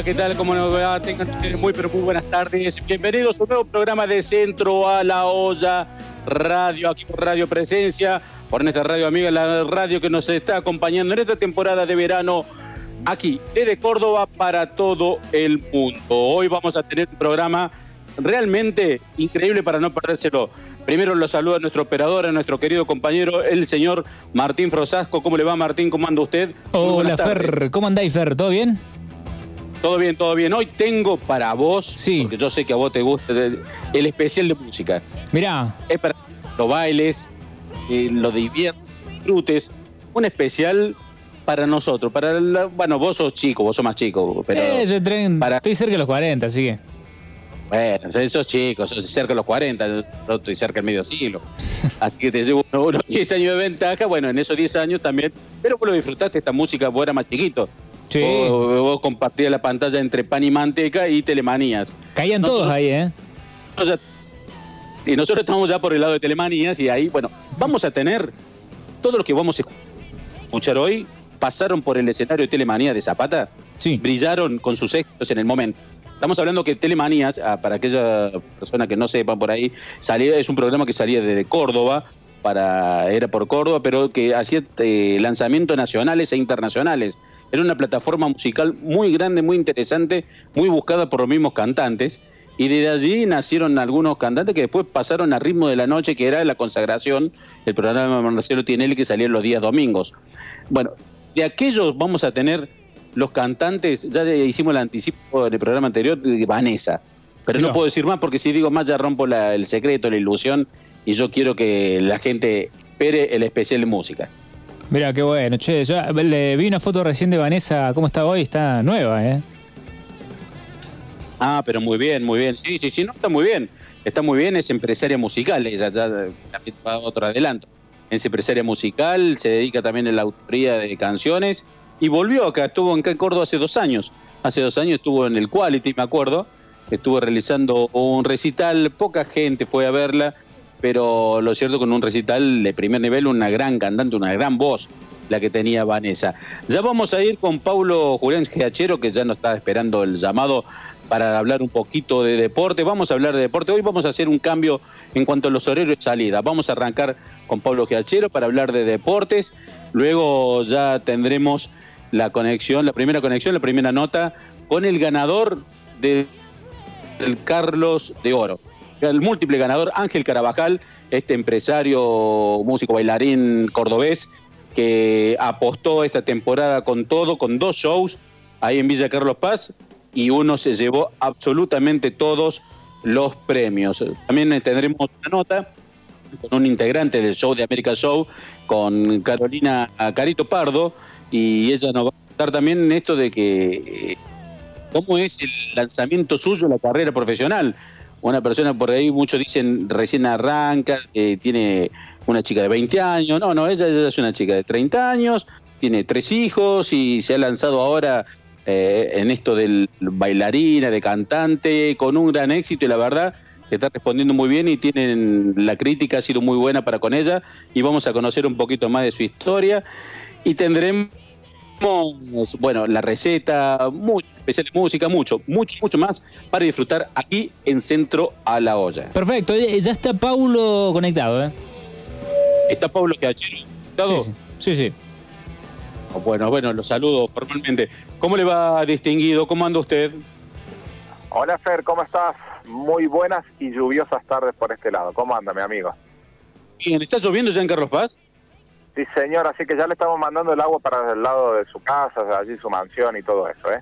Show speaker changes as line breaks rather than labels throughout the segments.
Hola, ¿qué tal? ¿Cómo nos va? Tengan muy, pero muy buenas tardes. Bienvenidos a un nuevo programa de Centro a la Olla Radio, aquí por Radio Presencia, por nuestra radio amiga, la radio que nos está acompañando en esta temporada de verano aquí, desde Córdoba para todo el mundo. Hoy vamos a tener un programa realmente increíble para no perdérselo. Primero lo saluda nuestro operador, a nuestro querido compañero, el señor Martín Frosasco. ¿Cómo le va, Martín? ¿Cómo anda usted?
Hola, Fer. ¿Cómo andáis, Fer? ¿Todo bien?
Todo bien, todo bien. Hoy tengo para vos,
sí.
porque yo sé que a vos te gusta, el especial de música.
Mirá.
Es para los bailes, eh, lo diviertes, disfrutes. Un especial para nosotros, para bueno, vos sos chico, vos sos más chico, pero
eh, yo para, estoy cerca de los 40, así que
bueno, sos chico, sos cerca de los 40, yo estoy cerca del medio siglo. Así que te llevo unos 10 años de ventaja, bueno, en esos 10 años también, pero vos lo disfrutaste esta música, vos eras más chiquito.
Sí.
Vos, compartías la pantalla entre pan y manteca y telemanías.
Caían todos ahí, ¿eh?
sí, nosotros estamos ya por el lado de telemanías y ahí, bueno, vamos a tener todo lo que vamos a escuchar hoy, pasaron por el escenario de telemanía de Zapata,
sí.
brillaron con sus éxitos en el momento. Estamos hablando que Telemanías, ah, para aquella persona que no sepa por ahí, salía, es un programa que salía desde Córdoba, para, era por Córdoba, pero que hacía eh, lanzamientos nacionales e internacionales. Era una plataforma musical muy grande, muy interesante, muy buscada por los mismos cantantes. Y desde allí nacieron algunos cantantes que después pasaron a Ritmo de la Noche, que era la consagración del programa de Marcelo Tinelli que salía los días domingos. Bueno, de aquellos vamos a tener los cantantes, ya hicimos el anticipo en el programa anterior de Vanessa, pero no, puedo decir más porque si digo más ya rompo el secreto, la ilusión y yo quiero que la gente espere el especial de música.
Mira, qué bueno. Che, yo le vi una foto recién de Vanessa, ¿cómo está hoy? Está nueva, ¿eh?
Ah, pero muy bien, muy bien. Sí, sí, sí, no, está muy bien. Está muy bien, es empresaria musical, ella ya, ya otro adelanto. Es empresaria musical, se dedica también a la autoría de canciones y volvió acá, estuvo en Córdoba hace dos años. Hace dos años estuvo en el Quality, me acuerdo. Estuvo realizando un recital, poca gente fue a verla, pero lo cierto con un recital de primer nivel, una gran cantante, una gran voz la que tenía Vanessa. Ya vamos a ir con Paulo Julián Giachero, que ya nos está esperando el llamado para hablar un poquito de deporte. Vamos a hablar de deporte. Hoy vamos a hacer un cambio en cuanto a los horarios de salida. Vamos a arrancar con Pablo Giachero para hablar de deportes. Luego ya tendremos la conexión, la primera conexión, la primera nota con el ganador del Carlos de Oro. El múltiple ganador, Ángel Carabajal, este empresario, músico, bailarín cordobés, que apostó esta temporada con todo, con dos shows ahí en Villa Carlos Paz, y uno se llevó absolutamente todos los premios. También tendremos una nota con un integrante del show de América Show, con Carolina Carito Pardo, y ella nos va a contar también esto de que eh, cómo es el lanzamiento suyo la carrera profesional. Una persona por ahí, muchos dicen recién arranca, tiene una chica de 20 años. No, no, ella, es una chica de 30 años, tiene tres hijos y se ha lanzado ahora eh, en esto del bailarina, de cantante, con un gran éxito y la verdad que está respondiendo muy bien y tienen la crítica ha sido muy buena para con ella y vamos a conocer un poquito más de su historia y tendremos bueno, la receta, mucho, especial de música, mucho, mucho, mucho más para disfrutar aquí en Centro a la Olla.
Perfecto, ya está Paulo conectado, ¿eh?
¿Está Paulo Queachero
conectado? Sí, sí, sí.
Bueno, bueno, lo saludo formalmente. ¿Cómo le va, distinguido? ¿Cómo anda usted?
Hola, Fer, ¿cómo estás? Muy buenas y lluviosas tardes por este lado. ¿Cómo anda, mi amigo?
Bien, ¿está lloviendo ya en Carlos Paz?
Sí, señor, así que ya le estamos mandando el agua para el lado de su casa, allí su mansión y todo eso, ¿eh?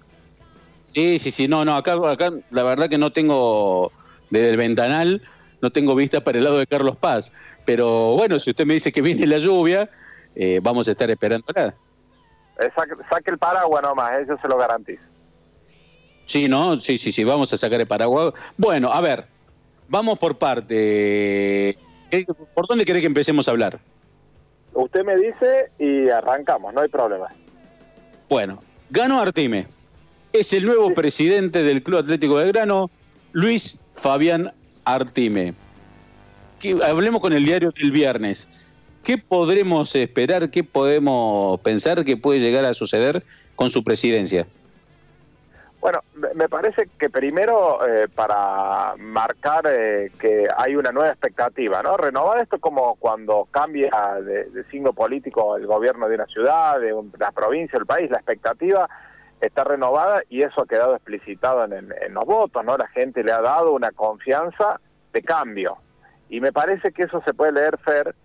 Sí, sí, sí, no, no, acá, acá la verdad que no tengo, desde el ventanal, no tengo vista para el lado de Carlos Paz, pero bueno, si usted me dice que viene la lluvia, eh, vamos a estar esperando acá.
Eh, saque, el paraguas nomás, eso se lo garantizo.
Sí, ¿no? Sí, sí, sí, vamos a sacar el paraguas. Bueno, a ver, vamos por parte. ¿Por dónde quiere que empecemos a hablar?
Usted me dice y arrancamos, no hay problema.
Bueno, ganó Artime. Es el nuevo presidente del Club Atlético de Grano, Luis Fabián Artime. hablemos con el diario del viernes. ¿Qué podremos esperar, qué podemos pensar que puede llegar a suceder con su presidencia?
Bueno, me parece que primero eh, para marcar eh, que hay una nueva expectativa, ¿no? Renovar esto como cuando cambia de, signo político el gobierno de una ciudad, de una provincia, del país, la expectativa está renovada y eso ha quedado explicitado en, los votos, ¿no? La gente le ha dado una confianza de cambio. Y me parece que eso se puede leer, Fer,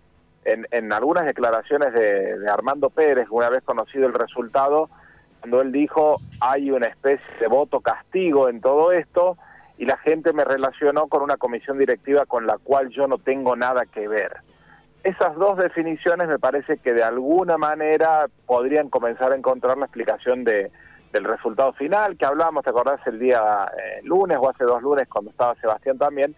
en, en algunas declaraciones de, de Armando Pérez, una vez conocido el resultado, cuando él dijo hay una especie de voto castigo en todo esto y la gente me relacionó con una comisión directiva con la cual yo no tengo nada que ver. Esas dos definiciones me parece que de alguna manera podrían comenzar a encontrar la explicación de, del resultado final, que hablábamos, te acordás, el día eh, lunes o hace dos lunes cuando estaba Sebastián también,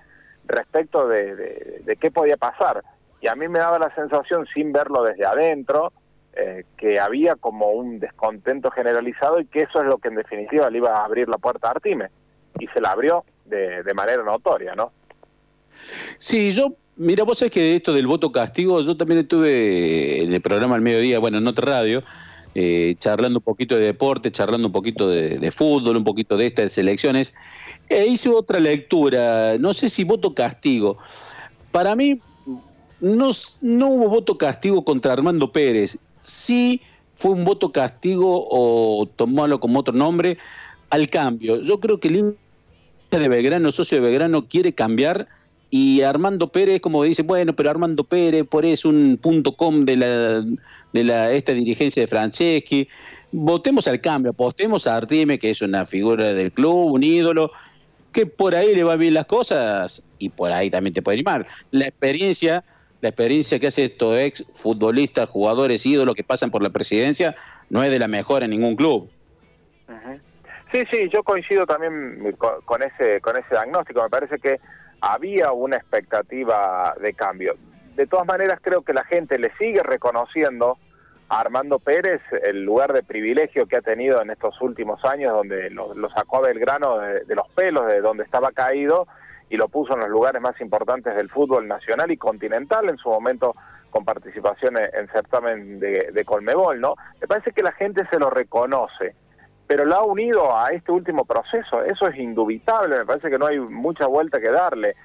respecto de, de qué podía pasar. Y a mí me daba la sensación, sin verlo desde adentro, eh, que había como un descontento generalizado y que eso es lo que en definitiva le iba a abrir la puerta a Artime. Y se la abrió de, manera notoria, ¿no?
Sí, yo, mira, vos sabés que de esto del voto castigo, yo también estuve en el programa al mediodía, bueno, en otra radio, eh, charlando un poquito de deporte, charlando un poquito de, fútbol, un poquito de estas elecciones, e hice otra lectura, no sé si voto castigo. Para mí, no, no hubo voto castigo contra Armando Pérez sí fue un voto castigo o tomarlo como otro nombre al cambio. Yo creo que el de Belgrano, socio de Belgrano, quiere cambiar y Armando Pérez, como dice, bueno, pero Armando Pérez por eso un punto com de la, de la esta dirigencia de Franceschi. Votemos al cambio, apostemos a Artime, que es una figura del club, un ídolo, que por ahí le va bien las cosas y por ahí también te puede animar. La experiencia la experiencia que hace estos ex futbolistas, jugadores, ídolos que pasan por la presidencia, no es de la mejor en ningún club.
Sí, sí, yo coincido también con, ese con ese diagnóstico. Me parece que había una expectativa de cambio. De todas maneras, creo que la gente le sigue reconociendo a Armando Pérez el lugar de privilegio que ha tenido en estos últimos años, donde lo, sacó a Belgrano de los pelos, de donde estaba caído, y lo puso en los lugares más importantes del fútbol nacional y continental, en su momento con participación en, certamen de, Colmebol, ¿no? Me parece que la gente se lo reconoce, pero lo ha unido a este último proceso, eso es indubitable, me parece que no hay mucha vuelta que darle.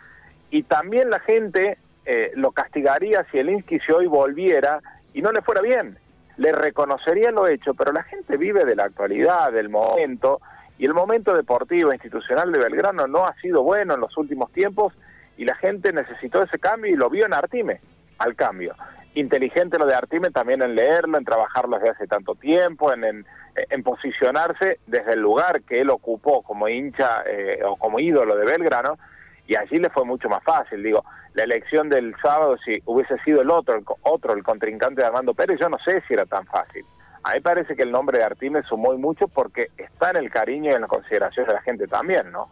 Y también la gente eh, lo castigaría si el Insky si hoy volviera y no le fuera bien. Le reconocería lo hecho, pero la gente vive de la actualidad, del momento, y el momento deportivo institucional de Belgrano no ha sido bueno en los últimos tiempos y la gente necesitó ese cambio y lo vio en Artime, al cambio. Inteligente lo de Artime también en leerlo, en trabajarlo desde hace tanto tiempo, en, en, posicionarse desde el lugar que él ocupó como hincha eh, o como ídolo de Belgrano y allí le fue mucho más fácil. Digo, la elección del sábado, si hubiese sido el otro, el, otro, el contrincante de Armando Pérez, yo no sé si era tan fácil. A mí parece que el nombre de Artime sumó mucho porque está en el cariño y en la consideración de la gente también, ¿no?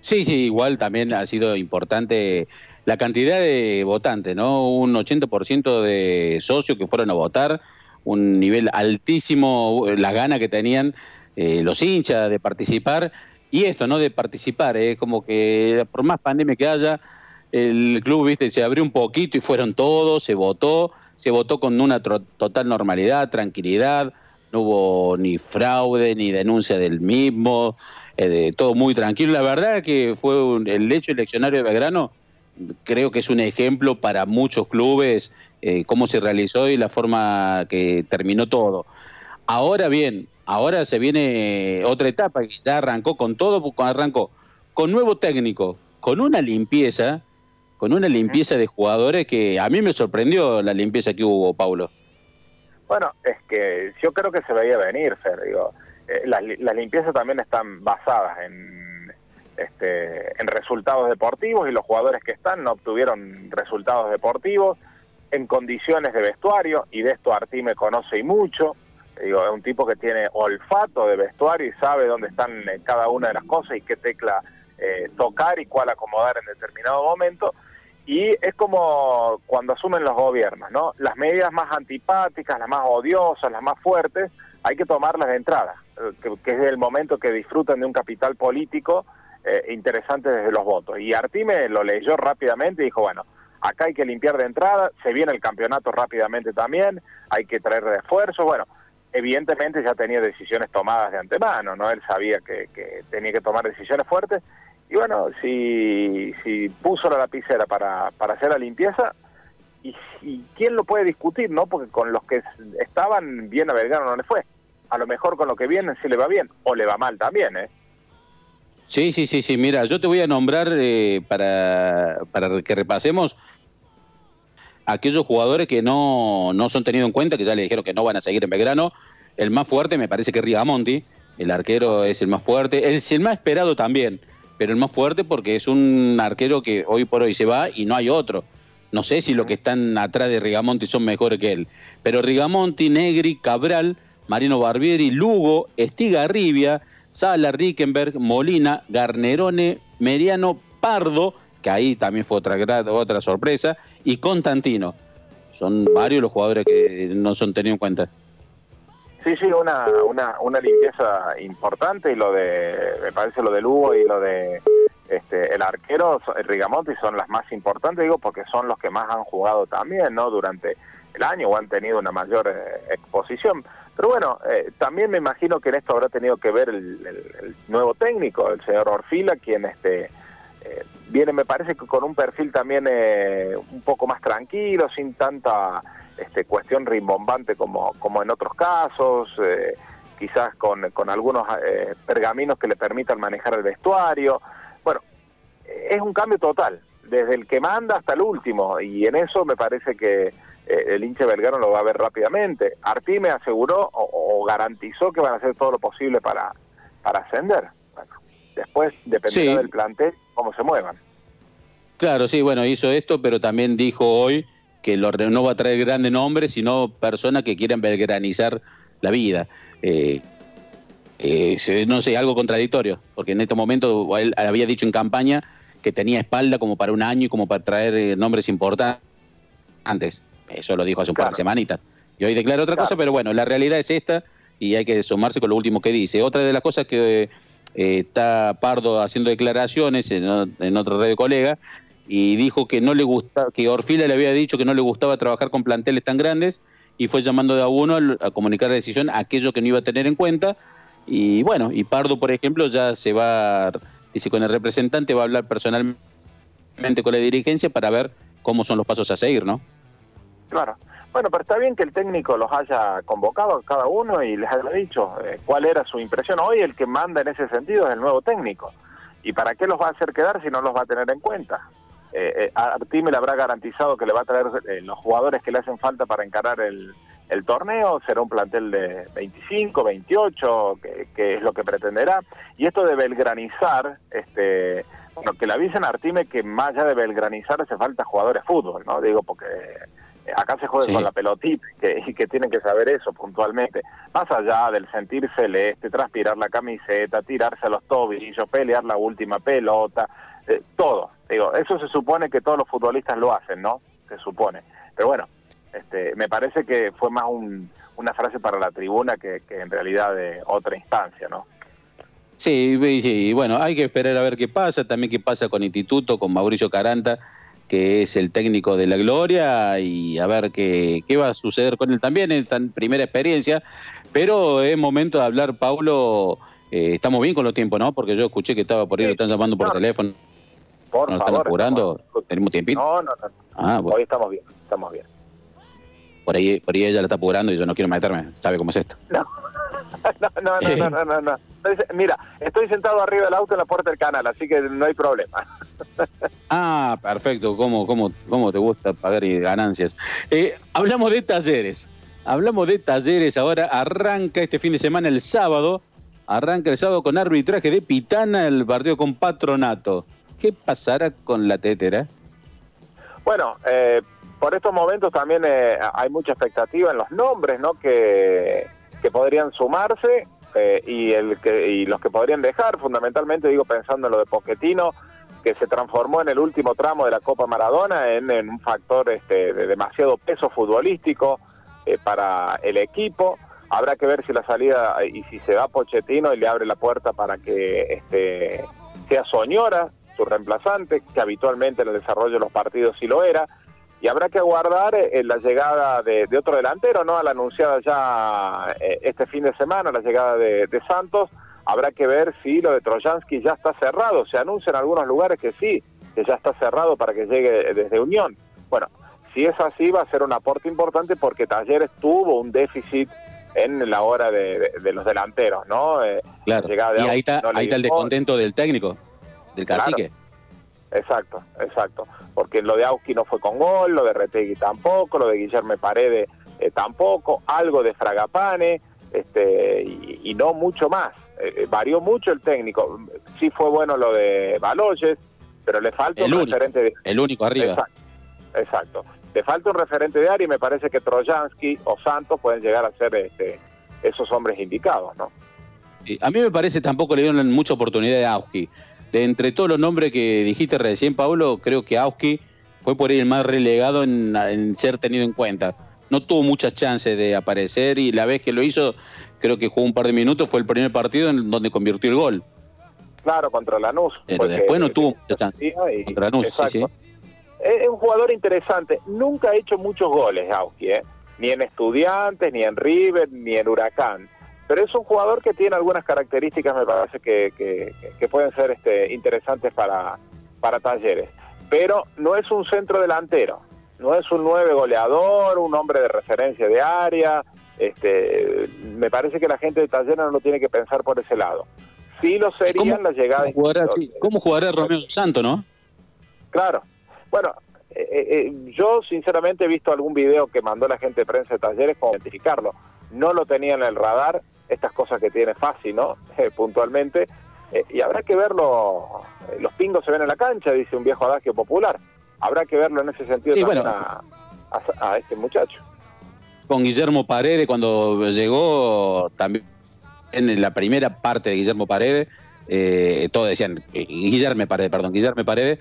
Sí, sí, igual también ha sido importante la cantidad de votantes, ¿no? Un 80% de socios que fueron a votar, un nivel altísimo, la gana que tenían eh, los hinchas de participar. Y esto, ¿no? De participar, es como que por más pandemia que haya, el club, viste, se abrió un poquito y fueron todos, se votó se votó con una total normalidad, tranquilidad, no hubo ni fraude ni denuncia del mismo, eh, todo muy tranquilo. La verdad que fue el hecho eleccionario de Belgrano, creo que es un ejemplo para muchos clubes eh, cómo se realizó y la forma que terminó todo. Ahora bien, ahora se viene otra etapa que ya arrancó con todo, arrancó con nuevo técnico, con una limpieza con una limpieza de jugadores que a mí me sorprendió la limpieza que hubo, Paulo.
Bueno, es que yo creo que se veía venir, Fer, digo, eh, las, limpiezas también están basadas en, este, en resultados deportivos y los jugadores que están no obtuvieron resultados deportivos en condiciones de vestuario y de esto Artí me conoce y mucho, digo, es un tipo que tiene olfato de vestuario y sabe dónde están eh, cada una de las cosas y qué tecla eh, tocar y cuál acomodar en determinado momento y es como cuando asumen los gobiernos, ¿no? Las medidas más antipáticas, las más odiosas, las más fuertes, hay que tomarlas de entrada, que, es el momento que disfrutan de un capital político eh, interesante desde los votos. Y Artime lo leyó rápidamente y dijo, bueno, acá hay que limpiar de entrada, se viene el campeonato rápidamente también, hay que traer refuerzos, bueno, evidentemente ya tenía decisiones tomadas de antemano, ¿no? Él sabía que, tenía que tomar decisiones fuertes y bueno, si, si puso la lapicera para, para hacer la limpieza, y, y, quién lo puede discutir, ¿no? Porque con los que estaban bien a Belgrano no le fue. A lo mejor con lo que viene sí le va bien, o le va mal también, ¿eh?
Sí, sí, sí, sí. Mira, yo te voy a nombrar eh, para, para que repasemos aquellos jugadores que no, no son tenidos en cuenta, que ya le dijeron que no van a seguir en Belgrano. El más fuerte me parece que es Rigamonti, el arquero es el más fuerte, es el más esperado también, pero el más fuerte porque es un arquero que hoy por hoy se va y no hay otro. No sé si los que están atrás de Rigamonti son mejores que él, pero Rigamonti, Negri, Cabral, Marino Barbieri, Lugo, Estigarribia, Sala, Rickenberg, Molina, Garnerone, Meriano, Pardo, que ahí también fue otra, otra sorpresa, y Constantino. Son varios los jugadores que no son tenidos en cuenta.
Sí, sí, una, una, una limpieza importante y lo de, me parece lo de Lugo y lo de este, el arquero, el Rigamonti son las más importantes, digo, porque son los que más han jugado también, ¿no? Durante el año o han tenido una mayor eh, exposición. Pero bueno, eh, también me imagino que en esto habrá tenido que ver el, nuevo técnico, el señor Orfila, quien este eh, viene, me parece con un perfil también eh, un poco más tranquilo, sin tanta este, cuestión rimbombante como, como en otros casos, quizás con, con algunos pergaminos que le permitan manejar el vestuario. Bueno, es un cambio total, desde el que manda hasta el último, y en eso me parece que eh, el hincha belgrano lo va a ver rápidamente. Artime aseguró o, garantizó que van a hacer todo lo posible para, para ascender. Bueno, después dependerá del plantel cómo se muevan.
Claro, sí, bueno, hizo esto, pero también dijo hoy que lo, no va a traer grandes nombres, sino personas que quieran belgranizar la vida. Eh, eh, no sé, algo contradictorio, porque en este momento él había dicho en campaña que tenía espalda como para un año y como para traer nombres importantes. Eso lo dijo hace un par de semanitas. Y hoy declara otra cosa, pero bueno, la realidad es esta y hay que sumarse con lo último que dice. Otra de las cosas que eh, está Pardo haciendo declaraciones en, en otro red de colega y dijo que no le gusta, que Orfila le había dicho que no le gustaba trabajar con planteles tan grandes y fue llamando de a uno a comunicar la decisión aquello que no iba a tener en cuenta. Y bueno, y Pardo, por ejemplo, ya se va, dice, con el representante va a hablar personalmente con la dirigencia para ver cómo son los pasos a seguir, ¿no?
Claro. Bueno, pero está bien que el técnico los haya convocado a cada uno y les haya dicho eh, cuál era su impresión. Hoy el que manda en ese sentido es el nuevo técnico. ¿Y para qué los va a hacer quedar si no los va a tener en cuenta? Eh, eh Artime le habrá garantizado que le va a traer eh, los jugadores que le hacen falta para encarar el, el torneo. Será un plantel de 25, 28, que, que, es lo que pretenderá. Y esto de belgranizar, este, bueno, que le avisen a Artime que más allá de belgranizar hace falta jugadores de fútbol, ¿no? Digo, porque acá se juega con la pelotita que, y que tienen que saber eso puntualmente. Más allá del sentir celeste, transpirar la camiseta, tirarse a los tobillos, pelear la última pelota, eh, todo. Digo, eso se supone que todos los futbolistas lo hacen, ¿no? Se supone. Pero bueno, este, me parece que fue más una frase para la tribuna que, que en realidad de otra instancia, ¿no?
Sí, sí, bueno, hay que esperar a ver qué pasa, también qué pasa con Instituto, con Mauricio Caranta, que es el técnico de la Gloria, y a ver qué, qué va a suceder con él también en esta primera experiencia. Pero es momento de hablar, Paulo. Eh, estamos bien con los tiempos, ¿no? Porque yo escuché que estaba por ahí, lo están llamando por teléfono.
Por
¿Nos
favor,
están apurando? ¿Tenemos tiempito?
No, no, no. Ah, Hoy estamos bien, estamos bien.
Por ahí, por ahí ella la está apurando y yo no quiero meterme. ¿Sabe cómo es esto?
No. no, no, no, no, no, no, Mira, estoy sentado arriba del auto en la puerta del canal, así que no hay problema.
ah, perfecto. ¿Cómo, cómo, cómo te gusta pagar ganancias? Eh, hablamos de talleres. Hablamos de talleres. Ahora arranca este fin de semana el sábado. Arranca el sábado con arbitraje de Pitana el partido con Patronato. ¿Qué pasará con la tetera?
Bueno, eh, por estos momentos también eh, hay mucha expectativa en los nombres, ¿no? Que, que podrían sumarse eh, y, el que, y los que podrían dejar, fundamentalmente digo pensando en lo de Poquetino, que se transformó en el último tramo de la Copa Maradona en, un factor este, de demasiado peso futbolístico eh, para el equipo. Habrá que ver si la salida y si se va Pochettino y le abre la puerta para que este, sea Soñora, su reemplazante, que habitualmente en el desarrollo de los partidos sí lo era. y habrá que aguardar eh, la llegada de, otro delantero, ¿no? A la anunciada ya eh, este fin de semana, la llegada de, Santos. Habrá que ver si lo de Trojansky ya está cerrado. Se anuncia en algunos lugares que sí, que ya está cerrado para que llegue desde Unión. Bueno, si es así, va a ser un aporte importante porque Talleres tuvo un déficit en la hora de, los delanteros, ¿no?
Eh, claro. y ahí está, ahí está el descontento del técnico, del cacique.
Exacto, exacto. Porque lo de Auski no fue con gol, lo de Retegui tampoco, lo de Guillermo Paredes eh, tampoco, algo de Fragapane, este, y, no mucho más. Eh, eh, varió mucho el técnico. Sí fue bueno lo de Baloyes, pero le falta un referente de...
El único arriba.
Exacto, Le falta un referente de área y me parece que Trojansky o Santos pueden llegar a ser este, esos hombres indicados, ¿no?
a mí me parece tampoco le dieron mucha oportunidad a Auski entre todos los nombres que dijiste recién, Pablo, creo que Auski fue por ahí el más relegado en, ser tenido en cuenta. No tuvo muchas chances de aparecer y la vez que lo hizo, creo que jugó un par de minutos, fue el primer partido en donde convirtió el gol.
Claro, contra Lanús.
Pero después no tuvo muchas chances. Contra Lanús, sí, sí.
Es un jugador interesante. Nunca ha hecho muchos goles, Auski, ¿eh? ni en Estudiantes, ni en River, ni en Huracán pero es un jugador que tiene algunas características, me parece que, que, pueden ser este, interesantes para, para Talleres. Pero no es un centro delantero, no es un nueve goleador, un hombre de referencia de área. Este, me parece que la gente de Talleres no lo tiene que pensar por ese lado. Sí lo serían las llegadas.
¿Cómo jugará, ¿Cómo jugará Romeo Santo, no?
Claro. Bueno, eh, eh, eh, yo sinceramente he visto algún video que mandó la gente de prensa de Talleres para identificarlo. No lo tenía en el radar estas cosas que tiene fácil, ¿no? Eh, puntualmente. Eh, y habrá que verlo, eh, los pingos se ven en la cancha, dice un viejo adagio popular. Habrá que verlo en ese sentido también a, este muchacho.
Con Guillermo Paredes, cuando llegó también en la primera parte de Guillermo Paredes, todos decían, Guillermo Paredes, perdón, Guillermo Paredes,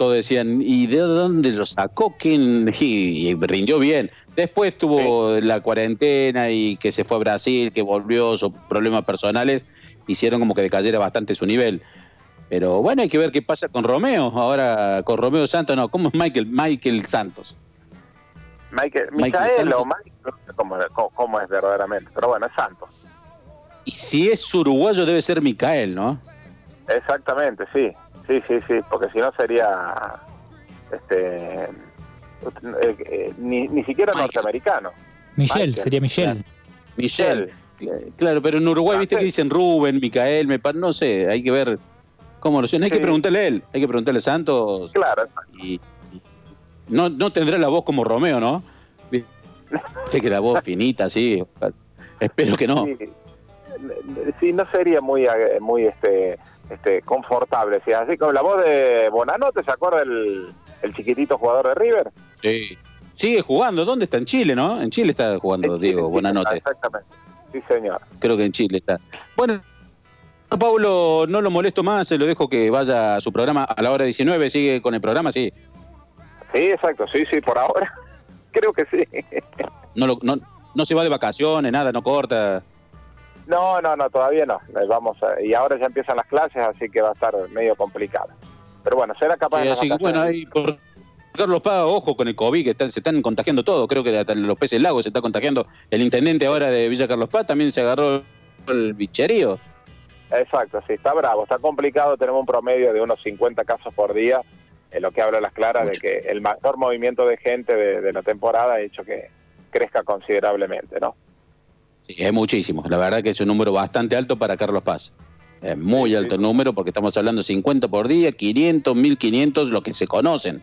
todos decían, ¿y de dónde lo sacó? ¿Quién? Y, rindió bien. Después tuvo la cuarentena y que se fue a Brasil, que volvió, sus problemas personales, hicieron como que decayera bastante su nivel. Pero bueno, hay que ver qué pasa con Romeo. Ahora con Romeo Santos, no, ¿cómo es Michael? Michael Santos.
Michael, Michael o Michael, no sé cómo, es verdaderamente, pero bueno, es Santos.
Y si es uruguayo debe ser Micael, ¿no?
Exactamente, sí. Sí, sí, sí, porque si no sería este eh, eh, ni, ni, siquiera norteamericano.
Michelle, sería Michelle.
Michelle. Claro, pero en Uruguay, viste que dicen Rubén, Micael, me no sé, hay que ver cómo lo suena. Hay que preguntarle a él, hay que preguntarle a Santos.
Claro.
Y, no, no tendrá la voz como Romeo, ¿no? Viste que la voz finita, sí. Espero que no.
Sí, no sería muy, muy este, este, confortable. ¿sí? Así como la voz de Bonanote, ¿se acuerda el, el chiquitito jugador de River?
Sí. Sigue jugando. ¿Dónde está? En Chile, ¿no? En Chile está jugando Diego Bonanote.
Exactamente. Sí, señor.
Creo que en Chile está. Bueno, Pablo, no lo molesto más, se lo dejo que vaya a su programa a la hora 19. ¿Sigue con el programa? Sí.
Sí, exacto. Sí, sí, por ahora. Creo que sí.
no, lo, no, no se va de vacaciones, nada, no corta.
No, no, no, todavía no. Eh, vamos y ahora ya empiezan las clases, así que va a estar medio complicado. Pero bueno, será capaz de...
Así bueno, ahí por Carlos Paz, ojo con el COVID, que se están contagiando todo. Creo que los peces lagos se está contagiando. El intendente ahora de Villa Carlos Paz también se agarró el bicherío.
Exacto, sí, está bravo, está complicado. Tenemos un promedio de unos 50 casos por día, en lo que habla las claras de que el mayor movimiento de gente de la temporada ha hecho que crezca considerablemente, ¿no?
Es muchísimo. La verdad que es un número bastante alto para Carlos Paz. Es muy alto el número porque estamos hablando 50 por día, 500, 1500, lo que se conocen.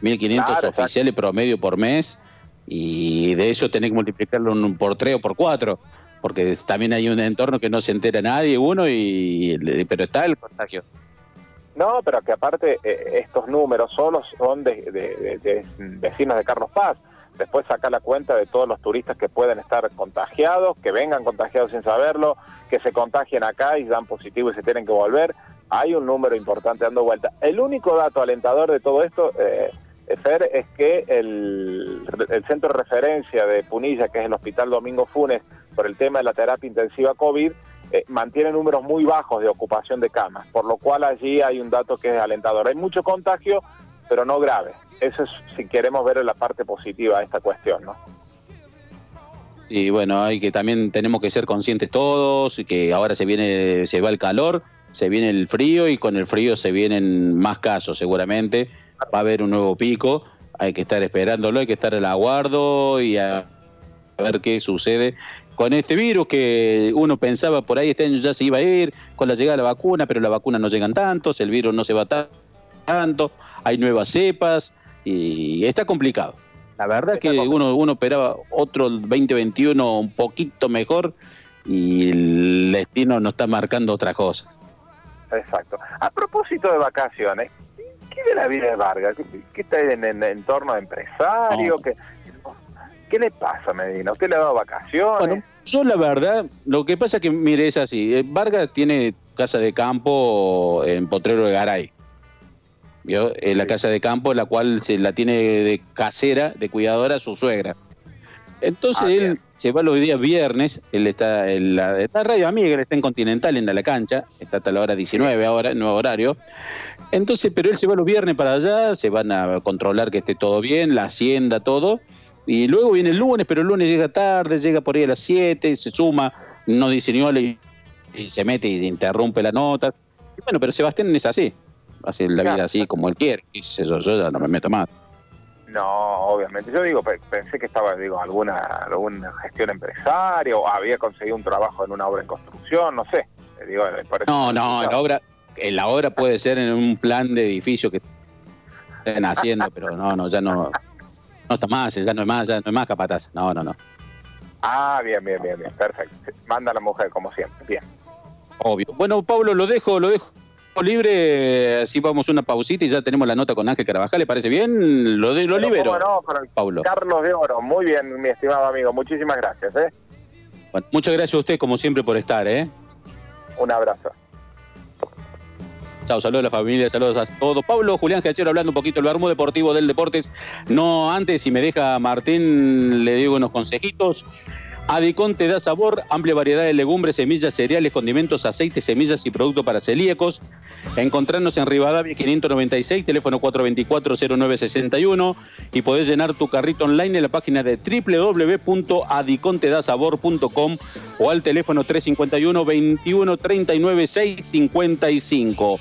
1500 oficiales promedio por mes y de eso tenés que multiplicarlo por tres o por cuatro porque también hay un entorno que no se entera nadie uno y pero está el contagio.
No, pero que aparte eh, estos números solo son de, de, vecinos de Carlos Paz después sacar la cuenta de todos los turistas que pueden estar contagiados, que vengan contagiados sin saberlo, que se contagien acá y dan positivo y se tienen que volver. Hay un número importante dando vuelta. El único dato alentador de todo esto, eh, Fer, es que el, centro de referencia de Punilla, que es el Hospital Domingo Funes, por el tema de la terapia intensiva COVID, eh, mantiene números muy bajos de ocupación de camas, por lo cual allí hay un dato que es alentador. Hay mucho contagio, pero no grave. Eso es si queremos ver la parte positiva de esta cuestión, ¿no?
Sí, bueno, hay que también tenemos que ser conscientes todos que ahora se viene, se va el calor, se viene el frío y con el frío se vienen más casos seguramente. Va a haber un nuevo pico, hay que estar esperándolo, hay que estar al aguardo y a ver qué sucede con este virus que uno pensaba por ahí este año ya se iba a ir con la llegada de la vacuna, pero la vacuna no llegan tantos, el virus no se va tanto, hay nuevas cepas y está complicado. La verdad que uno, uno esperaba otro 2021 un poquito mejor y el destino nos está marcando otras cosas.
Exacto. A propósito de vacaciones, ¿qué de la vida de Vargas? ¿Qué, está en el entorno de empresario? ¿Qué, le pasa, Medina? ¿Usted le ha dado vacaciones? Bueno,
yo la verdad, lo que pasa es que, mire, es así. Eh, Vargas tiene casa de campo en Potrero de Garay. ¿Vio? En la casa de campo, la cual se la tiene de casera, de cuidadora, su suegra. Entonces ah, él se va los días viernes, él está en la, radio amiga, él está en Continental, en la cancha, está hasta la hora 19 ahora, nuevo horario. Entonces, pero él se va los viernes para allá, se van a controlar que esté todo bien, la hacienda, todo. Y luego viene el lunes, pero el lunes llega tarde, llega por ahí a las 7, se suma, no dice y, y se mete y interrumpe las notas. Y bueno, pero Sebastián es así, hace la vida así como él quiere, yo ya no me meto más.
No, obviamente. Yo digo, pensé que estaba, digo, alguna, alguna gestión empresaria o había conseguido un trabajo en una obra en construcción, no sé. Digo,
no, no, la obra, la obra puede ser en un plan de edificio que estén haciendo, pero no, no, ya no, no está más, ya no es más, ya no es más capataz. No, no, no.
Ah, bien, bien, bien, bien, perfecto. Manda a la mujer como siempre, bien.
Obvio. Bueno, Pablo, lo dejo, lo dejo libre, así vamos una pausita y ya tenemos la nota con Ángel Carabajal, ¿le parece bien? Lo, de, lo libero,
no, Pablo. Carlos de Oro, muy bien, mi estimado amigo, muchísimas gracias. ¿eh?
muchas gracias a usted, como siempre, por estar. ¿eh?
Un abrazo.
Chao, saludos a la familia, saludos a todos. Pablo Julián Gachero hablando un poquito del Bermú Deportivo del Deportes. No antes, si me deja Martín, le digo unos consejitos. Adicon te da sabor, amplia variedad de legumbres, semillas, cereales, condimentos, aceites, semillas y productos para celíacos. Encontrarnos en Rivadavia 596, teléfono 424-0961 y podés llenar tu carrito online en la página de www.adicontedasabor.com o al teléfono 351 21 39 655.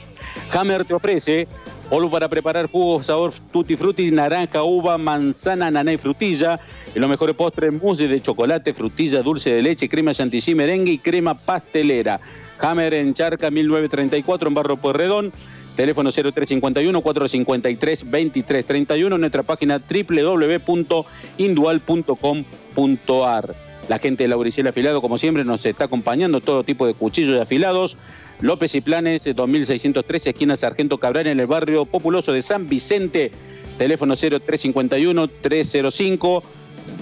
Hammer te ofrece polvo para preparar jugos sabor tutti frutti, naranja, uva, manzana, naná y frutilla y los mejores postres, mousse de chocolate, frutilla, dulce de leche, crema chantilly, merengue y crema pastelera. Hammer en Charca 1934 en Barro Pueyrredón. Teléfono 0351-453-2331. Nuestra página www.indual.com.ar. La gente de Lauriciel Afilado, como siempre, nos está acompañando. Todo tipo de cuchillos y afilados. López y Planes 2613, esquina Sargento Cabral, en el barrio populoso de San Vicente. Teléfono 0351 305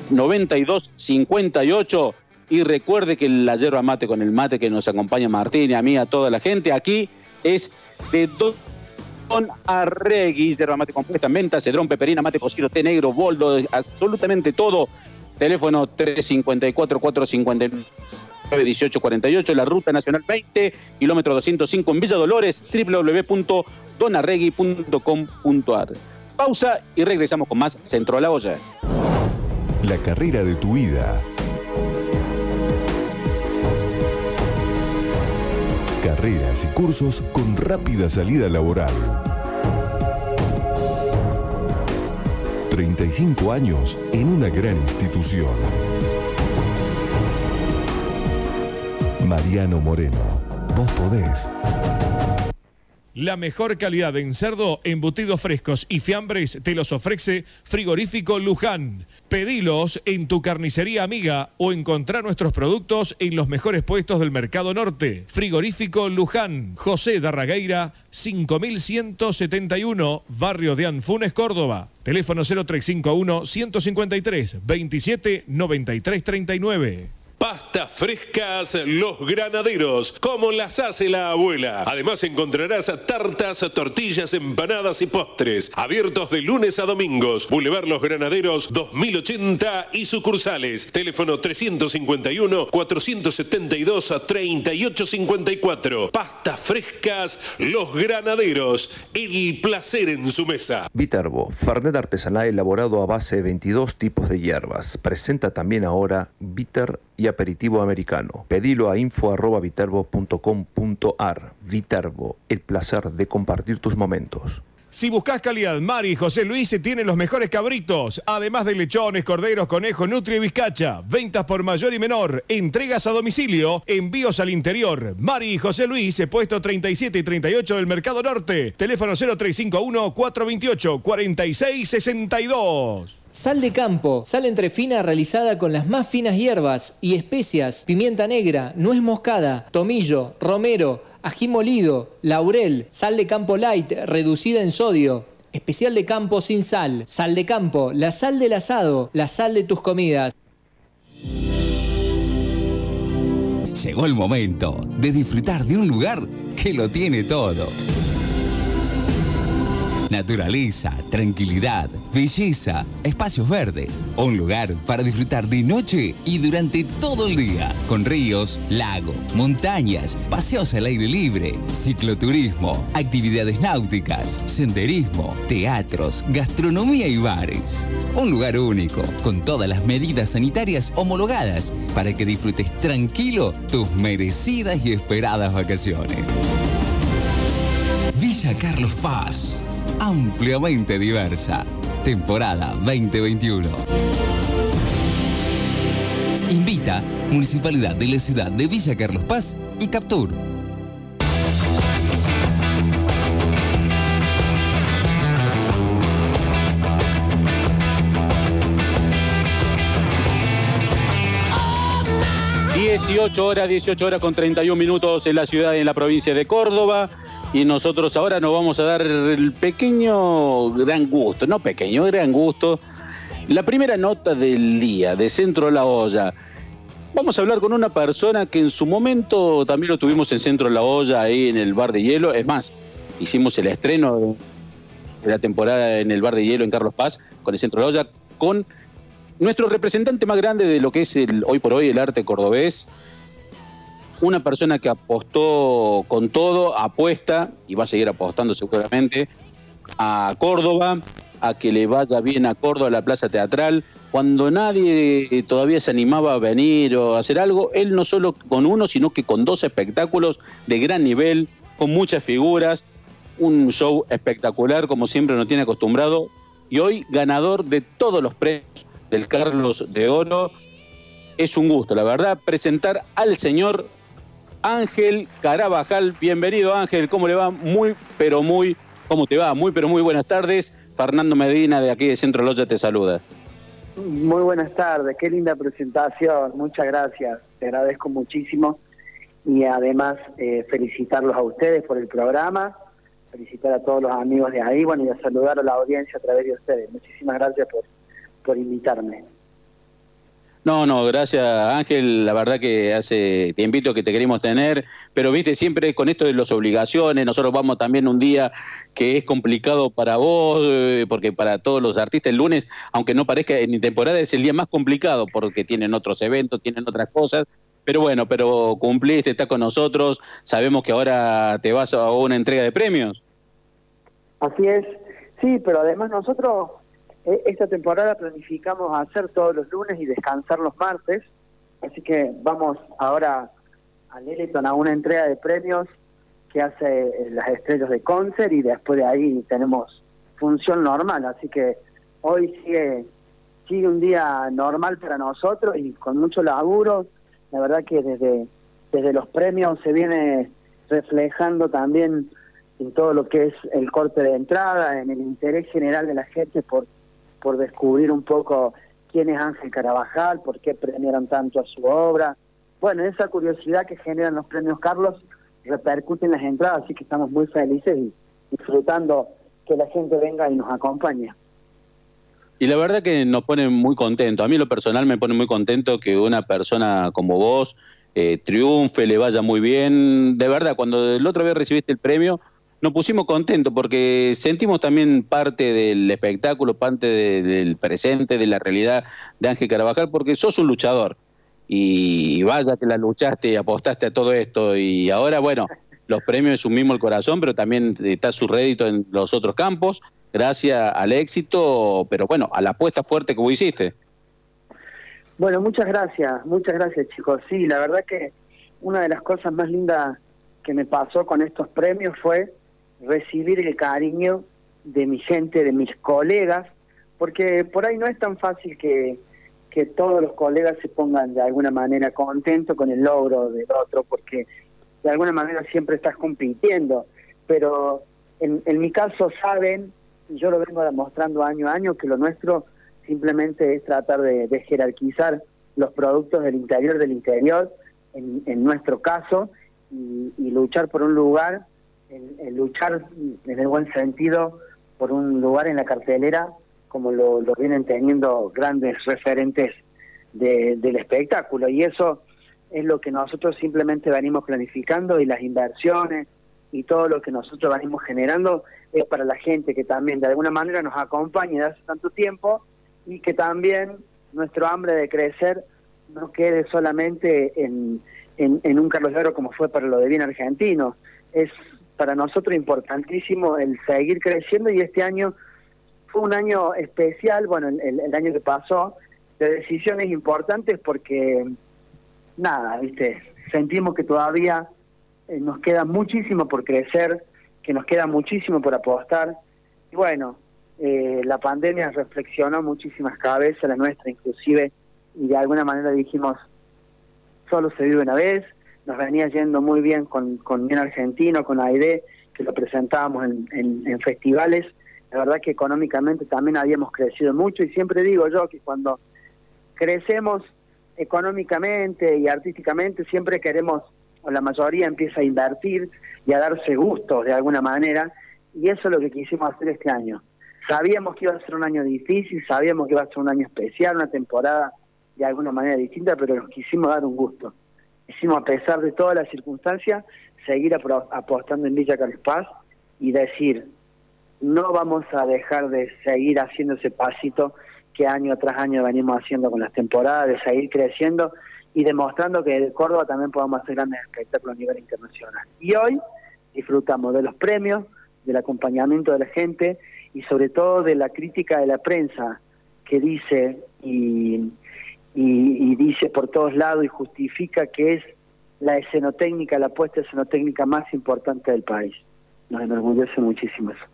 9258 y recuerde que la yerba mate con el mate que nos acompaña Martín y a mí, a toda la gente, aquí es de Don Arregui, yerba mate compuesta, menta, cedrón, peperina, mate cocido, té negro, boldo, absolutamente todo. Teléfono 354 459 1848, la Ruta Nacional 20, kilómetro 205 en Villa Dolores, www.donarregui.com.ar. Pausa y regresamos con más Centro a la Olla.
La carrera de tu vida. Carreras y cursos con rápida salida laboral. 35 años en una gran institución. Mariano Moreno, vos podés.
La mejor calidad en cerdo, embutidos frescos y fiambres te los ofrece Frigorífico Luján. Pedilos en tu carnicería amiga o encontrar nuestros productos en los mejores puestos del Mercado Norte. Frigorífico Luján, José Darragueira, 5171, Barrio de Anfunes, Córdoba. Teléfono 0351 153 27 93 39.
Pastas frescas Los Granaderos, como las hace la abuela. Además encontrarás tartas, tortillas, empanadas y postres. Abiertos de lunes a domingos. Boulevard Los Granaderos 2080 y sucursales. Teléfono 351-472-3854. Pastas frescas Los Granaderos. El placer en su mesa.
Viterbo, Fernet artesanal elaborado a base de 22 tipos de hierbas. Presenta también ahora Bitter y aperitivo americano. Pedilo a info.viterbo.com.ar. Viterbo, el placer de compartir tus momentos.
Si buscas calidad, Mari y José Luis tienen los mejores cabritos, además de lechones, corderos, conejos, nutria y bizcacha. Ventas por mayor y menor, entregas a domicilio, envíos al interior. Mari y José Luis, puesto 37 y 38 del Mercado Norte. Teléfono 0351 428 4662.
Sal de campo, sal entrefina realizada con las más finas hierbas y especias, pimienta negra, nuez moscada, tomillo, romero, ají molido, laurel, sal de campo light reducida en sodio. Especial de campo sin sal, sal de campo, la sal del asado, la sal de tus comidas.
Llegó el momento de disfrutar de un lugar que lo tiene todo. Naturaleza, tranquilidad, belleza, espacios verdes. Un lugar para disfrutar de noche y durante todo el día. Con ríos, lago, montañas, paseos al aire libre, cicloturismo, actividades náuticas, senderismo, teatros, gastronomía y bares. Un lugar único, con todas las medidas sanitarias homologadas para que disfrutes tranquilo tus merecidas y esperadas vacaciones. Villa Carlos Paz ampliamente diversa. Temporada 2021. Invita Municipalidad de la Ciudad de Villa Carlos Paz y Captur.
...18 horas, 18 horas con 31 minutos en la ciudad y en la provincia de Córdoba y nosotros ahora nos vamos a dar el pequeño gran gusto, no pequeño, gran gusto. La primera nota del día de Centro La Olla. Vamos a hablar con una persona que en su momento también lo tuvimos en Centro La Olla, ahí en el Bar de Hielo. Es más, hicimos el estreno de la temporada en el Bar de Hielo en Carlos Paz, con el Centro La Olla, con nuestro representante más grande de lo que es el, hoy por hoy el arte cordobés, una persona que apostó con todo, apuesta y va a seguir apostando seguramente a Córdoba, a que le vaya bien a Córdoba, a la Plaza Teatral. Cuando nadie todavía se animaba a venir o a hacer algo, él no solo con uno, sino que con dos espectáculos de gran nivel, con muchas figuras, un show espectacular como siempre nos tiene acostumbrado y hoy ganador de todos los premios del Carlos de Oro. Es un gusto, la verdad, presentar al señor Ángel Carabajal. Bienvenido Ángel, ¿cómo le va? Muy, pero muy, ¿cómo te va? Muy, pero muy buenas tardes. Fernando Medina de aquí de Centro Loya te saluda.
Muy buenas tardes, qué linda presentación, muchas gracias, te agradezco muchísimo y además eh, felicitarlos a ustedes por el programa, felicitar a todos los amigos de ahí, bueno, y a saludar a la audiencia a través de ustedes. Muchísimas gracias por, por invitarme.
No, no, gracias Ángel, la verdad que hace tiempito que te queremos tener, pero viste, siempre con esto de las obligaciones, nosotros vamos también un día que es complicado para vos, eh, porque para todos los artistas el lunes, aunque no parezca en temporada, es el día más complicado porque tienen otros eventos, tienen otras cosas, pero bueno, pero cumpliste, estás con nosotros, sabemos que ahora te vas a una entrega de premios.
Así es, sí, pero además nosotros esta temporada planificamos hacer todos los lunes y descansar los martes, así que vamos ahora a Leleton a una entrega de premios que hace eh, las estrellas de concert y después de ahí tenemos función normal, así que hoy sigue, sigue un día normal para nosotros y con mucho laburo, la verdad que desde, desde los premios se viene reflejando también en todo lo que es el corte de entrada, en el interés general de la gente por por descubrir un poco quién es Ángel Carabajal, por qué premiaron tanto a su obra. Bueno, esa curiosidad que generan los premios Carlos repercute en las entradas, así que estamos muy felices y disfrutando que la gente venga y nos acompañe.
Y la verdad que nos pone muy contento. A mí lo personal me pone muy contento que una persona como vos eh, triunfe, le vaya muy bien. De verdad, cuando el otro día recibiste el premio, nos pusimos contentos porque sentimos también parte del espectáculo, parte del presente, de la realidad de Ángel Carabajal, porque sos un luchador. Y vaya que la luchaste y apostaste a todo esto. Y ahora, bueno, los premios un mismo el corazón, pero también está su rédito en los otros campos, gracias al éxito, pero bueno, a la apuesta fuerte que vos hiciste.
Bueno, muchas gracias, muchas gracias chicos. Sí, la verdad que una de las cosas más lindas que me pasó con estos premios fue recibir el cariño de mi gente, de mis colegas, porque por ahí no es tan fácil que, que todos los colegas se pongan de alguna manera contentos con el logro del otro, porque de alguna manera siempre estás compitiendo, pero en, en mi caso saben, y yo lo vengo demostrando año a año, que lo nuestro simplemente es tratar de, jerarquizar los productos del interior del interior, en, en nuestro caso, y, y, luchar por un lugar, en, luchar en el buen sentido por un lugar en la cartelera, como lo, vienen teniendo grandes referentes de, del espectáculo. Y eso es lo que nosotros simplemente venimos planificando y las inversiones y todo lo que nosotros venimos generando es para la gente que también de alguna manera nos acompaña de hace tanto tiempo y que también nuestro hambre de crecer no quede solamente en, en, un Carlos Laro como fue para lo de bien argentino. Es para nosotros importantísimo el seguir creciendo y este año fue un año especial, bueno, el, año que pasó, de decisiones importantes porque nada, ¿viste? Sentimos que todavía eh, nos queda muchísimo por crecer, que nos queda muchísimo por apostar. Y bueno, eh, la pandemia reflexionó muchísimas cabezas, la nuestra inclusive, y de alguna manera dijimos, solo se vive una vez, nos venía yendo muy bien con, con Bien Argentino, con AID, que lo presentábamos en, en festivales, la verdad que económicamente también habíamos crecido mucho y siempre digo yo que cuando crecemos económicamente y artísticamente siempre queremos, o la mayoría empieza a invertir y a darse gusto de alguna manera, y eso es lo que quisimos hacer este año. Sabíamos que iba a ser un año difícil, sabíamos que iba a ser un año especial, una temporada de alguna manera distinta, pero nos quisimos dar un gusto. Quisimos, a pesar de todas las circunstancias, seguir apostando en Villa Carlos Paz y decir, no vamos a dejar de seguir haciendo ese pasito que año tras año venimos haciendo con las temporadas, de seguir creciendo y demostrando que de Córdoba también podemos hacer grandes espectáculos a nivel internacional. Y hoy disfrutamos de los premios, del acompañamiento de la gente y sobre todo de la crítica de la prensa que dice y, y, dice por todos lados y justifica que es la escenotécnica, la apuesta escenotécnica más importante del país. Nos enorgullece muchísimo eso.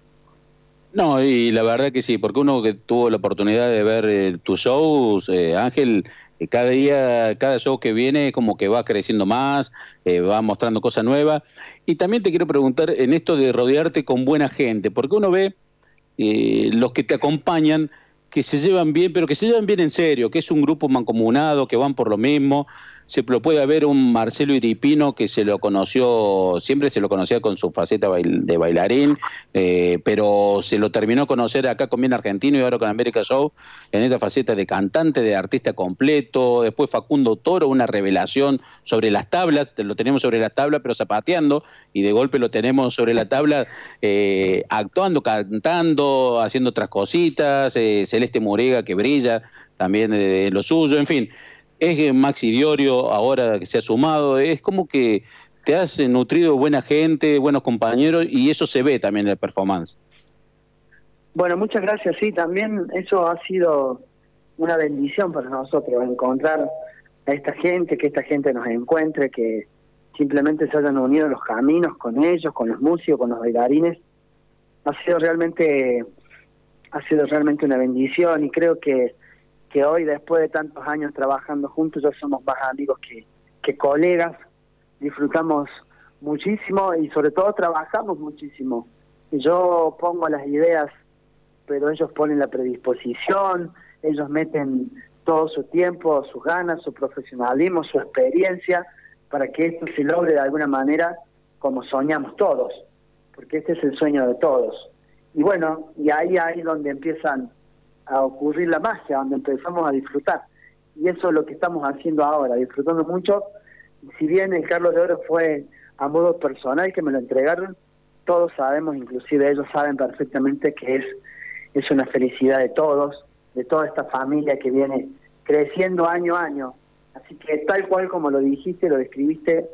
No, y la verdad que sí, porque uno que tuvo la oportunidad de ver eh, tus shows, eh, Ángel, eh, cada día, cada show que viene como que va creciendo más, va mostrando cosas nuevas. Y también te quiero preguntar en esto de rodearte con buena gente, porque uno ve los que te acompañan que se llevan bien, pero que se llevan bien en serio, que es un grupo mancomunado, que van por lo mismo, se lo puede ver un Marcelo Iripino que se lo conoció, siempre se lo conocía con su faceta de bailarín, eh, pero se lo terminó conocer acá con Bien Argentino y ahora con América Show en esta faceta de cantante, de artista completo. Después Facundo Toro, una revelación sobre las tablas, lo tenemos sobre las tablas, pero zapateando, y de golpe lo tenemos sobre la tabla eh, actuando, cantando, haciendo otras cositas. Eh, Celeste Murega que brilla también de lo suyo, en fin es Maxi Diorio ahora que se ha sumado, es como que te has nutrido buena gente, buenos compañeros y eso se ve también en la performance.
Bueno, muchas gracias, sí, también eso ha sido una bendición para nosotros, encontrar a esta gente, que esta gente nos encuentre, que simplemente se hayan unido los caminos con ellos, con los músicos, con los bailarines, ha sido realmente, ha sido realmente una bendición y creo que que hoy, después de tantos años trabajando juntos, ya somos más amigos que, que colegas, disfrutamos muchísimo y sobre todo trabajamos muchísimo. Yo pongo las ideas, pero ellos ponen la predisposición, ellos meten todo su tiempo, sus ganas, su profesionalismo, su experiencia, para que esto se logre de alguna manera como soñamos todos, porque este es el sueño de todos. Y bueno, y ahí ahí donde empiezan a ocurrir la magia, donde empezamos a disfrutar. Y eso es lo que estamos haciendo ahora, disfrutando mucho. Si bien el Carlos de Oro fue a modo personal que me lo entregaron, todos sabemos, inclusive ellos saben perfectamente que es, es una felicidad de todos, de toda esta familia que viene creciendo año a año. Así que tal cual como lo dijiste, lo describiste,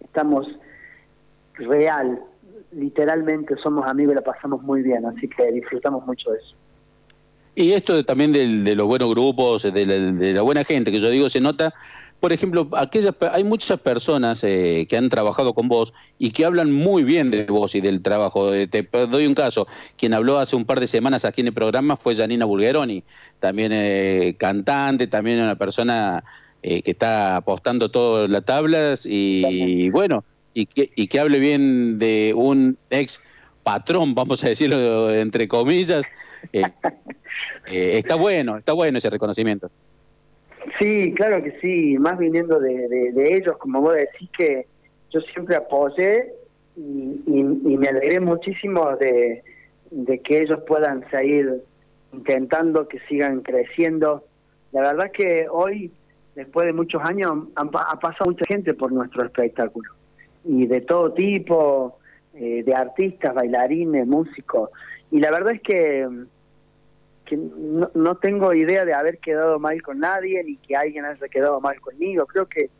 estamos real, literalmente somos amigos y la pasamos muy bien, así que disfrutamos mucho de eso.
Y esto también de los buenos grupos, de la, de la, buena gente, que yo digo, se nota, por ejemplo, aquellas, hay muchas personas eh, que han trabajado con vos y que hablan muy bien de vos y del trabajo. Eh, te doy un caso, quien habló hace un par de semanas aquí en el programa fue Janina Bulgeroni, también eh, cantante, también una persona que está apostando todas las tablas y bueno, y que, y que hable bien de un ex patrón, vamos a decirlo entre comillas, eh, está bueno, está bueno ese reconocimiento.
Sí, claro que sí, más viniendo de, ellos, como vos decís que yo siempre apoyé y, me alegré muchísimo de, que ellos puedan seguir intentando, que sigan creciendo. La verdad es que hoy, después de muchos años, ha pasado mucha gente por nuestro espectáculo y de todo tipo, eh, de artistas, bailarines, músicos. Y la verdad es que, que no, tengo idea de haber quedado mal con nadie ni que alguien haya quedado mal conmigo. Creo que,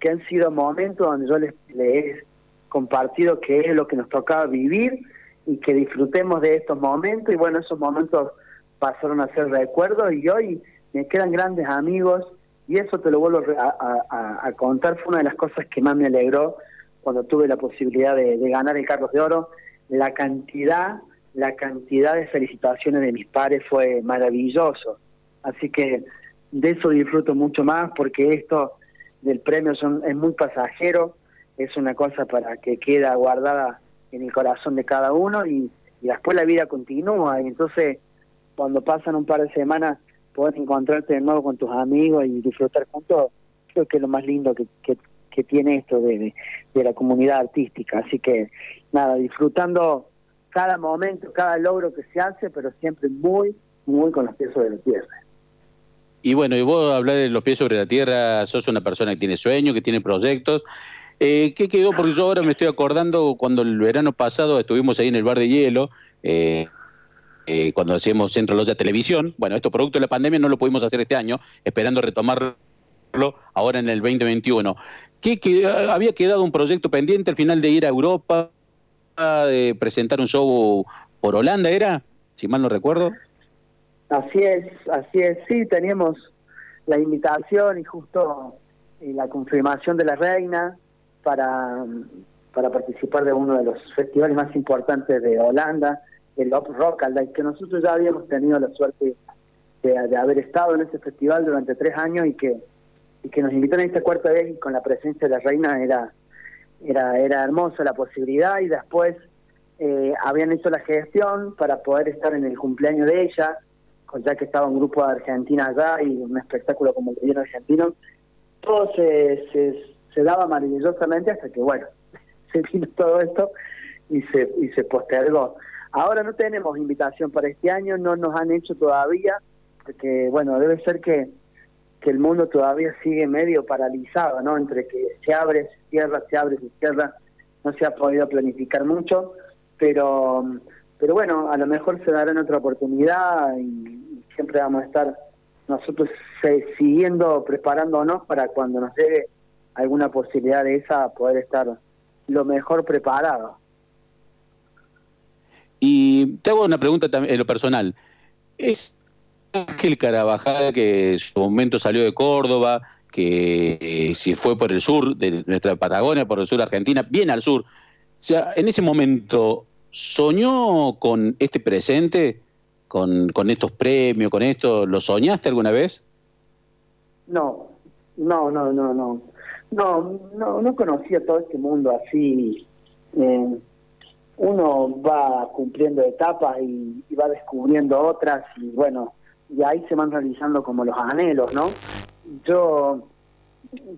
que han sido momentos donde yo les, les he compartido qué es lo que nos tocaba vivir y que disfrutemos de estos momentos. Y bueno, esos momentos pasaron a ser recuerdos y hoy me quedan grandes amigos y eso te lo vuelvo a, a contar. Fue una de las cosas que más me alegró cuando tuve la posibilidad de, ganar el Carlos de Oro, la cantidad, la cantidad de felicitaciones de mis pares fue maravilloso. Así que de eso disfruto mucho más porque esto del premio son, es muy pasajero, es una cosa para que queda guardada en el corazón de cada uno y, después la vida continúa y entonces cuando pasan un par de semanas puedes encontrarte de nuevo con tus amigos y disfrutar juntos, creo que es lo más lindo que, que tiene esto de, de, la comunidad artística. Así que nada, disfrutando cada momento, cada logro que se hace, pero siempre muy, muy con los pies sobre la tierra.
Y bueno, y vos hablar de los pies sobre la tierra, sos una persona que tiene sueños, que tiene proyectos. Eh, ¿Qué quedó? Porque yo ahora me estoy acordando cuando el verano pasado estuvimos ahí en el bar de hielo, eh, eh, cuando hacíamos Centro Loya Televisión. Bueno, esto producto de la pandemia no lo pudimos hacer este año, esperando retomarlo ahora en el 2021 que, había quedado un proyecto pendiente al final de ir a Europa, de presentar un show por Holanda, ¿era? Si mal no recuerdo.
Así es, así es. Sí, teníamos la invitación y justo eh, la confirmación de la reina para, para participar de uno de los festivales más importantes de Holanda, el Op Rock, que nosotros ya habíamos tenido la suerte de haber estado en ese festival durante tres años y que y que nos invitaron esta cuarta vez y con la presencia de la reina era era era hermosa la posibilidad y después eh, habían hecho la gestión para poder estar en el cumpleaños de ella ya que estaba un grupo de Argentina allá y un espectáculo como el gobierno argentino todo se, se, daba maravillosamente hasta que bueno se vino todo esto y se y se postergó ahora no tenemos invitación para este año no nos han hecho todavía porque bueno debe ser que que el mundo todavía sigue medio paralizado, ¿no? Entre que se abre, cierra, se abre, se cierra, no se ha podido planificar mucho, pero, pero bueno, a lo mejor se dará otra oportunidad y, siempre vamos a estar nosotros siguiendo preparándonos para cuando nos llegue alguna posibilidad de esa poder estar lo mejor preparado.
Y te hago una pregunta también en lo personal. ¿Es Ángel Carabajal, que en su momento salió de Córdoba, que si fue por el sur de nuestra Patagonia, por el sur de Argentina, bien al sur. O sea, en ese momento, ¿soñó con este presente, con, con estos premios, con esto? ¿Lo soñaste alguna vez?
No, no, no, no, no. No, no, no conocía todo este mundo así. Eh, uno va cumpliendo etapas y va descubriendo otras y bueno, y ahí se van realizando como los anhelos, ¿no? Yo,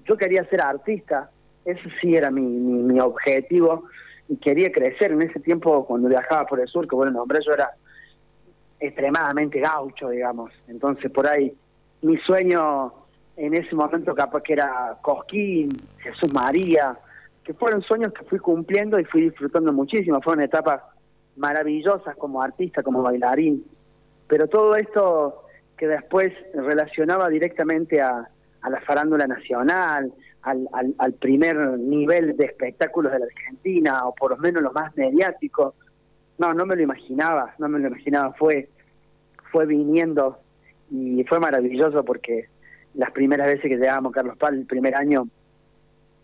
yo quería ser artista, eso sí era mi, mi, objetivo, y quería crecer en ese tiempo cuando viajaba por el sur, que bueno, hombre, yo era extremadamente gaucho, digamos. Entonces por ahí mi sueño en ese momento capaz que era Cosquín, Jesús María, que fueron sueños que fui cumpliendo y fui disfrutando muchísimo, fueron etapas maravillosas como artista, como bailarín, pero todo esto que después relacionaba directamente a, a la farándula nacional, al, al, al, primer nivel de espectáculos de la Argentina, o por lo menos lo más mediático, no, no me lo imaginaba, no me lo imaginaba, fue, fue viniendo y fue maravilloso porque las primeras veces que llegábamos Carlos Paz, el primer año,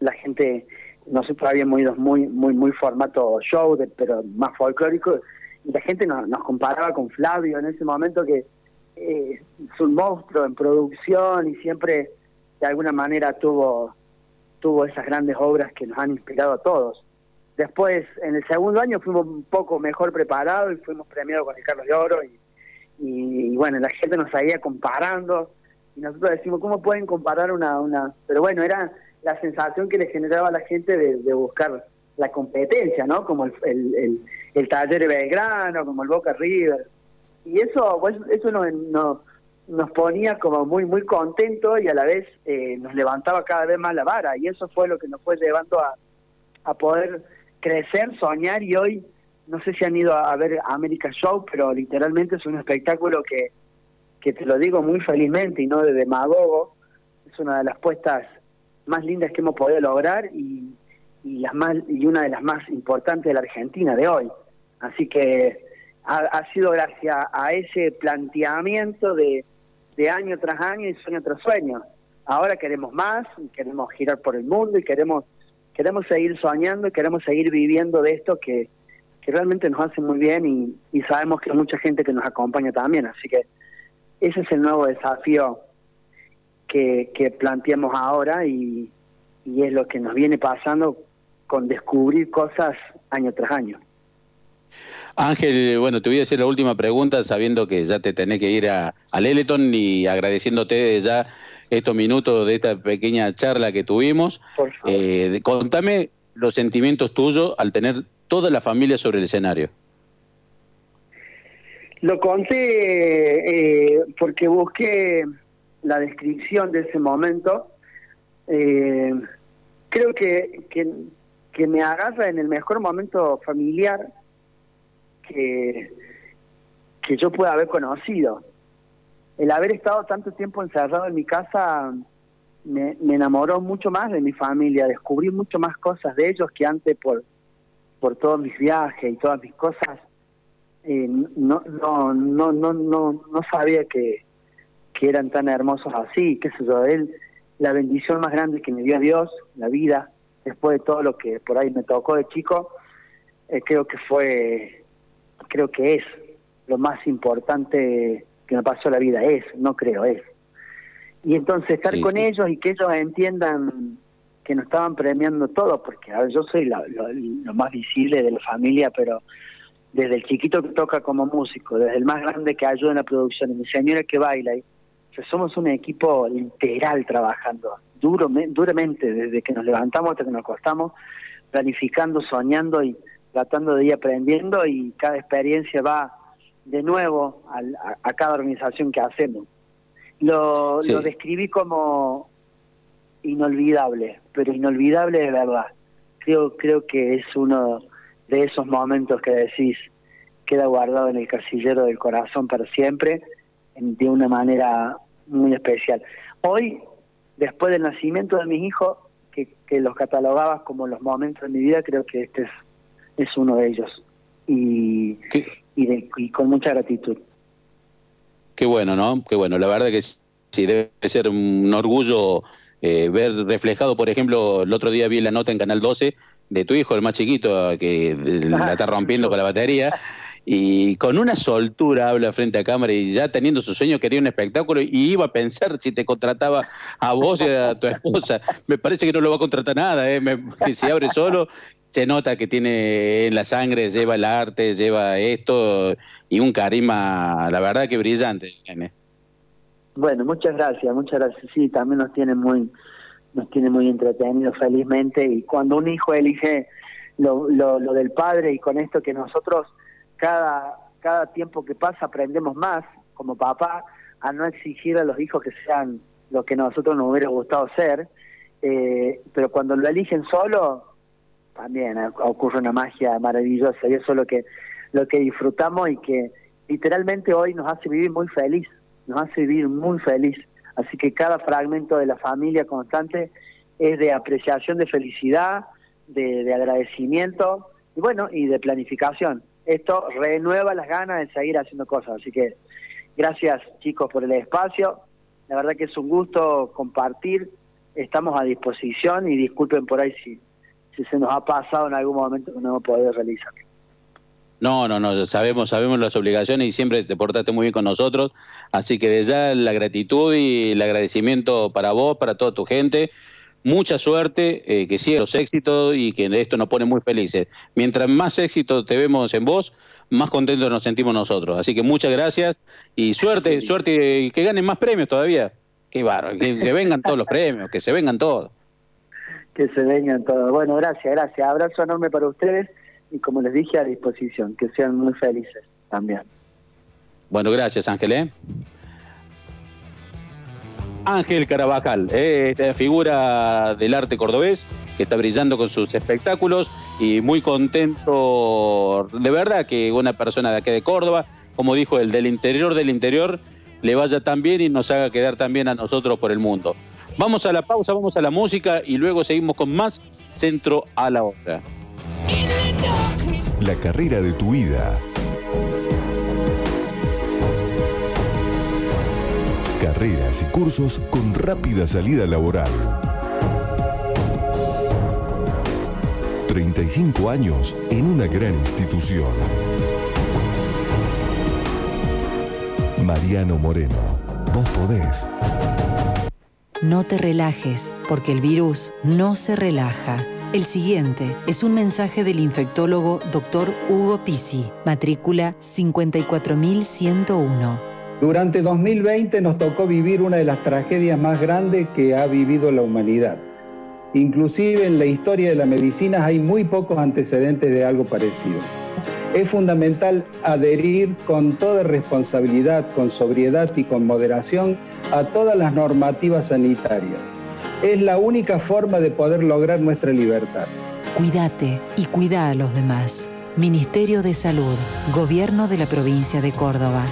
la gente, nosotros habíamos ido muy, muy, muy formato show, pero más folclórico, y la gente nos, nos comparaba con Flavio en ese momento que eh, es un monstruo en producción y siempre de alguna manera tuvo tuvo esas grandes obras que nos han inspirado a todos. Después, en el segundo año fuimos un poco mejor preparados y fuimos premiados con el Carlos de Oro y, bueno, la gente nos seguía comparando y nosotros decimos, ¿cómo pueden comparar una, una...? Pero bueno, era la sensación que le generaba a la gente de, buscar la competencia, ¿no? Como el, el, el, Taller Belgrano, como el Boca River. Y eso pues, eso nos, nos, nos ponía como muy muy contentos y a la vez eh, nos levantaba cada vez más la vara. Y eso fue lo que nos fue llevando a, a poder crecer, soñar y hoy, no sé si han ido a ver América Show, pero literalmente es un espectáculo que que te lo digo muy felizmente y no de demagogo, es una de las puestas más lindas que hemos podido lograr y, y, las más, y una de las más importantes de la Argentina de hoy. Así que ha, sido gracias a ese planteamiento de, de año tras año y sueño tras sueño. Ahora queremos más, queremos girar por el mundo y queremos queremos seguir soñando y queremos seguir viviendo de esto que, que realmente nos hace muy bien y, y sabemos que hay mucha gente que nos acompaña también. Así que ese es el nuevo desafío que, planteamos ahora y, es lo que nos viene pasando con descubrir cosas año tras año.
Ángel, bueno, te voy a hacer la última pregunta sabiendo que ya te tenés que ir a, a Leleton y agradeciéndote ya estos minutos de esta pequeña charla que tuvimos. Eh, contame los sentimientos tuyos al tener toda la familia sobre el escenario.
Lo conté eh, porque busqué la descripción de ese momento. Eh, creo que, que, me agarra en el mejor momento familiar que, yo pueda haber conocido. El haber estado tanto tiempo encerrado en mi casa me, enamoró mucho más de mi familia, descubrí mucho más cosas de ellos que antes por, por todos mis viajes y todas mis cosas. Eh, no, no, no, no, no, no sabía que, que eran tan hermosos así, qué sé yo, él, la bendición más grande que me dio Dios, la vida, después de todo lo que por ahí me tocó de chico, eh, creo que fue, creo que es lo más importante que me pasó la vida, es, no creo, es. Y entonces estar con ellos y que ellos entiendan que nos estaban premiando todo, porque a ver, yo soy lo más visible de la familia, pero desde el chiquito que toca como músico, desde el más grande que ayuda en la producción, mi señora que baila. Y, somos un equipo integral trabajando, duro, duramente, desde que nos levantamos hasta que nos acostamos, planificando, soñando y tratando de ir aprendiendo y cada experiencia va de nuevo a, cada organización que hacemos. Lo, lo describí como inolvidable, pero inolvidable de verdad. Creo, creo que es uno de esos momentos que decís queda guardado en el casillero del corazón para siempre, de una manera muy especial. Hoy, después del nacimiento de mis hijos, que, los catalogabas como los momentos de mi vida, creo que este es, es uno de ellos. Y, y, con mucha gratitud.
Qué bueno, ¿no? Qué bueno. La verdad que sí, debe ser un orgullo eh, ver reflejado, por ejemplo, el otro día vi la nota en Canal 12 de tu hijo, el más chiquito, que la está rompiendo con la batería, y con una soltura habla frente a cámara y ya teniendo su sueño quería un espectáculo y iba a pensar si te contrataba a vos y a tu esposa. Me parece que no lo va a contratar nada, ¿eh? que si abre solo se nota que tiene en la sangre, lleva el arte, lleva esto y un carisma, la verdad que brillante.
Bueno, muchas gracias, muchas gracias. Sí, también nos tiene muy nos tiene muy entretenidos felizmente y cuando un hijo elige lo, lo, del padre y con esto que nosotros cada cada tiempo que pasa aprendemos más como papá a no exigir a los hijos que sean lo que nosotros nos hubiera gustado ser, eh, pero cuando lo eligen solo, también ocurre una magia maravillosa y eso es lo que, lo que disfrutamos y que literalmente hoy nos hace vivir muy feliz, nos hace vivir muy feliz. Así que cada fragmento de la familia constante es de apreciación, de felicidad, de, agradecimiento y bueno, y de planificación. Esto renueva las ganas de seguir haciendo cosas. Así que gracias chicos por el espacio. La verdad que es un gusto compartir. Estamos a disposición y disculpen por ahí si, si se nos ha pasado en algún momento que no hemos podido realizar.
No, no, no, sabemos, sabemos las obligaciones y siempre te portaste muy bien con nosotros, así que de ya la gratitud y el agradecimiento para vos, para toda tu gente, mucha suerte, eh, que siga los éxitos y que esto nos pone muy felices. Mientras más éxito te vemos en vos, más contentos nos sentimos nosotros. Así que muchas gracias y suerte, suerte y que ganen más premios todavía. Qué barro, que, vengan todos los premios, que se vengan todos.
Que se vengan todos. Bueno, gracias, gracias. Abrazo enorme para ustedes y como les dije, a disposición. Que sean muy felices también.
Bueno, gracias Ángel. ¿eh? Ángel Carabajal, ¿eh? figura del arte cordobés que está brillando con sus espectáculos y muy contento, de verdad que una persona de aquí de Córdoba, como dijo el del interior del interior, le vaya tan bien y nos haga quedar tan bien a nosotros por el mundo. Vamos a la pausa, vamos a la música y luego seguimos con más Centro a la Obra.
La carrera de tu vida. Carreras y cursos con rápida salida laboral. 35 años en una gran institución. Mariano Moreno, vos podés.
No te relajes, porque el virus no se relaja. El siguiente es un mensaje del infectólogo Dr. Hugo Pisi, matrícula 54101.
Durante 2020 nos tocó vivir una de las tragedias más grandes que ha vivido la humanidad. Inclusive en la historia de la medicina hay muy pocos antecedentes de algo parecido. Es fundamental adherir con toda responsabilidad, con sobriedad y con moderación a todas las normativas sanitarias es la única forma de poder lograr nuestra libertad.
Cuídate y cuida a los demás. Ministerio de Salud, Gobierno de la Provincia de Córdoba.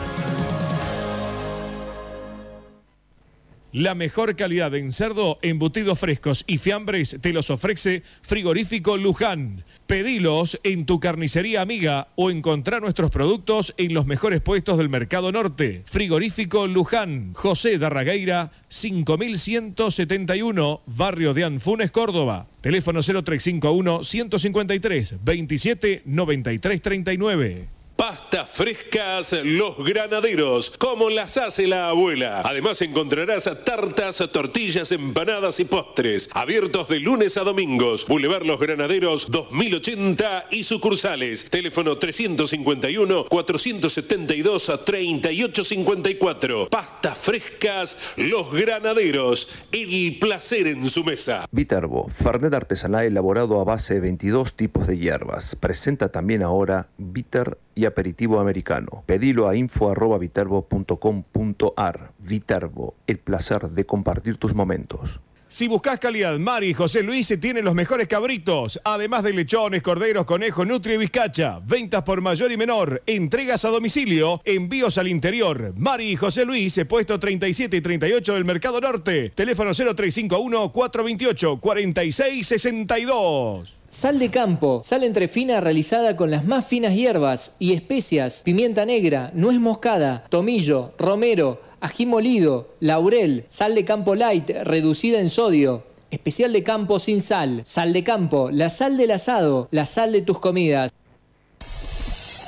La mejor calidad en cerdo, embutidos frescos y fiambres te los ofrece Frigorífico Luján. Pedilos en tu carnicería amiga o encontrá nuestros productos en los mejores puestos del Mercado Norte. Frigorífico Luján, José Darragueira, 5171, Barrio de Anfunes, Córdoba. Teléfono 0351 153 27 93 39.
Pastas frescas Los Granaderos, como las hace la abuela. Además encontrarás tartas, tortillas, empanadas y postres. Abiertos de lunes a domingos. Boulevard Los Granaderos 2080 y sucursales. Teléfono 351 472 3854. Pastas frescas Los Granaderos. El placer en su mesa.
Viterbo, Fernet artesanal elaborado a base de 22 tipos de hierbas. Presenta también ahora Bitter y aperitivo americano. Pedilo a info.viterbo.com.ar. Viterbo, el placer de compartir tus momentos.
Si buscas calidad, Mari y José Luis se tienen los mejores cabritos, además de lechones, corderos, conejos, nutria y bizcacha. Ventas por mayor y menor, entregas a domicilio, envíos al interior. Mari y José Luis, puesto 37 y 38 del Mercado Norte. Teléfono 0351 428 4662.
Sal de campo, sal entre fina realizada con las más finas hierbas y especias, pimienta negra, nuez moscada, tomillo, romero, ají molido, laurel, sal de campo light reducida en sodio. Especial de campo sin sal, sal de campo, la sal del asado, la sal de tus comidas.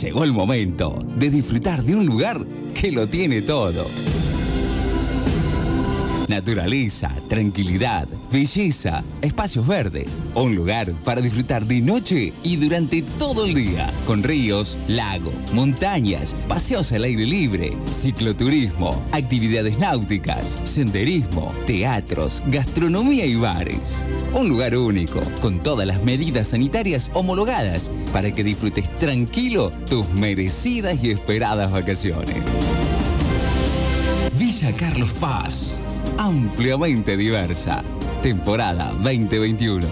Llegó el momento de disfrutar de un lugar que lo tiene todo. Naturaleza, tranquilidad, belleza, espacios verdes. Un lugar para disfrutar de noche y durante todo el día. Con ríos, lago, montañas, paseos al aire libre, cicloturismo, actividades náuticas, senderismo, teatros, gastronomía y bares. Un lugar único, con todas las medidas sanitarias homologadas para que disfrutes tranquilo tus merecidas y esperadas vacaciones. Villa Carlos Paz ampliamente diversa. Temporada 2021.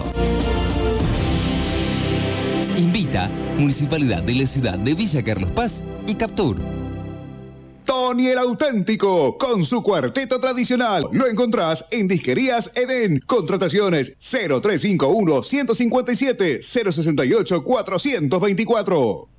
Invita Municipalidad de la Ciudad de Villa Carlos Paz y Captur.
Tony el auténtico, con su cuarteto tradicional. Lo encontrás en Disquerías Eden. Contrataciones 0351 157 068 424.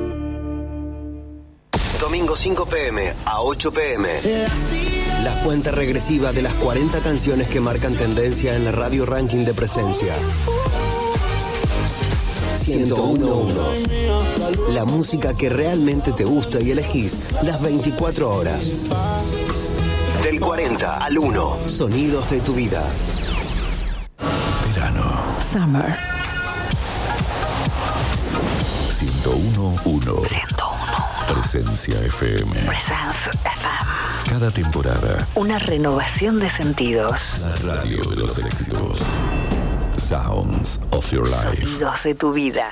Domingo 5 pm a 8 pm. La cuenta regresiva de las 40 canciones que marcan tendencia en la radio ranking de presencia. 1011. La música que realmente te gusta y elegís las 24 horas. Del 40 al 1. Sonidos de tu vida.
Verano.
Summer.
101.1.
101.
Presencia FM.
Presence FM.
Cada temporada.
Una renovación de sentidos.
La radio de los éxitos. Sounds of your life.
Sonidos de tu vida.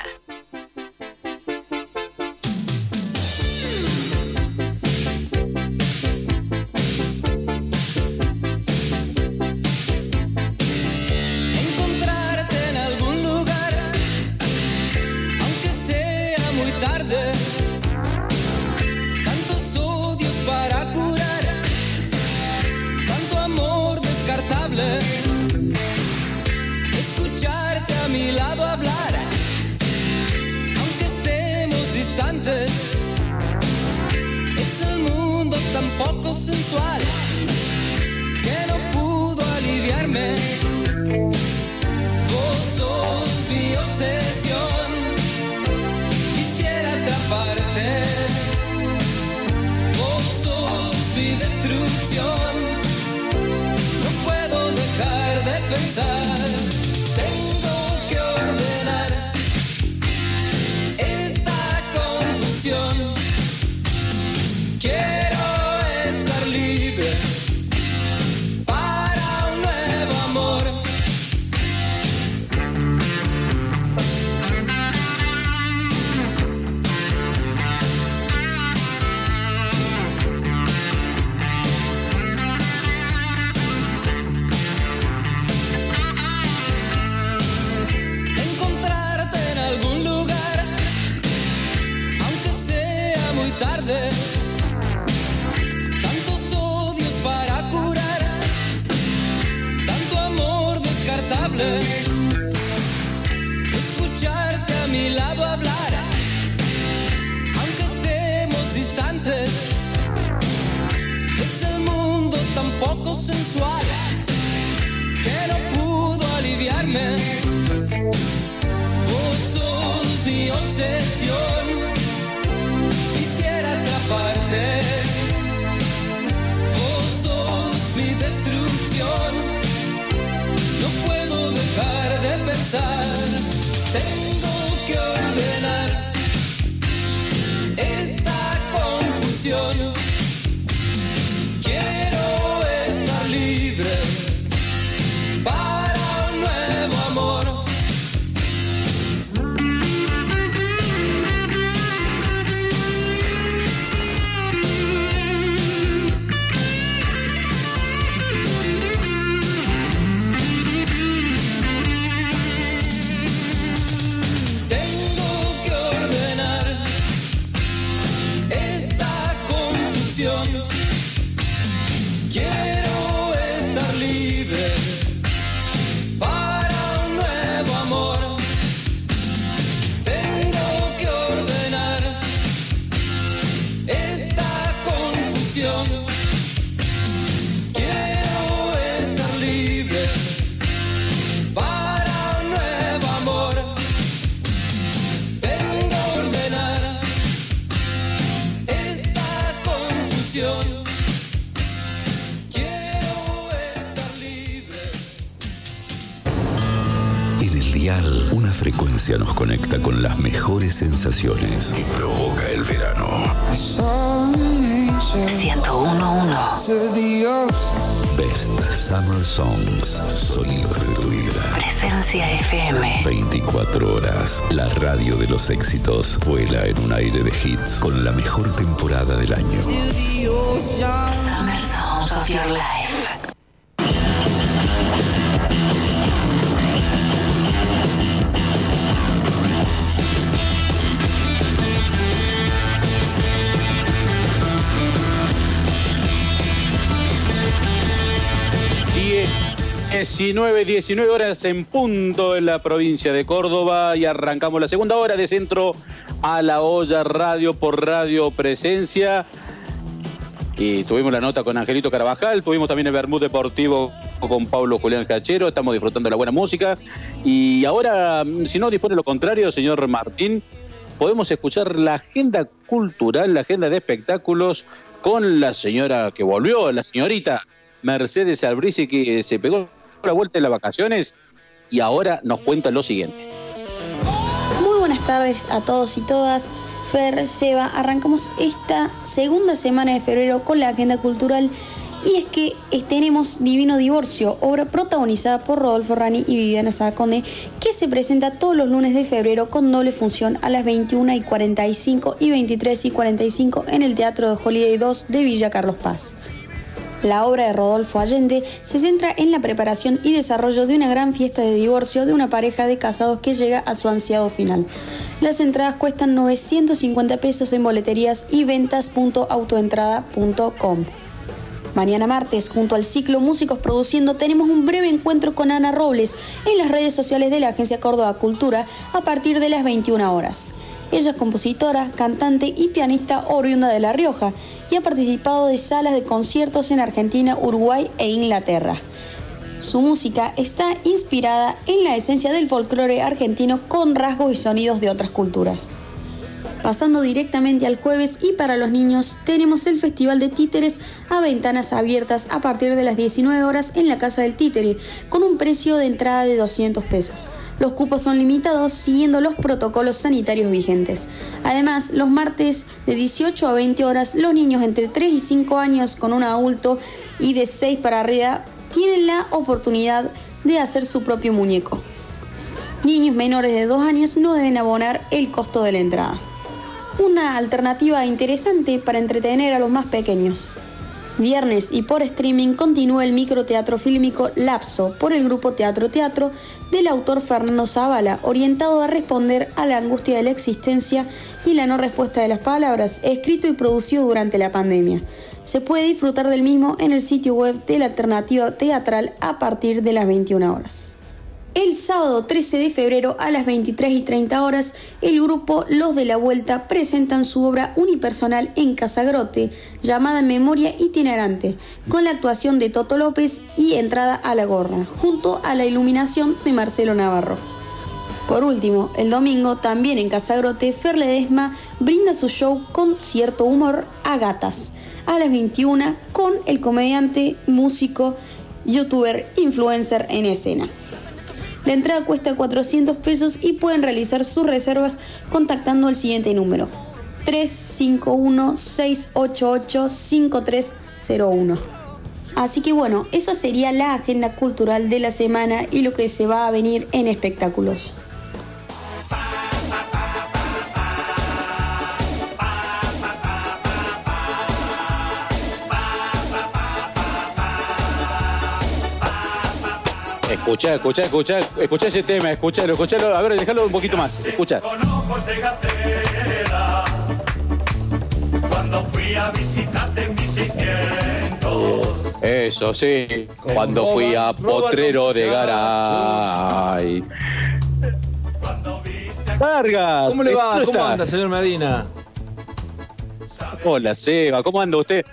Tan poco sensual
sensaciones y provoca el verano.
1011.
Best Summer Songs, sonidos de tu vida.
Presencia FM.
24 horas, la radio de los éxitos vuela en un aire de hits con la mejor temporada del año.
Summer Songs of Your Life.
19, 19 horas en punto en la provincia de Córdoba y arrancamos la segunda hora de centro a la olla radio por radio presencia. Y tuvimos la nota con Angelito Carabajal, tuvimos también el Bermud Deportivo con Pablo Julián Cachero, estamos disfrutando de la buena música. Y ahora, mm, si no dispone lo contrario, señor Martín, podemos escuchar la agenda cultural, la agenda de espectáculos con la señora que volvió, la señorita Mercedes Albrici, que se pegó la vuelta de las vacaciones y ahora nos cuenta lo siguiente.
Muy buenas tardes a todos y todas. Fer, Seba, arrancamos esta segunda semana de febrero con la agenda cultural y es que tenemos Divino Divorcio, obra protagonizada por Rodolfo Rani y Viviana Saconde, que se presenta todos los lunes de febrero con doble función a las 21 y 45 y 23 y 45 en el Teatro de Holiday 2 de Villa Carlos Paz. La obra de Rodolfo Allende se centra en la preparación y desarrollo de una gran fiesta de divorcio de una pareja de casados que llega a su ansiado final. Las entradas cuestan 950 pesos en boleterías y ventas.autoentrada.com. Mañana martes, junto al ciclo Músicos Produciendo, tenemos un breve encuentro con Ana Robles en las redes sociales de la Agencia Córdoba Cultura a partir de las 21 horas. Ella es compositora, cantante y pianista oriunda de La Rioja y ha participado de salas de conciertos en Argentina, Uruguay e Inglaterra. Su música está inspirada en la esencia del folclore argentino con rasgos y sonidos de otras culturas. Pasando directamente al jueves y para los niños, tenemos el Festival de Títeres a ventanas abiertas a partir de las 19 horas en la Casa del Títere, con un precio de entrada de 200 pesos. Los cupos son limitados siguiendo los protocolos sanitarios vigentes. Además, los martes de 18 a 20 horas, los niños entre 3 y 5 años con un adulto y de 6 para arriba tienen la oportunidad de hacer su propio muñeco. Niños menores de 2 años no deben abonar el costo de la entrada. Una alternativa interesante para entretener a los más pequeños. Viernes y por streaming continúa el microteatro fílmico Lapso por el grupo Teatro Teatro del autor Fernando Zavala, orientado a responder a la angustia de la existencia y la no respuesta de las palabras, escrito y producido durante la pandemia. Se puede disfrutar del mismo en el sitio web de la alternativa teatral a partir de las 21 horas. El sábado 13 de febrero a las 23 y 30 horas, el grupo Los de la Vuelta presentan su obra unipersonal en Casagrote, llamada Memoria Itinerante, con la actuación de Toto López y entrada a la gorra, junto a la iluminación de Marcelo Navarro. Por último, el domingo, también en Casagrote, Fer Ledesma brinda su show con cierto humor a gatas, a las 21 con el comediante, músico, youtuber, influencer en escena. La entrada cuesta 400 pesos y pueden realizar sus reservas contactando al siguiente número 351-688-5301. Así que bueno, esa sería la agenda cultural de la semana y lo que se va a venir en espectáculos.
Escucha, escucha, escucha, escucha ese tema, escuchalo, escuchalo, a ver, déjalo un poquito más, escucha.
ojos de gatera. Cuando fui a visitarte en mi 600.
Eso, sí, cuando fui a Potrero de Garay. Vargas.
¿Cómo le va?
¿cómo
¿Cómo
está?
anda, señor Medina?
Hola, Seba, ¿cómo anda usted?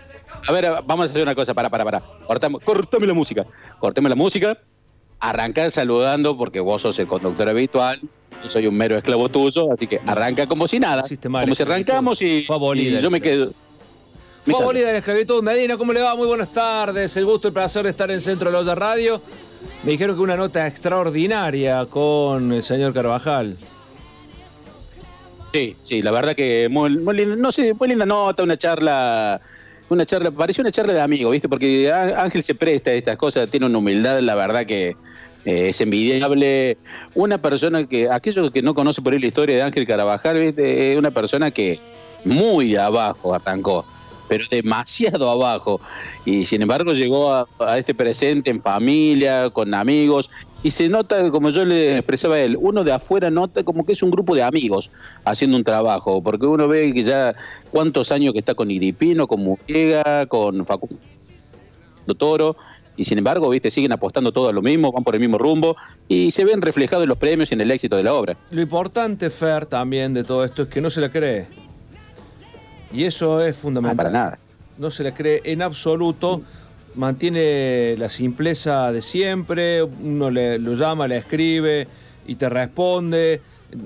A ver, vamos a hacer una cosa, para, para, para. Cortame, cortame la música. Cortame la música. Arranca saludando porque vos sos el conductor habitual. Yo soy un mero esclavo tuyo, así que arranca como si nada. Como si arrancamos y,
Fue
yo me quedo.
Favorita de la esclavitud, Medina, ¿cómo le va? Muy buenas tardes. El gusto y el placer de estar en el centro de la radio. Me dijeron que una nota extraordinaria con el señor Carvajal.
Sí, sí, la verdad que muy, muy linda, no sé, muy linda nota, una charla, una charla, pareció una charla de amigos, ¿viste? Porque Ángel se presta a estas cosas, tiene una humildad, la verdad que eh, es envidiable. Una persona que, aquellos que no conocen por ahí la historia de Ángel Carabajal, ¿viste? Es una persona que muy abajo arrancó, pero demasiado abajo. Y sin embargo llegó a este presente en familia, con amigos, y se nota, como yo le expresaba a él, uno de afuera nota como que es un grupo de amigos haciendo un trabajo, porque uno ve que ya cuántos años que está con Iripino, con Mujega, con Facundo Toro, y sin embargo, viste, siguen apostando todo a lo mismo, van por el mismo rumbo, y se ven reflejados en los premios y en el éxito de la obra.
Lo importante, Fer, también de todo esto es que no se la cree. Y eso es fundamental.
para nada.
No se la cree en absoluto. Mantiene la simpleza de siempre. Uno le, lo llama, le escribe y te responde.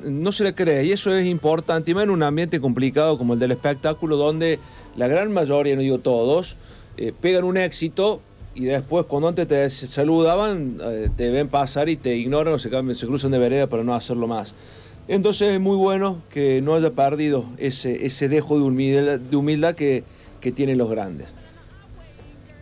No se la cree. Y eso es importante. Y más en un ambiente complicado como el del espectáculo, donde la gran mayoría, no digo todos, eh, pegan un éxito y después cuando antes te saludaban, eh, te ven pasar y te ignoran o se, cambian, se cruzan de vereda para no hacerlo más. Entonces es muy bueno que no haya perdido ese, ese dejo de humildad, de humildad que, que tienen los grandes.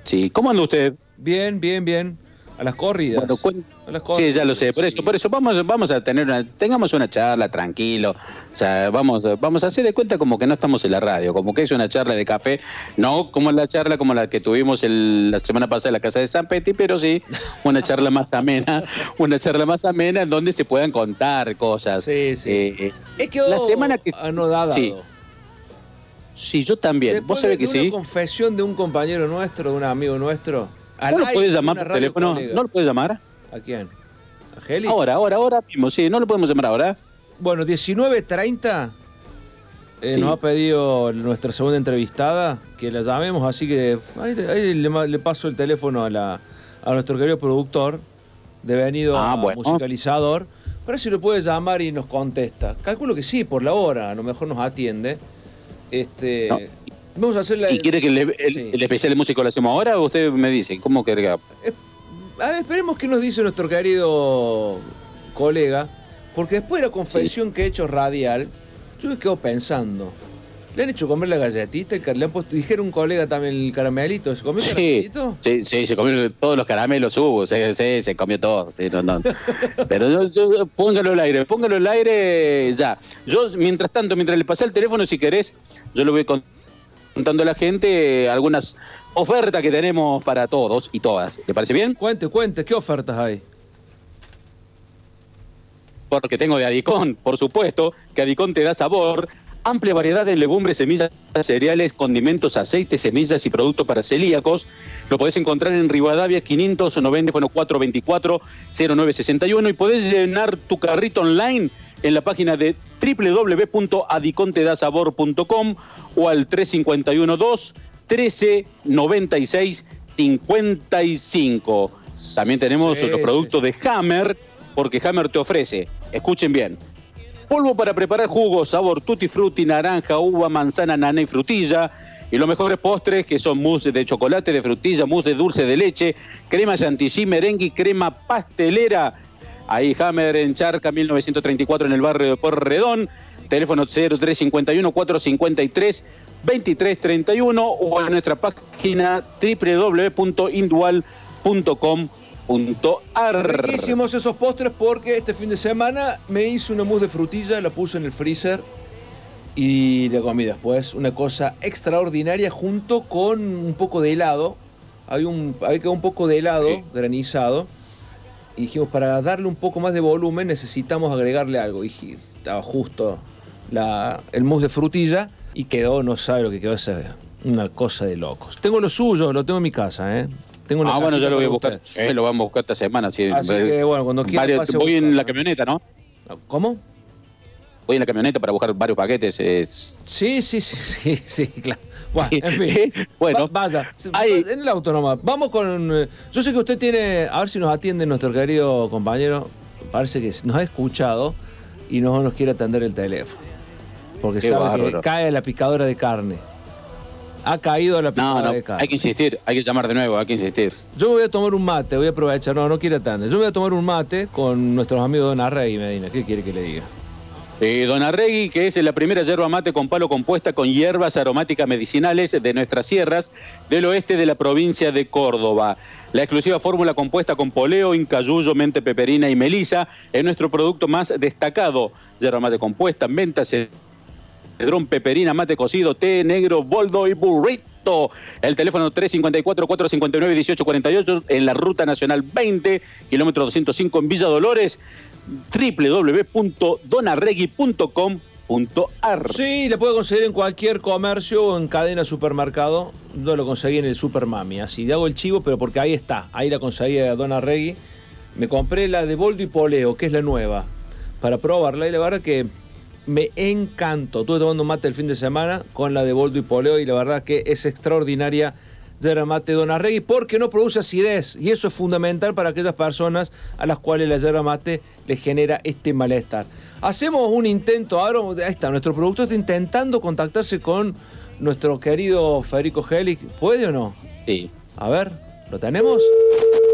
Sí, ¿cómo anda usted?
Bien, bien, bien. A las corridas.
Bueno,
A las
Sí,
corridas.
ya lo sé, por eso, por eso vamos, vamos a tener una, tengamos una charla tranquilo, o sea, vamos, vamos a hacer de cuenta como que no estamos en la radio, como que es una charla de café, no como la charla como la que tuvimos el- la semana pasada en la casa de San Petty, pero sí una charla más amena, una charla más amena en donde se puedan contar cosas.
Sí, sí.
Eh,
Es que
la semana que
anodado.
sí, sí, yo también.
Después
Vos sabés
de
que
una
sí.
confesión de un compañero nuestro, de un amigo nuestro.
¿No lo puedes
de
llamar por teléfono?
colega.
¿No lo puedes llamar?
¿A quién? ¿A Geli?
Ahora, ahora, ahora mismo, sí, no lo podemos llamar ahora.
Bueno, 19.30 eh,
Sí.
nos ha pedido nuestra segunda entrevistada que la llamemos, así que ahí, ahí le, paso el teléfono a, la, a nuestro querido productor, devenido
Ah,
a
bueno.
musicalizador, ver si lo puede llamar y nos contesta. Calculo que sí, por la hora, a lo mejor nos atiende. Este,
No.
Vamos a hacer la...
¿Y quiere que el, especial de músico lo hacemos ahora o usted me dice? ¿Cómo que haga?
A ver, esperemos qué nos dice nuestro querido colega, porque después de la confesión que he hecho radial, yo me quedo pensando. ¿Le han hecho comer la galletita? El, le han puesto, dijeron un colega también el caramelito. ¿Se comió el
Sí,
caramelito?
sí, sí, se comió todos los caramelos hubo, sí, sí, se comió todo. sí, no, no. Pero yo- yo- póngalo al aire, póngalo al aire ya. Yo, mientras tanto, mientras le pasé el teléfono, si querés, yo le voy con- contando a la gente eh, algunas ofertas que tenemos para todos y todas. ¿Le parece bien?
Cuente, cuente, ¿qué ofertas hay?
Porque tengo de Adicón, por supuesto, que Adicón te da sabor. Amplia variedad de legumbres, semillas, cereales, condimentos, aceites, semillas y productos para celíacos. Lo podés encontrar en Rivadavia 590, bueno, 424-0961 y podés llenar tu carrito online en la página de www.adicontedasabor.com o al 351 2 13 96 55. También tenemos
Sí,
los
sí.
productos de Hammer, porque Hammer te ofrece, escuchen bien, polvo para preparar jugos, sabor tutti frutti, naranja, uva, manzana, nana y frutilla. Y los mejores postres que son mousse de chocolate, de frutilla, mousse de dulce de leche, crema chantilly, merengue y crema pastelera. Ahí Hammer en Charca 1934 en el barrio de Porredón. Teléfono 0351 453 2331 o en nuestra página www.indual.com.ar.
Riquísimos esos postres porque este fin de semana me hice una mousse de frutilla, la puse en el freezer y la comí después. Una cosa extraordinaria junto con un poco de helado. Había, un, había quedado un poco de helado granizado. Y dijimos, para darle un poco más de volumen necesitamos agregarle algo. Y estaba justo la, el mousse de frutilla y quedó, no sabe lo que quedó, esa, una cosa de locos. Tengo lo suyo, lo tengo en mi casa, ¿eh? Tengo una
Ah, bueno, ya lo voy a buscar. lo vamos a buscar esta semana. sí.
Así que, bueno, cuando quiera
Varios-
pase a
Voy en la camioneta, ¿no?
¿Cómo?
Voy en la camioneta para buscar varios paquetes. es-
Sí, sí, sí, sí, sí, claro. Bueno, en fin.
Bueno,
Va- vaya, en el auto nomás. Vamos con. eh, Yo sé que usted tiene. A ver si nos atiende nuestro querido compañero. Parece que nos ha escuchado y no nos quiere atender el teléfono. Porque
Qué
sabe que cae la picadora de carne. Ha caído la
No,
picada
no,
de carne.
hay que insistir, hay que llamar de nuevo, hay que insistir.
Yo me voy a tomar un mate, voy a aprovechar, no, no quiero tanto. Yo voy a tomar un mate con nuestros amigos Don Arrey y Medina. ¿Qué quiere que le diga?
Sí, Don Arregui, que es la primera yerba mate con palo compuesta con hierbas aromáticas medicinales de nuestras sierras del oeste de la provincia de Córdoba. La exclusiva fórmula compuesta con poleo, incayuyo, mente peperina y melisa es nuestro producto más destacado. Yerba mate compuesta, menta, cedrón, peperina, mate cocido, té negro, boldo y burrito. El teléfono 354-459-1848 en la Ruta Nacional 20, kilómetro 205 en Villa Dolores www.donarregui.com.ar
Sí, le puedo conseguir en cualquier comercio o en cadena supermercado. Yo lo conseguí en el Supermami. Así hago el chivo, pero porque ahí está. Ahí la conseguí a Dona Regui. Me compré la de Boldo y Poleo, que es la nueva, para probarla. Y la verdad que me encantó. Estuve tomando mate el fin de semana con la de Boldo y Poleo y la verdad que es extraordinaria yerba mate Dona Regui porque no produce acidez y eso es fundamental para aquellas personas a las cuales la yerba mate les genera este malestar. Hacemos un intento, ahora ahí está, nuestro productor está intentando contactarse con nuestro querido Federico Helic. ¿Puede o no?
Sí.
A ver, ¿lo tenemos?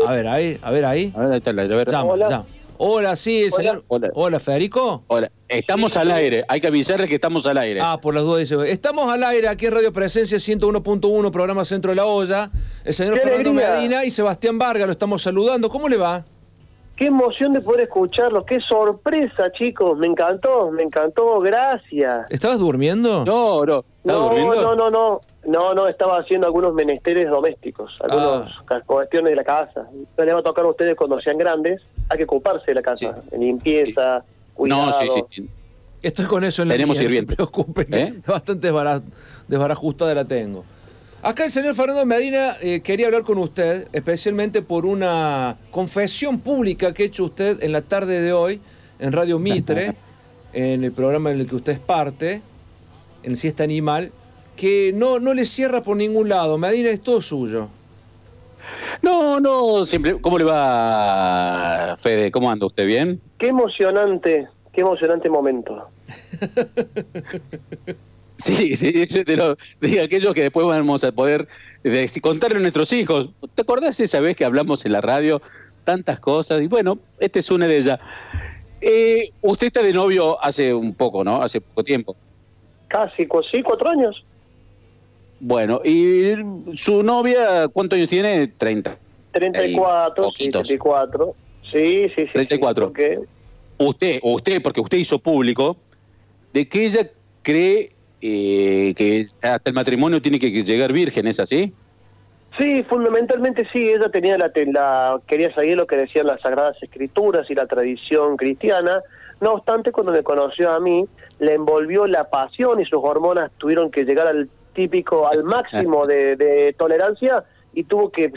A ver, ahí, a ver ahí.
A ver, ahí está, a ver.
Llama,
Hola.
llama. Hola, sí, el señor. Hola. Federico.
Hola, estamos al aire, hay que avisarle que estamos al aire.
Ah, por las dudas dice. Estamos al aire, aquí en Radio Presencia 101.1, programa Centro de la Olla. El señor
¡Qué
Fernando
alegría!
Medina y Sebastián Vargas, lo estamos saludando. ¿Cómo le va?
Qué emoción de poder escucharlos, qué sorpresa, chicos. Me encantó, me encantó, gracias.
¿Estabas durmiendo?
No, no.
No, no, no, no. No, no, estaba haciendo algunos menesteres domésticos, algunas
Ah.
cuestiones de la casa. No le va a tocar a ustedes cuando sean grandes, hay que ocuparse de la casa, en limpieza, cuidado.
No, sí, sí, sí.
Estoy con eso en la
Tenemos
mía, no se
sirvientes.
preocupe, que
¿Eh?
bastante desbara- desbarajustada la tengo. Acá el señor Fernando Medina eh, quería hablar con usted, especialmente por una confesión pública que ha hecho usted en la tarde de hoy en Radio Mitre, en el programa en el que usted es parte, en Siesta Animal, que no, no le cierra por ningún lado. Medina es todo suyo.
No, no, siempre. ¿Cómo le va, Fede? ¿Cómo anda usted? ¿Bien?
Qué emocionante, qué emocionante momento.
Sí, sí, de, lo- de aquellos que después vamos a poder de- contarle a nuestros hijos. ¿Te acordás esa vez que hablamos en la radio tantas cosas? Y bueno, esta es una de ellas. Eh, usted está de novio hace un poco, ¿no? Hace poco tiempo.
Casi, sí, cuatro años.
Bueno, ¿y su novia cuántos años tiene? 30.
34, sí,
poquitos.
34. Sí, sí, sí.
34. Usted, usted, porque usted hizo público, de que ella cree eh, que hasta el matrimonio tiene que llegar virgen, ¿es así?
Sí, fundamentalmente sí, ella tenía la, la- quería seguir lo que decían las Sagradas Escrituras y la tradición cristiana. No obstante, cuando me conoció a mí, le envolvió la pasión y sus hormonas tuvieron que llegar al típico, al máximo de, de tolerancia y tuvo que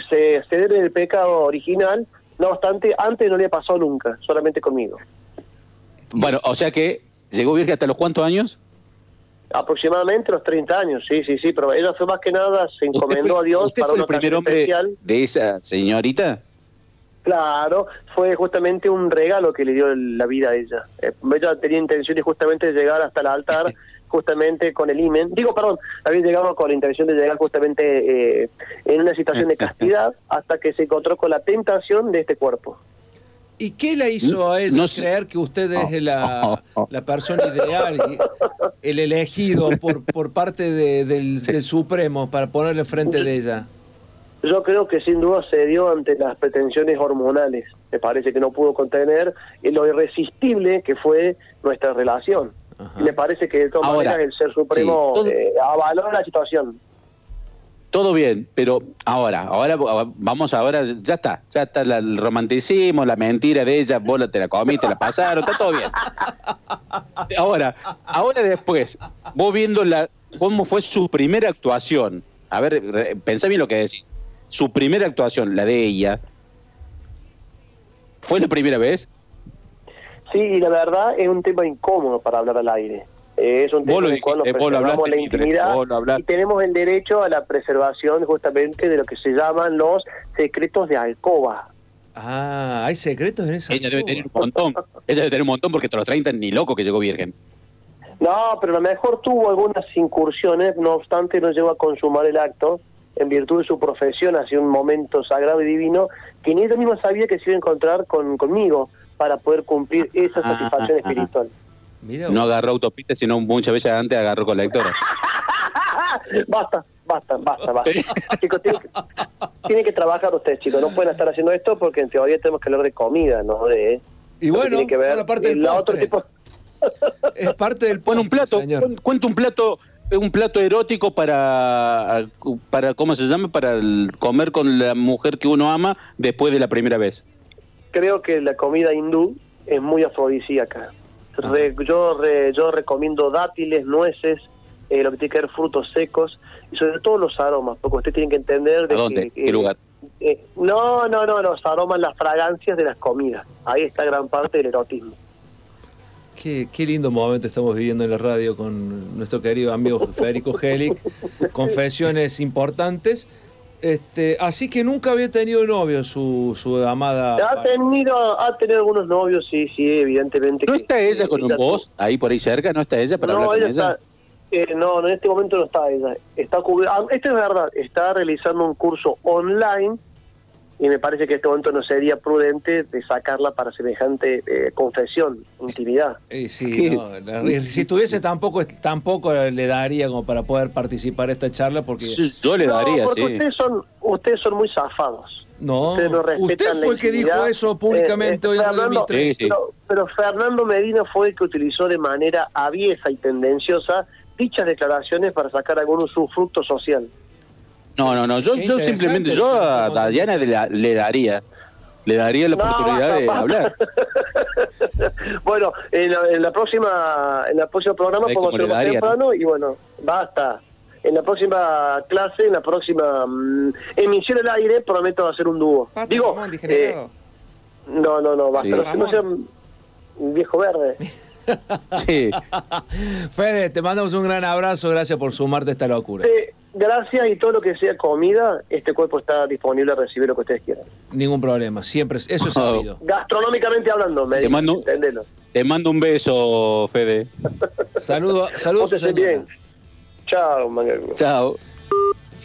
ceder el pecado original. No obstante, antes no le pasó nunca, solamente conmigo.
Bueno, o sea que llegó virgen hasta los cuántos años?
Aproximadamente los 30 años, sí, sí, sí, pero ella fue más que nada, se encomendó a Dios
¿Usted
para
fue
una
el primer hombre
especial.
de esa señorita?
Claro, fue justamente un regalo que le dio la vida a ella. Eh, ella tenía intenciones justamente de llegar hasta el altar, justamente con el imen. Digo, perdón, había llegado con la intención de llegar justamente eh, en una situación de castidad hasta que se encontró con la tentación de este cuerpo.
¿Y qué le hizo a ella
No sé.
creer que usted es la, la persona ideal, y el elegido por, por parte de- del, del Supremo para ponerle enfrente de ella?
Yo creo que sin duda se dio ante las pretensiones hormonales. Me parece que no pudo contener lo irresistible que fue nuestra relación. Y me parece que de todas
Ahora,
maneras el Ser Supremo
sí, todo-
eh, avaló la situación.
Todo bien, pero ahora, ahora vamos ahora, ya está, ya está la- el romanticismo, la mentira de ella, vos te la comiste, la pasaron, está todo bien. Ahora, ahora después, vos viendo la, cómo fue su primera actuación, a ver, pensá bien lo que decís, su primera actuación, la de ella, ¿fue la primera vez?
Sí, y la verdad es un tema incómodo para hablar al aire. Eh, es un tema
lo
en el cual nos preservamos la intimidad y tenemos el derecho a la preservación justamente de lo que se llaman los secretos de alcoba.
Ah, hay secretos en esa
Ella debe tener un montón, ella debe tener un montón porque hasta los 30 ni loco que llegó virgen.
No, pero a lo mejor tuvo algunas incursiones, no obstante no llegó a consumar el acto en virtud de su profesión hacia un momento sagrado y divino que ni ella misma sabía que se iba a encontrar con, conmigo para poder cumplir esa satisfacción espiritual.
No agarró autopista, sino muchas veces antes agarró colectora.
basta, basta, basta, basta. chicos, tienen que, tienen que trabajar ustedes, chicos. No pueden estar haciendo esto porque en teoría tenemos que hablar de comida, ¿no? De,
Y bueno,
que ver
la parte del
el otro tipo-
Es parte del
Bueno, un plato, cuen- cuenta un plato, un plato erótico para, para, ¿cómo se llama? Para el- comer con la mujer que uno ama después de la primera vez.
Creo que la comida hindú es muy afrodisíaca. Re- yo, re- yo recomiendo dátiles, nueces, eh, lo que tiene que ver frutos secos y sobre todo los aromas, porque ustedes tienen que entender de
¿A dónde?
que...
¿Qué lugar?
eh, no, no, no, los aromas, las fragancias de las comidas. Ahí está gran parte del erotismo.
Qué, qué lindo momento estamos viviendo en la radio con nuestro querido amigo Federico Helic. Confesiones importantes. Este, así que nunca había tenido novio su, su amada.
Ha tenido, ha tenido algunos novios, sí, sí, evidentemente.
¿No
que-
está ella con un voz ahí por ahí cerca? ¿No está ella para
No,
hablar
ella
con ella?
está, eh, no, no, en este momento no está ella. Está ah, esto es verdad, está realizando un curso online y me parece que en este momento no sería prudente de sacarla para semejante eh, confesión, intimidad.
Eh, sí, no, la- si estuviese tampoco, tampoco le daría como para poder participar en esta charla porque...
yo le
no,
daría,
porque
sí.
ustedes son, ustedes son muy zafados.
No,
Ustedes no respetan
usted fue el que dijo eso públicamente hoy en
Fernando.
Sí, sí.
Pero, pero Fernando Medina fue el que utilizó de manera aviesa y tendenciosa dichas declaraciones para sacar algún usufructo social.
No, no, no. Yo, yo simplemente, yo a Diana le, le daría, le daría la
No,
oportunidad
basta,
de
basta.
hablar.
Bueno, en la, en la próxima, en la próxima programa podemos hacerlo más temprano y bueno, basta. En la próxima clase, en la próxima mm, emisión al aire, prometo hacer un dúo. Digo, eh, no, no, no, basta.
Sí.
No, no sea un viejo verde.
Sí.
Fede, te mandamos un gran abrazo, gracias por sumarte a esta locura.
Eh, gracias y todo lo que sea comida, este cuerpo está disponible a recibir lo que ustedes quieran.
Ningún problema, siempre, es- eso es
Oh.
sabido.
Gastronómicamente hablando, me
Te
dicen,
mando-
entendelo.
Te mando un beso, Fede.
Saludo, saludos a su
bien. Chao, Manuel.
Chao.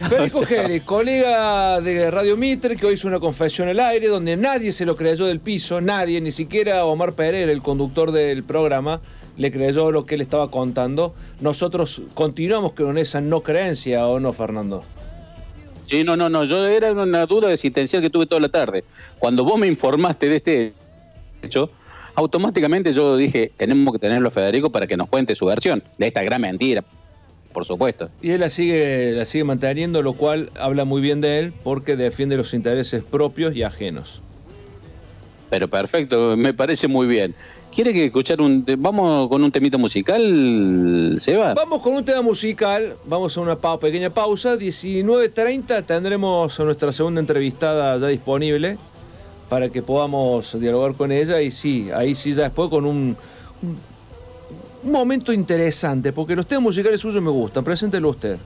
Federico Geli, colega de Radio Mitre, que hoy hizo una confesión al aire donde nadie se lo creyó del piso, nadie, ni siquiera Omar Pereira, el conductor del programa, le creyó lo que él estaba contando. Nosotros continuamos con esa no creencia, ¿o no, Fernando?
Sí, no, no, no. Yo era una duda existencial que tuve toda la tarde. Cuando vos me informaste de este hecho, automáticamente yo dije, tenemos que tenerlo a Federico para que nos cuente su versión de esta gran mentira, por supuesto.
Y él la sigue, la sigue manteniendo, lo cual habla muy bien de él porque defiende los intereses propios y ajenos.
Pero perfecto, me parece muy bien. ¿Quiere que escuchar un... Vamos con un temita musical, Seba?
Vamos con un tema musical, vamos a una pa- pequeña pausa. 19.30 tendremos a nuestra segunda entrevistada ya disponible para que podamos dialogar con ella. Y sí, ahí sí ya después con un, un, un momento interesante, porque los temas musicales suyos me gustan. Preséntelo usted.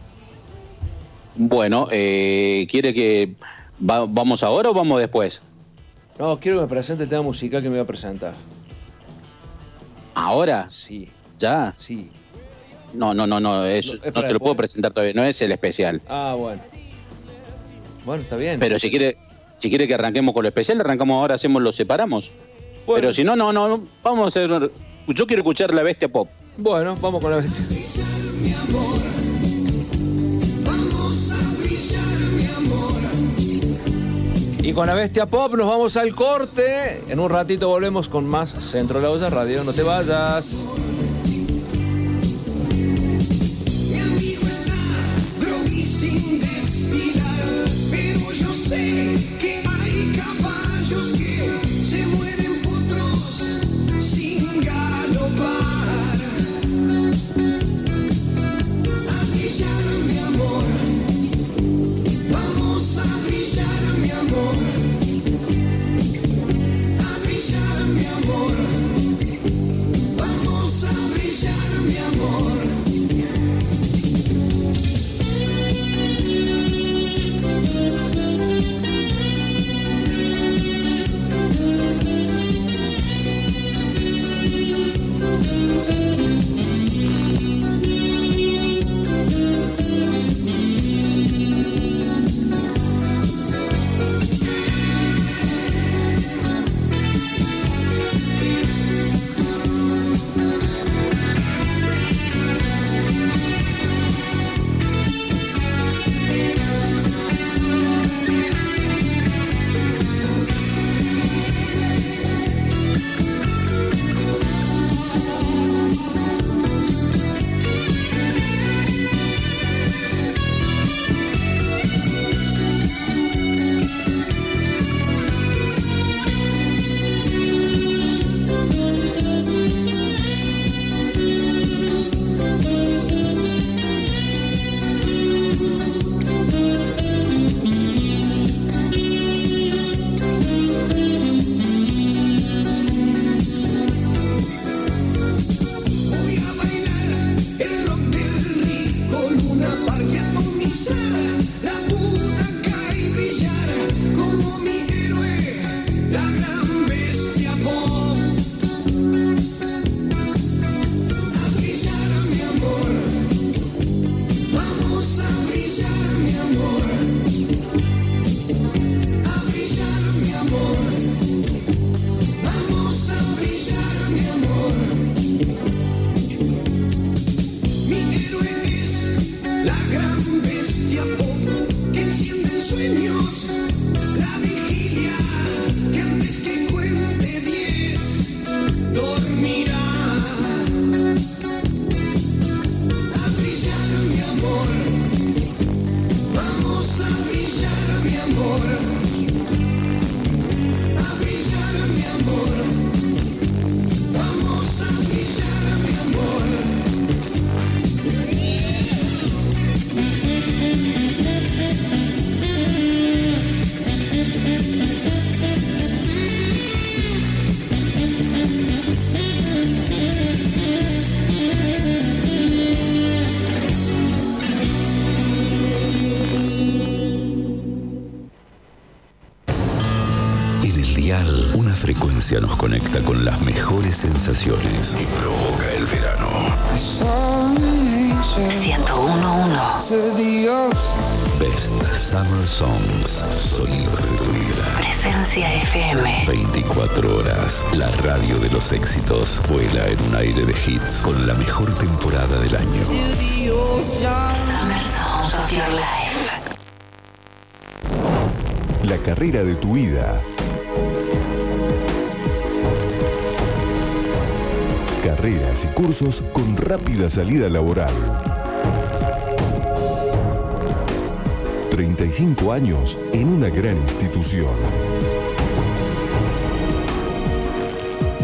Bueno, eh, ¿quiere que va- vamos ahora o vamos después?
No, quiero que me presente el tema musical que me va a presentar.
¿Ahora?
Sí.
¿Ya?
Sí.
No, no, no, no, es-
No, es
no
para
se lo puedo
después.
presentar todavía, no es el especial.
Ah, bueno. Bueno, está bien.
Pero si quiere, si quiere que arranquemos con lo especial, arrancamos ahora, hacemos lo separamos.
Bueno.
Pero si no, no, no, no, vamos a hacer. Yo quiero escuchar la bestia pop.
Bueno, vamos con la bestia. Y con la bestia pop nos vamos al corte. En un ratito volvemos con más Centro de la Olla Radio. No te vayas.
Sensaciones y provoca el verano.
1011.
Best Summer Songs. Sonidos de tu vida.
Presencia FM.
24 horas. La radio de los éxitos vuela en un aire de hits con la mejor temporada del año.
Summer Songs of Your Life.
La carrera de tu vida. Carreras y cursos con rápida salida laboral. 35 años en una gran institución.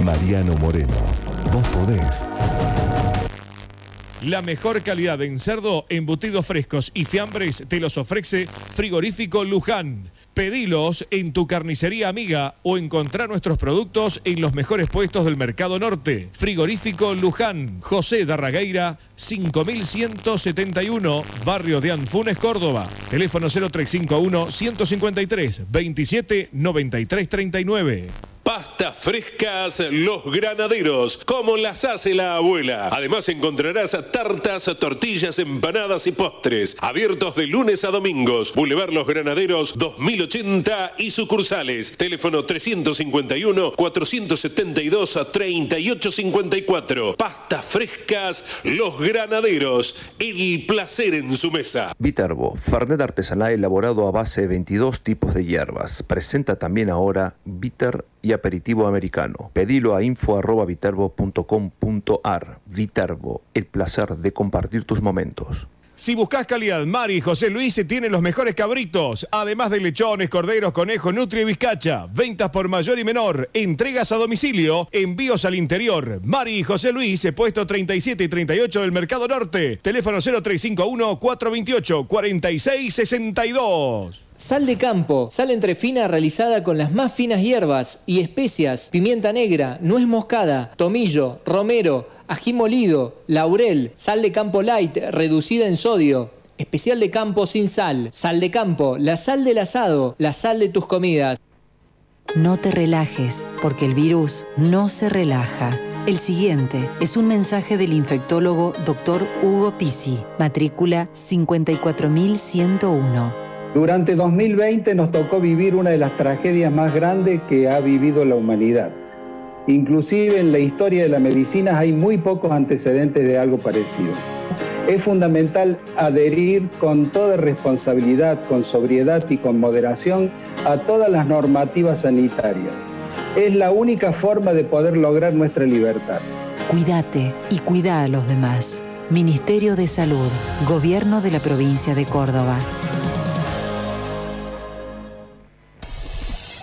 Mariano Moreno, vos podés.
La mejor calidad en cerdo, embutidos frescos y fiambres te los ofrece Frigorífico Luján. Pedilos en tu carnicería amiga o encontrar nuestros productos en los mejores puestos del Mercado Norte. Frigorífico Luján, José Darragueira, 5171, Barrio de Anfunes, Córdoba. Teléfono 0351 153 27 93 39.
Pastas frescas Los Granaderos, como las hace la abuela. Además encontrarás tartas, tortillas, empanadas y postres. Abiertos de lunes a domingos. Boulevard Los Granaderos 2080 y sucursales. Teléfono 351-472-3854. Pastas frescas Los Granaderos. El placer en su mesa.
Viterbo, Fernet artesanal elaborado a base de 22 tipos de hierbas. Presenta también ahora bitter y aperitivo americano. Pedilo a info.viterbo.com.ar. Viterbo, el placer de compartir tus momentos.
Si buscas calidad, Mari y José Luis tienen los mejores cabritos, además de lechones, corderos, conejos, nutria y bizcacha. Ventas por mayor y menor, entregas a domicilio, envíos al interior. Mari y José Luis, puesto 37 y 38 del Mercado Norte. Teléfono 0351 428 4662.
Sal de campo, sal entre fina realizada con las más finas hierbas y especias, pimienta negra, nuez moscada, tomillo, romero, ají molido, laurel, sal de campo light reducida en sodio. Especial de campo sin sal, sal de campo, la sal del asado, la sal de tus comidas.
No te relajes, porque el virus no se relaja. El siguiente es un mensaje del infectólogo Dr. Hugo Pisi, matrícula 54101.
Durante 2020 nos tocó vivir una de las tragedias más grandes que ha vivido la humanidad. Inclusive en la historia de la medicina hay muy pocos antecedentes de algo parecido. Es fundamental adherir con toda responsabilidad, con sobriedad y con moderación a todas las normativas sanitarias. Es la única forma de poder lograr nuestra libertad.
Cuídate y cuida a los demás. Ministerio de Salud, Gobierno de la Provincia de Córdoba.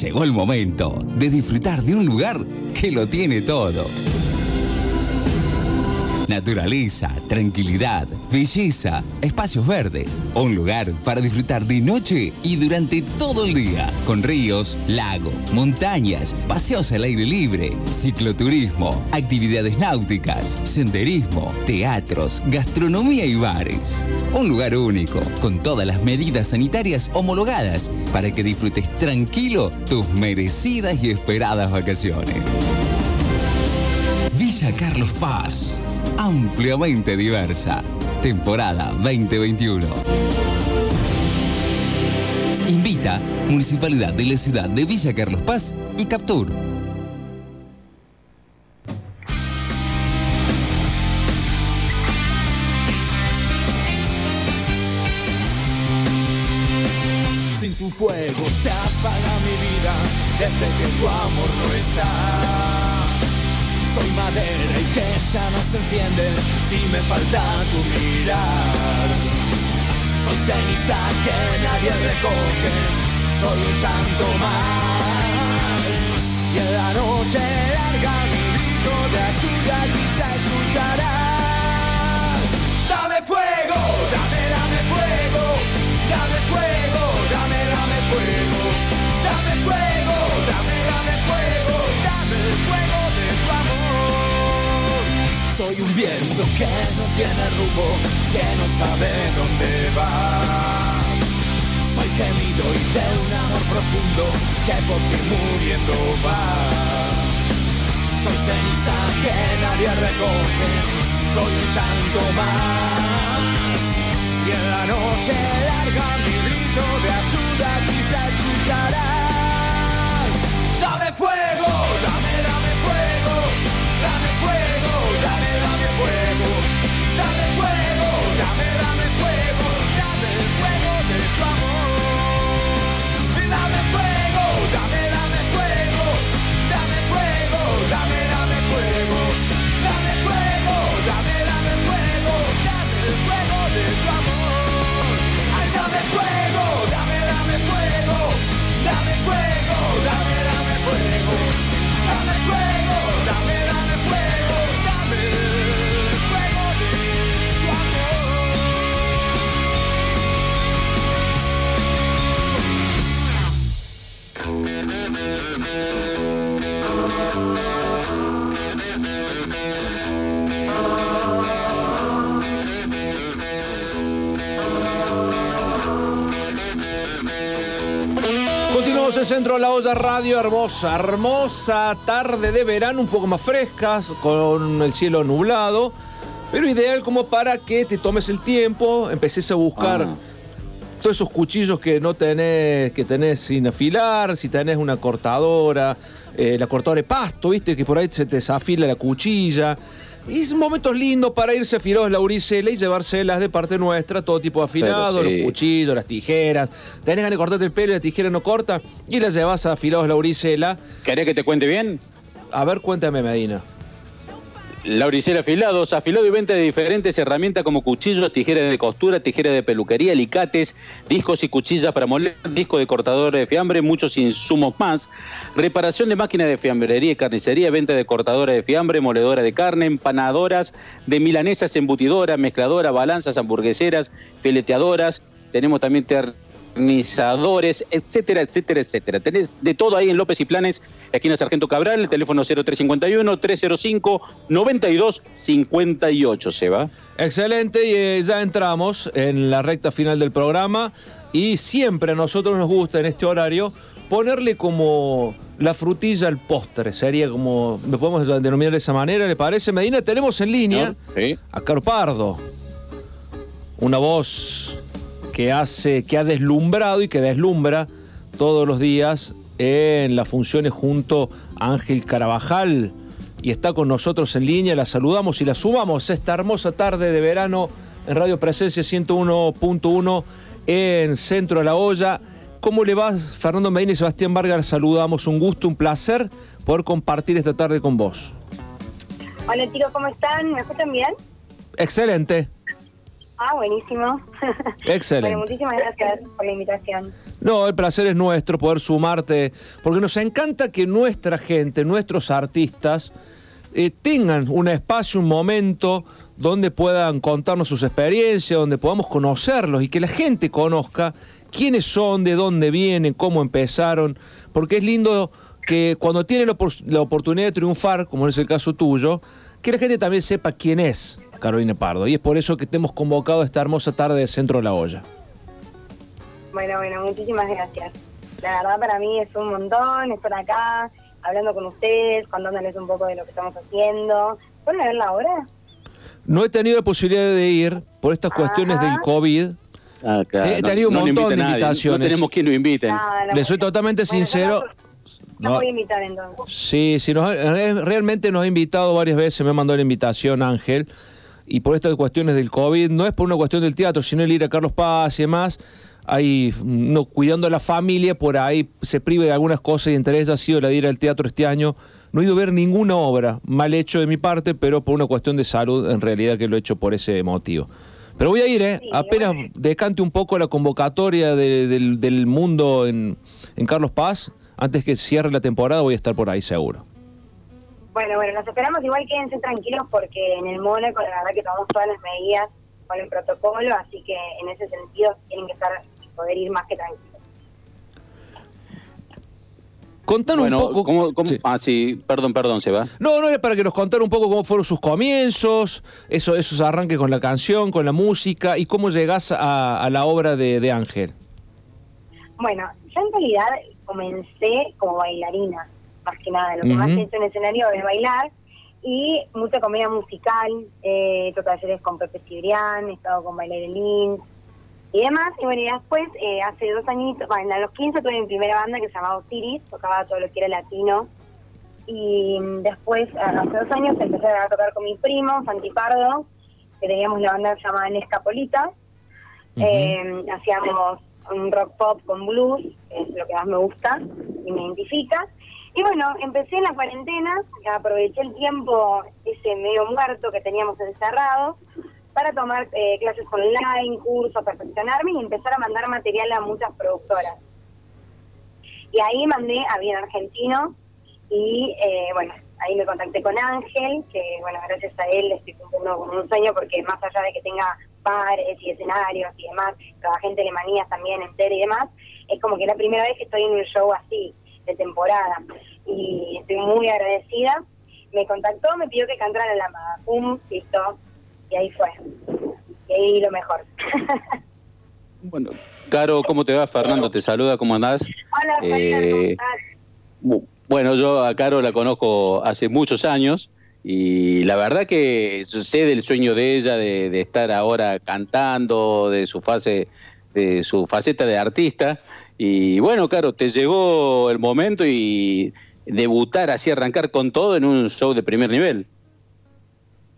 Llegó el momento de disfrutar de un lugar que lo tiene todo. Naturaleza, tranquilidad, belleza, espacios verdes. Un lugar para disfrutar de noche y durante todo el día. Con ríos, lago, montañas, paseos al aire libre, cicloturismo, actividades náuticas, senderismo, teatros, gastronomía y bares. Un lugar único, con todas las medidas sanitarias homologadas para que disfrutes tranquilo tus merecidas y esperadas vacaciones. Villa Carlos Paz, ampliamente diversa. Temporada 2021. Invita Municipalidad de la Ciudad de Villa Carlos Paz y Captur.
Sin tu fuego se apaga mi vida desde que tu amor no está. Soy madera y que ya no se enciende si me falta tu mirar. Soy ceniza que nadie recoge, soy un llanto más. Y en la noche larga mi grito de ayuda quizá escucharás. Dame fuego, dame, dame fuego, dame fuego, Soy un viento que no tiene rumbo, que no sabe dónde va. Soy gemido y de un amor profundo que por ti muriendo va. Soy ceniza que nadie recoge, soy un llanto más. Y en la noche larga mi grito de ayuda quizá escucharás. Dame, fuego, dame fuego, dame, fuego, dame fuego de tu.
Centro de la Olla Radio, hermosa, hermosa tarde de verano, un poco más fresca, con el cielo nublado, pero ideal como para que te tomes el tiempo, empeces a buscar
Ah.
todos esos cuchillos que no tenés, que tenés sin afilar, si tenés una cortadora, eh, la cortadora de pasto, viste, que por ahí se te desafila la cuchilla. Y es momentos lindos para irse a Filos Lauricela y llevárselas de parte nuestra, todo tipo de
sí.
los cuchillos, las tijeras. Tenés ganas de cortarte el pelo y la tijera no corta, y las llevas a Filos Lauricela.
¿Querés que te cuente bien?
A ver, cuéntame, Medina.
Lauricela Afilados, afilado y venta de diferentes herramientas como cuchillos, tijeras de costura, tijeras de peluquería, alicates, discos y cuchillas para moler, disco de cortador de fiambre, muchos insumos más. Reparación de máquinas de fiambrería y carnicería, venta de cortadora de fiambre, moledora de carne, empanadoras, de milanesas, embutidoras, mezcladoras, balanzas, hamburgueseras, fileteadoras. Tenemos también barnizadores, etcétera, etcétera, etcétera. Tenés de todo ahí en López y Planes, esquina Sargento Cabral, el teléfono 0351-305-9258, Seba.
Excelente, y eh, ya entramos en la recta final del programa y siempre a nosotros nos gusta en este horario ponerle como la frutilla al postre, sería como, me podemos denominar de esa manera, ¿le parece? Medina, tenemos en línea a Caro Pardo, una voz que hace, que ha deslumbrado y que deslumbra todos los días en las funciones junto a Ángel Carabajal y está con nosotros en línea, la saludamos y la sumamos esta hermosa tarde de verano en Radio Presencia 101.1 en Centro de la Olla. ¿Cómo le va Fernando Medina y Sebastián Vargas? Saludamos, un gusto, un placer poder compartir esta tarde con vos.
Hola chicos, ¿cómo están? ¿Me escuchan bien?
Excelente,
Ah, buenísimo.
excelente.
Bueno, muchísimas gracias por la invitación.
No, el placer es nuestro poder sumarte, porque nos encanta que nuestra gente, nuestros artistas, eh, tengan un espacio, un momento donde puedan contarnos sus experiencias, donde podamos conocerlos y que la gente conozca quiénes son, de dónde vienen, cómo empezaron, porque es lindo que cuando tienen la oportunidad de triunfar, como es el caso tuyo, que la gente también sepa quién es Carolina Pardo. Y es por eso que te hemos convocado a esta hermosa tarde de Centro de la Olla.
Bueno, bueno, muchísimas gracias. La verdad para mí es un montón estar acá, hablando con ustedes, contándoles un poco de lo que estamos haciendo. ¿Pueden ver la hora?
No he tenido la posibilidad de ir por estas cuestiones del COVID.
Ah.
He tenido un
No- no
montón
invita
de invitaciones.
No tenemos quien nos inviten.
Les soy totalmente sincero.
No
No,
voy a invitar entonces.
sí, sí, nos ha- realmente nos ha invitado varias veces, me mandó la invitación Ángel, y por estas cuestiones del COVID, no es por una cuestión del teatro, sino el ir a Carlos Paz y demás, hay, mm, no, cuidando a la familia, por ahí se prive de algunas cosas y entre ellas ha sido la de ir al teatro este año. No he ido a ver ninguna obra, mal hecho de mi parte, pero por una cuestión de salud, en realidad que lo he hecho por ese motivo. Pero voy a ir, ¿eh? Apenas descante un poco la convocatoria de- del, del mundo en, en Carlos Paz, antes que cierre la temporada voy a estar por ahí seguro.
Bueno, bueno, nos esperamos. Igual quédense tranquilos porque en el Mónaco la verdad que tomamos todas las medidas con el protocolo, así que en ese sentido tienen que estar poder ir más que tranquilos.
Contanos
Bueno,
un poco.
¿cómo- cómo- Ah, sí, perdón, perdón, se va.
No, no era para que nos contara un poco cómo fueron sus comienzos, eso, esos arranques con la canción, con la música y cómo llegás a, a la obra de, de Ángel.
Bueno, yo en realidad comencé como bailarina, más que nada. Lo que más he hecho en escenario es bailar y mucha comedia musical. Eh, he hecho talleres con Pepe Cibrián, he estado con Bailarelín y demás. Y bueno, y después, eh, hace dos añitos, bueno, a los 15 tuve mi primera banda que se llamaba Osiris, tocaba todo lo que era latino. Y mm, después, hace dos años, empecé a tocar con mi primo, Santi Pardo, que teníamos la banda llamada Nescapolita. Eh, hacíamos un rock pop con blues, es lo que más me gusta y me identifica. Y bueno, empecé en la cuarentena, aproveché el tiempo ese medio muerto que teníamos encerrado para tomar eh, clases online, cursos, perfeccionarme y empezar a mandar material a muchas productoras. Y ahí mandé a Bien Argentino y eh, bueno, ahí me contacté con Ángel, que bueno, gracias a él estoy cumpliendo con un sueño porque más allá de que tenga bares y escenarios y demás, trabajé en Telemanías también, en y demás, es como que es la primera vez que estoy en un show así, de temporada, y estoy muy agradecida. Me contactó, me pidió que cantara la amada, pum, listo, y ahí fue. Y ahí lo mejor.
Bueno, Caro, ¿cómo te va? Fernando te saluda, ¿cómo andás?
Hola, Fernanda, ¿cómo
Eh,
estás?
Bu- Bueno, yo a Caro la conozco hace muchos años y la verdad que sé del sueño de ella de, de estar ahora cantando, de su fase, de su faceta de artista. Y bueno, Caro, te llegó el momento y debutar así, arrancar con todo en un show de primer nivel.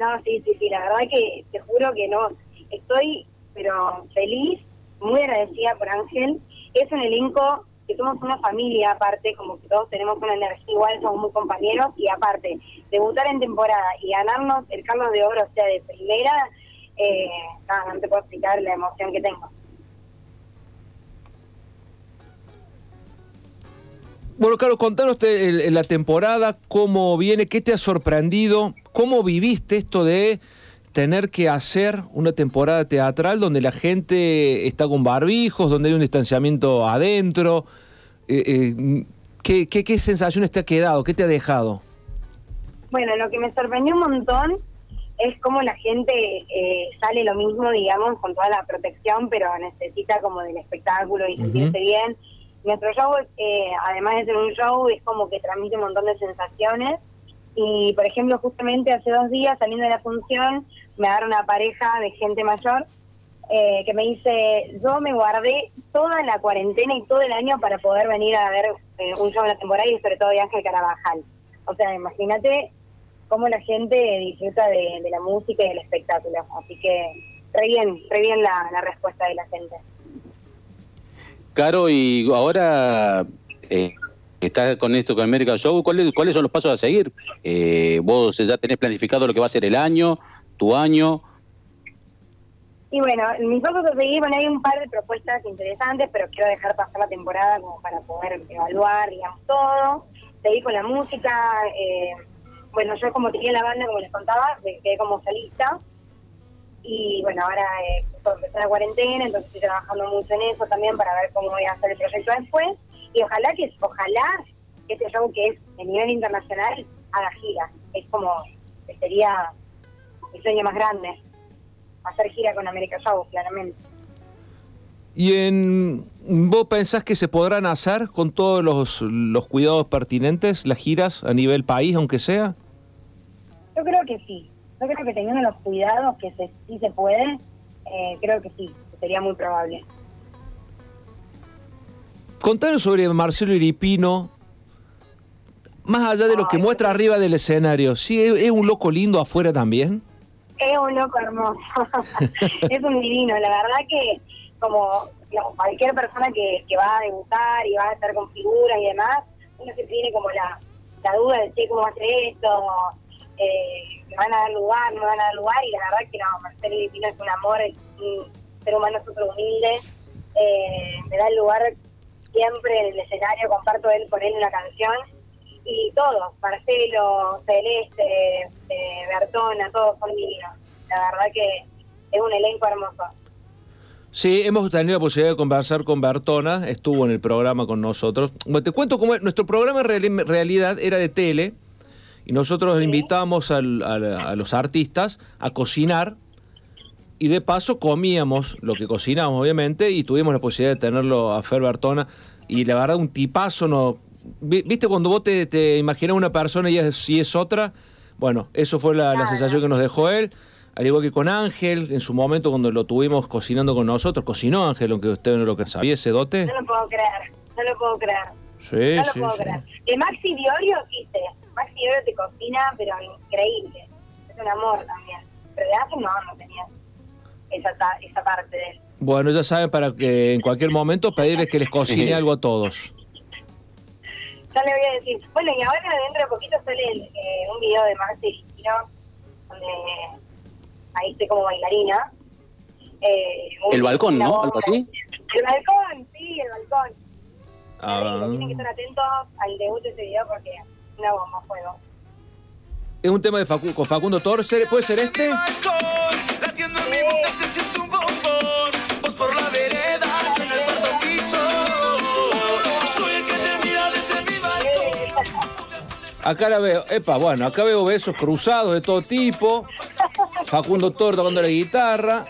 No, sí, sí, sí, la verdad que te juro que no, estoy pero feliz, muy agradecida por Ángel. Es un elenco que somos una familia aparte, como que todos tenemos una energía igual, somos muy compañeros y aparte, debutar en temporada y ganarnos el Carlos de Oro, o sea, de primera, eh, nada, no te puedo explicar la emoción que tengo.
Bueno, Carlos, contanos la temporada, cómo viene, qué te ha sorprendido, cómo viviste esto de tener que hacer una temporada teatral donde la gente está con barbijos, donde hay un distanciamiento adentro. Eh, eh, ¿qué, qué, qué sensaciones te ha quedado? ¿Qué te ha dejado?
Bueno, lo que me sorprendió un montón es cómo la gente eh, sale lo mismo, digamos, con toda la protección, pero necesita como del espectáculo y
Ujú.
sentirse bien. Nuestro show, eh, además de ser un show, es como que transmite un montón de sensaciones. Y, por ejemplo, justamente hace dos días, saliendo de la función, me agarra una pareja de gente mayor eh, que me dice, yo me guardé toda la cuarentena y todo el año para poder venir a ver eh, un show en la temporada y sobre todo de Ángel Carabajal. O sea, imagínate cómo la gente disfruta de, la música y del espectáculo. Así que re bien, re bien la, la respuesta de la gente.
Caro, y ahora eh, estás con esto con American Show, ¿cuáles, cuáles son los pasos a seguir? Eh, ¿Vos ya tenés planificado lo que va a ser el año, tu año?
Y bueno, mis pasos a seguir, bueno, hay un par de propuestas interesantes, pero quiero dejar pasar la temporada como para poder evaluar, digamos, todo. Seguir con la música, eh, bueno, yo como tenía la banda, como les contaba, me quedé como solista. Y bueno, ahora eh, empezó la cuarentena, entonces estoy trabajando mucho en eso también para ver cómo voy a hacer el proyecto después. Y ojalá que, ojalá que este show que es de nivel internacional haga gira. Es como, sería el sueño más grande. Hacer gira con América Show, claramente.
¿Y en, vos pensás que se podrán hacer con todos los, los cuidados pertinentes, las giras a nivel país, aunque sea?
Yo creo que sí. Yo creo que teniendo los cuidados que se, sí se puede, eh, creo que sí, sería muy probable.
Contanos sobre Marcelo Iripino, más allá de lo que muestra arriba del escenario, ¿sí es, un loco lindo afuera también?
Es un loco hermoso. es un divino. La verdad que como digamos, cualquier persona que, que va a debutar y va a estar con figuras y demás, uno siempre tiene como la, la duda de che, cómo va a hacer esto, eh, me van a dar lugar, no me van a dar lugar, y la verdad que no, Marcelo Lipino es un amor, es un ser humano súper humilde, eh, me da el lugar siempre en el escenario, comparto él por él una canción, y todos, Marcelo, Celeste, eh, Bertona, todos son divinos. La verdad que es un elenco hermoso.
Sí, hemos tenido la posibilidad de conversar con Bertona, estuvo en el programa con nosotros. Bueno, te cuento cómo es. nuestro programa en reali- realidad era de tele y nosotros invitábamos al- al- a los artistas a cocinar y de paso comíamos lo que cocinábamos, obviamente, y tuvimos la posibilidad de tenerlo a Fer Bertona y la verdad un tipazo, no, vi- ¿viste cuando vos te, te imaginas una persona y es, y es otra? Bueno, eso fue la, la sensación que nos dejó él. Al igual que con Ángel, en su momento cuando lo tuvimos cocinando con nosotros, cocinó Ángel, aunque usted no lo que sabía ese dote.
No lo puedo creer, no lo puedo creer.
Sí,
no lo
sí,
puedo
sí.
creer. De Maxi Diorio, viste, Maxi Diorio te cocina, pero increíble. Es un amor también. Pero de Ángel no, no tenía esa, esa parte de él.
Bueno, ya saben para que en cualquier momento pedirles que les cocine
Sí.
algo a todos.
Ya le voy a decir. Bueno, y ahora dentro de poquito sale eh, un video de Maxi Diorio, donde ahí estoy como bailarina. Eh,
El balcón, ¿no?
bomba.
Algo así.
El balcón, sí, el balcón.
Ah,
Tienen que estar atentos al debut de ese video porque es una bomba fuego.
es un tema de Facu- con Facundo Torce. ¿Puede ser este? Acá la veo. Epa, bueno, acá veo besos cruzados de todo tipo. Facundo Torre tocando la guitarra.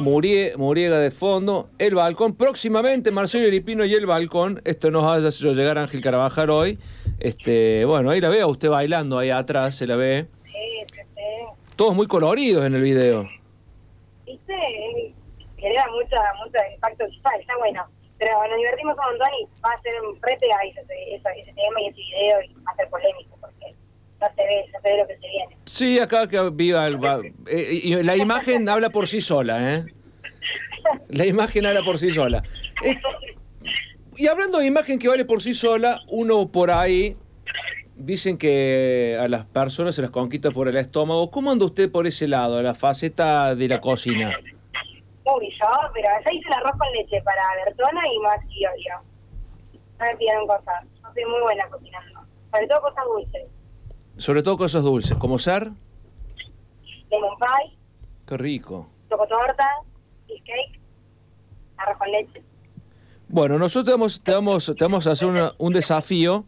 Murie- Muriega de fondo. El balcón. Próximamente Marcelo Iripino y el balcón. Esto nos ha hecho llegar Ángel Carabajal hoy. Este, bueno, ahí la veo a usted bailando ahí atrás, se la ve. Todos muy coloridos en el video.
¿Viste? Genera mucho, mucho impacto visual, está bueno. Pero nos divertimos un montón y va a ser un re pegadizo ese, ese, tema y ese video y va a ser polémico porque ya se ve, ya se ve lo que se viene.
Sí, acá que viva el ba- eh, y la imagen habla por sí sola, ¿eh? La imagen habla por sí sola. Eh, y hablando de imagen que vale por sí sola, uno por ahí dicen que a las personas se las conquista por el estómago. ¿Cómo anda usted por ese lado, la faceta de la cocina?
Uy, yo, pero ya hice el arroz con leche para Bertona y Maxi Orio. No me pidieron cosas. Yo soy muy buena cocinando. Sobre todo cosas dulces.
Sobre todo cosas dulces, como ser.
Lemon pie,
Qué rico.
chocotorta, cheesecake, arroz con leche.
Bueno, nosotros te vamos, te vamos, te vamos a hacer una- un desafío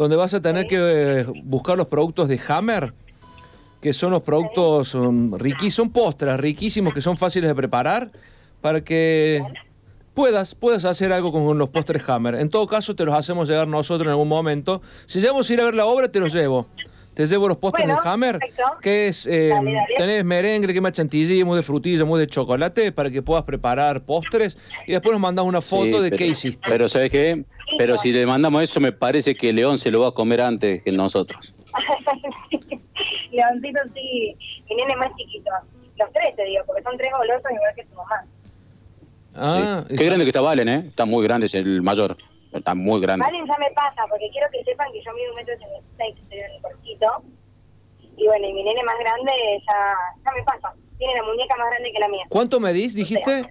donde vas a tener que eh, buscar los productos de Hammer, que son los productos um, riquísimos, son postres riquísimos que son fáciles de preparar para que puedas, puedas hacer algo con los postres Hammer. En todo caso, te los hacemos llegar nosotros en algún momento. Si llegamos a ir a ver la obra, te los llevo. Te llevo los postres
Bueno,
de Hammer,
perfecto.
que es, eh,
Dale, dale.
tenés merengue, crema chantilly, mousse de frutilla, mousse de chocolate, para que puedas preparar postres y después nos mandas una foto
Sí,
de
pero-
qué hiciste.
Pero ¿sabes qué? Pero si le mandamos eso, me parece que León se lo va a comer antes que nosotros.
Leoncito sí, mi nene más chiquito. Los tres te digo, porque son tres golosos igual que su mamá.
Ah,
Sí. Qué grande que está Valen, ¿eh? Está muy grande, es el mayor. Está muy grande.
Valen ya me pasa, porque quiero que sepan que yo mido un metro seis, estoy en el cortito. Y bueno, y mi nene más grande ya, ya me pasa. Tiene la muñeca más grande que la mía.
¿Cuánto medís, dijiste?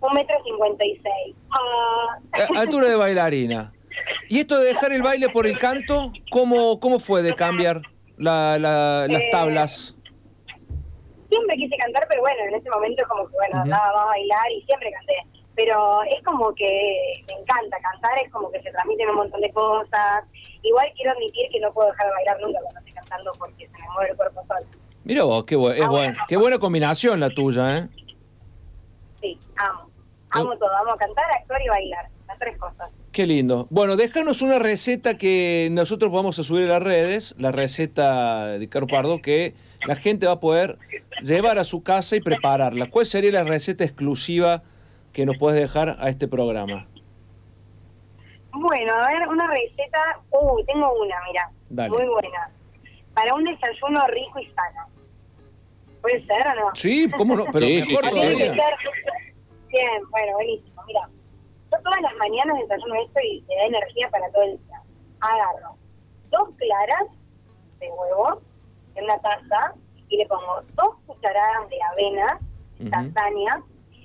Un metro cincuenta y seis. Ah,
A- altura de bailarina. ¿Y esto de dejar el baile por el canto, cómo, cómo fue de cambiar la- la- las
Eh,
tablas?
Siempre quise cantar, pero bueno, en ese momento como que, bueno,
Ujú.
nada, vamos a bailar y siempre canté. Pero es como que me encanta cantar, es como que se transmiten un montón de cosas. Igual quiero admitir que no puedo dejar de bailar nunca cuando estoy cantando porque se me mueve el cuerpo solo.
Mira vos, qué, bu- es
Ah,
buen- qué buena combinación la tuya, ¿eh?
Sí, amo. Todo, amo cantar, actuar y bailar. Las tres cosas.
Qué lindo. Bueno, déjanos una receta que nosotros vamos a subir a las redes, la receta de Caro Pardo, que la gente va a poder llevar a su casa y prepararla. ¿Cuál sería la receta exclusiva que nos puedes dejar a este programa?
Bueno, a ver, una receta. Uy, tengo una, mira.
Dale.
Muy buena. Para un desayuno rico y sano. ¿Puede ser o no?
Sí, ¿cómo no? Pero
Sí, sí,
mejor
sí,
que
todavía.
Bien, bueno, buenísimo. Mira, yo todas las mañanas desayuno esto y me da energía para todo el día. Agarro dos claras de huevo en una taza y le pongo dos cucharadas de avena instantánea,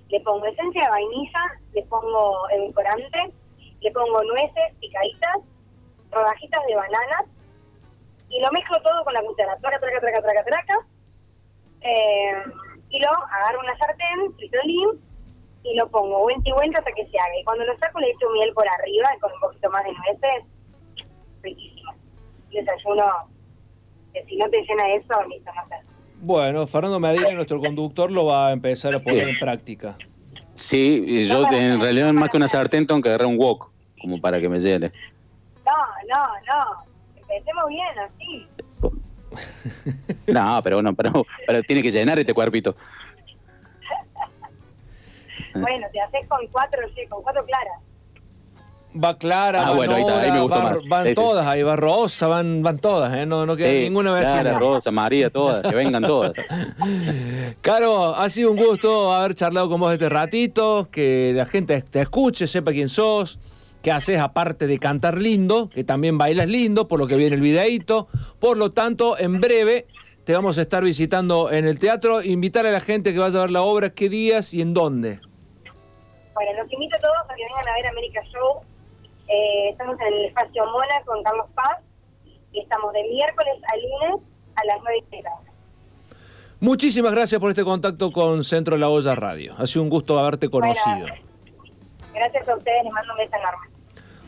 le pongo esencia de vainilla, le pongo edulcorante, le pongo nueces picaditas, rodajitas de bananas y lo mezclo todo con la cuchara, traca, traca, traca, traca, traca. Eh, y lo agarro una sartén, frisolín, y lo pongo vuelta y vuelta hasta que se haga. Y cuando lo saco le echo miel por arriba con un poquito más de nueces. Riquísimo. Desayuno que si no te llena eso, listo, no sé.
Bueno, Fernando Medina, nuestro conductor, lo va a empezar a poner en práctica.
Sí, y yo en realidad más que una sartén tengo que agarrar un wok, como para que me llene.
No, no, no. Empecemos bien, así.
No, pero bueno, pero, pero tiene que llenar este cuerpito.
Bueno, te haces con cuatro, sí, con cuatro claras.
Va Clara,
Ah,
va
bueno, ahí está, ahí me gustó
va-
más.
van
Sí, sí.
todas, ahí va Rosa, van, van todas, ¿eh? no, no queda
Sí,
ninguna vecina.
Clara, Rosa, María, todas, que vengan todas.
Caro, ha sido un gusto haber charlado con vos este ratito, que la gente te escuche, sepa quién sos, qué haces aparte de cantar lindo, que también bailas lindo, por lo que viene el videíto. Por lo tanto, en breve te vamos a estar visitando en el teatro. Invitar a la gente que vaya a ver la obra, qué días y en dónde.
Bueno, los invito a todos a que vengan a ver América Show. Eh, estamos en el espacio Mona con Carlos Paz y estamos de miércoles a lunes a las 9 de la.
Muchísimas gracias por este contacto con Centro La Olla Radio. Ha sido un gusto haberte conocido.
Gracias a ustedes, les mando un beso enorme.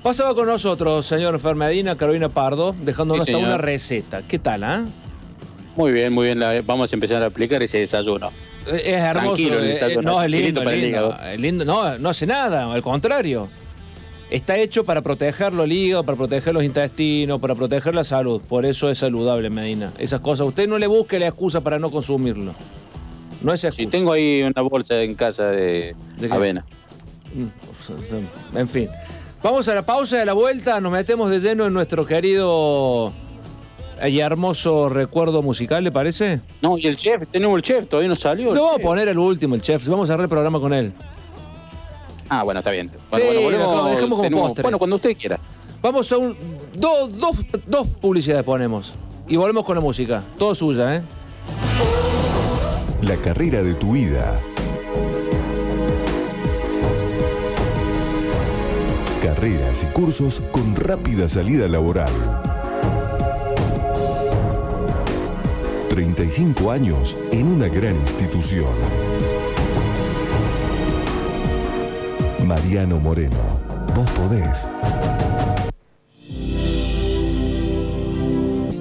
Pasaba con nosotros, señor Fermedina, Carolina Pardo, dejándonos
Sí,
hasta una receta. ¿Qué tal, ah?
Muy bien, muy bien. vamos a empezar a aplicar ese desayuno.
Eh, Es hermoso.
Tranquilo el
eh,
desayuno,
eh, no, es lindo, es
para el
lindo,
hígado.
es lindo. No, no hace nada, al contrario. Está hecho para protegerlo el hígado, para proteger los intestinos, para proteger la salud. Por eso es saludable, Medina. Esas cosas. Usted no le busque la excusa para no consumirlo. No es excusa.
Sí, tengo ahí una bolsa en casa de,
¿De
avena.
Mm, En fin. Vamos a la pausa a la vuelta nos metemos de lleno en nuestro querido y hermoso recuerdo musical, ¿le parece?
No, y el chef, tenemos el chef, todavía no salió.
Lo vamos a poner el último, el chef. Vamos a cerrar el programa con él.
Ah, bueno, está bien.
Sí,
Bueno, bueno,
lo dejemos como
tenemos-
postre.
bueno, cuando usted quiera.
Vamos a un. do- dos, dos publicidades ponemos. Y volvemos con la música. Todo suya, ¿eh?
La carrera de tu vida. Carreras y cursos con rápida salida laboral. 35 años en una gran institución. Mariano Moreno, vos podés.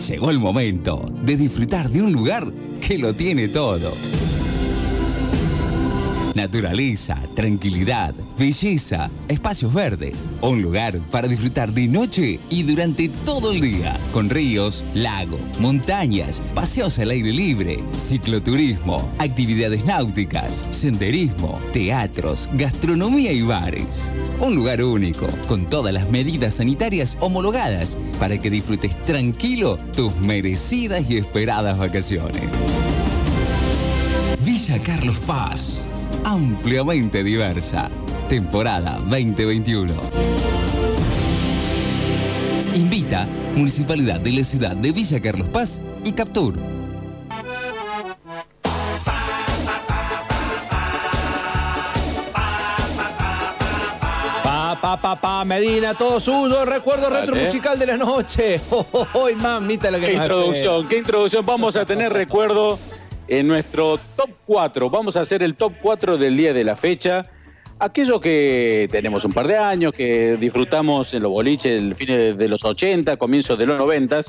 Llegó el momento de disfrutar de un lugar que lo tiene todo. Naturaleza, tranquilidad, belleza, espacios verdes. Un lugar para disfrutar de noche y durante todo el día. Con ríos, lago, montañas, paseos al aire libre, cicloturismo, actividades náuticas, senderismo, teatros, gastronomía y bares. Un lugar único, con todas las medidas sanitarias homologadas para que disfrutes tranquilo tus merecidas y esperadas vacaciones. Villa Carlos Paz, ampliamente diversa. Temporada 2021. Invita Municipalidad de la Ciudad de Villa Carlos Paz y Captur.
Pa, pa, Pa, Medina, todo suyo. Recuerdo
Dale.
retro musical de la noche. Hoy, mamita, lo que
Qué
nos
introducción,
espera.
qué introducción. Vamos a tener recuerdo en nuestro top 4. Vamos a hacer el top 4 del día de la fecha. Aquello que tenemos un par de años, que disfrutamos en los boliches el fin de, de los 80, comienzos de los 90.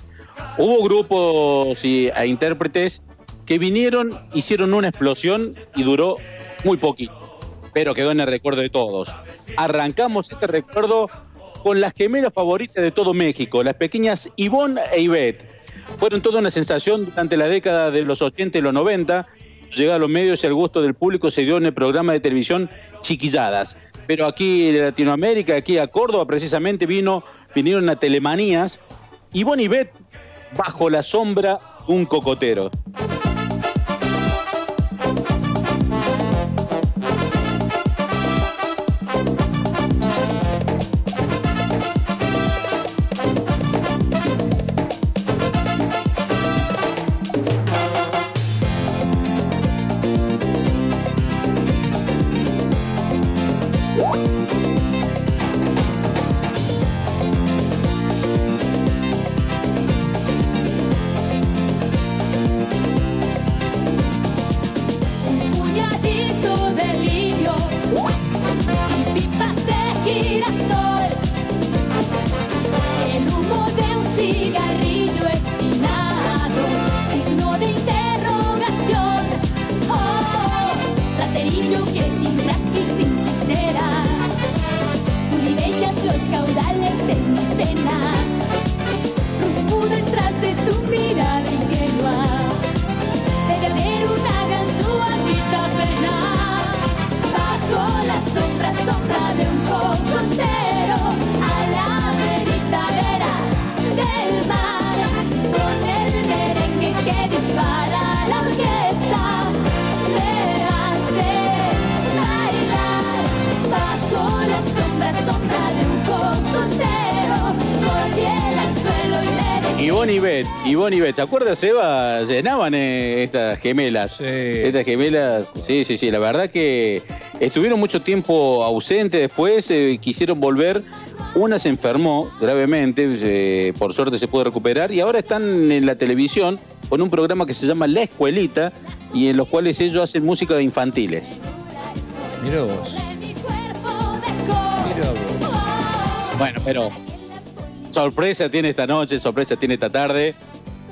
Hubo grupos y, e intérpretes que vinieron, hicieron una explosión y duró muy poquito, pero quedó en el recuerdo de todos. Arrancamos este recuerdo con las gemelas favoritas de todo México, las pequeñas Ivonne e Ivette. Fueron toda una sensación durante la década de los 80 y los 90. Su a los medios y al gusto del público se dio en el programa de televisión Chiquilladas. Pero aquí en Latinoamérica, aquí a Córdoba precisamente, vino, vinieron a Telemanías. Y Ivette bajo la sombra un cocotero. Ivette, ¿se acuerdas, Seba? Llenaban eh, estas gemelas. Estas gemelas, sí, sí, sí. La verdad que estuvieron mucho tiempo ausentes después, eh, quisieron volver. Una se enfermó gravemente, eh, por suerte se pudo recuperar, y ahora están en la televisión con un programa que se llama La Escuelita, y en los cuales ellos hacen música de infantiles.
Mira vos. Mira vos.
Bueno, pero sorpresa tiene esta noche, sorpresa tiene esta tarde.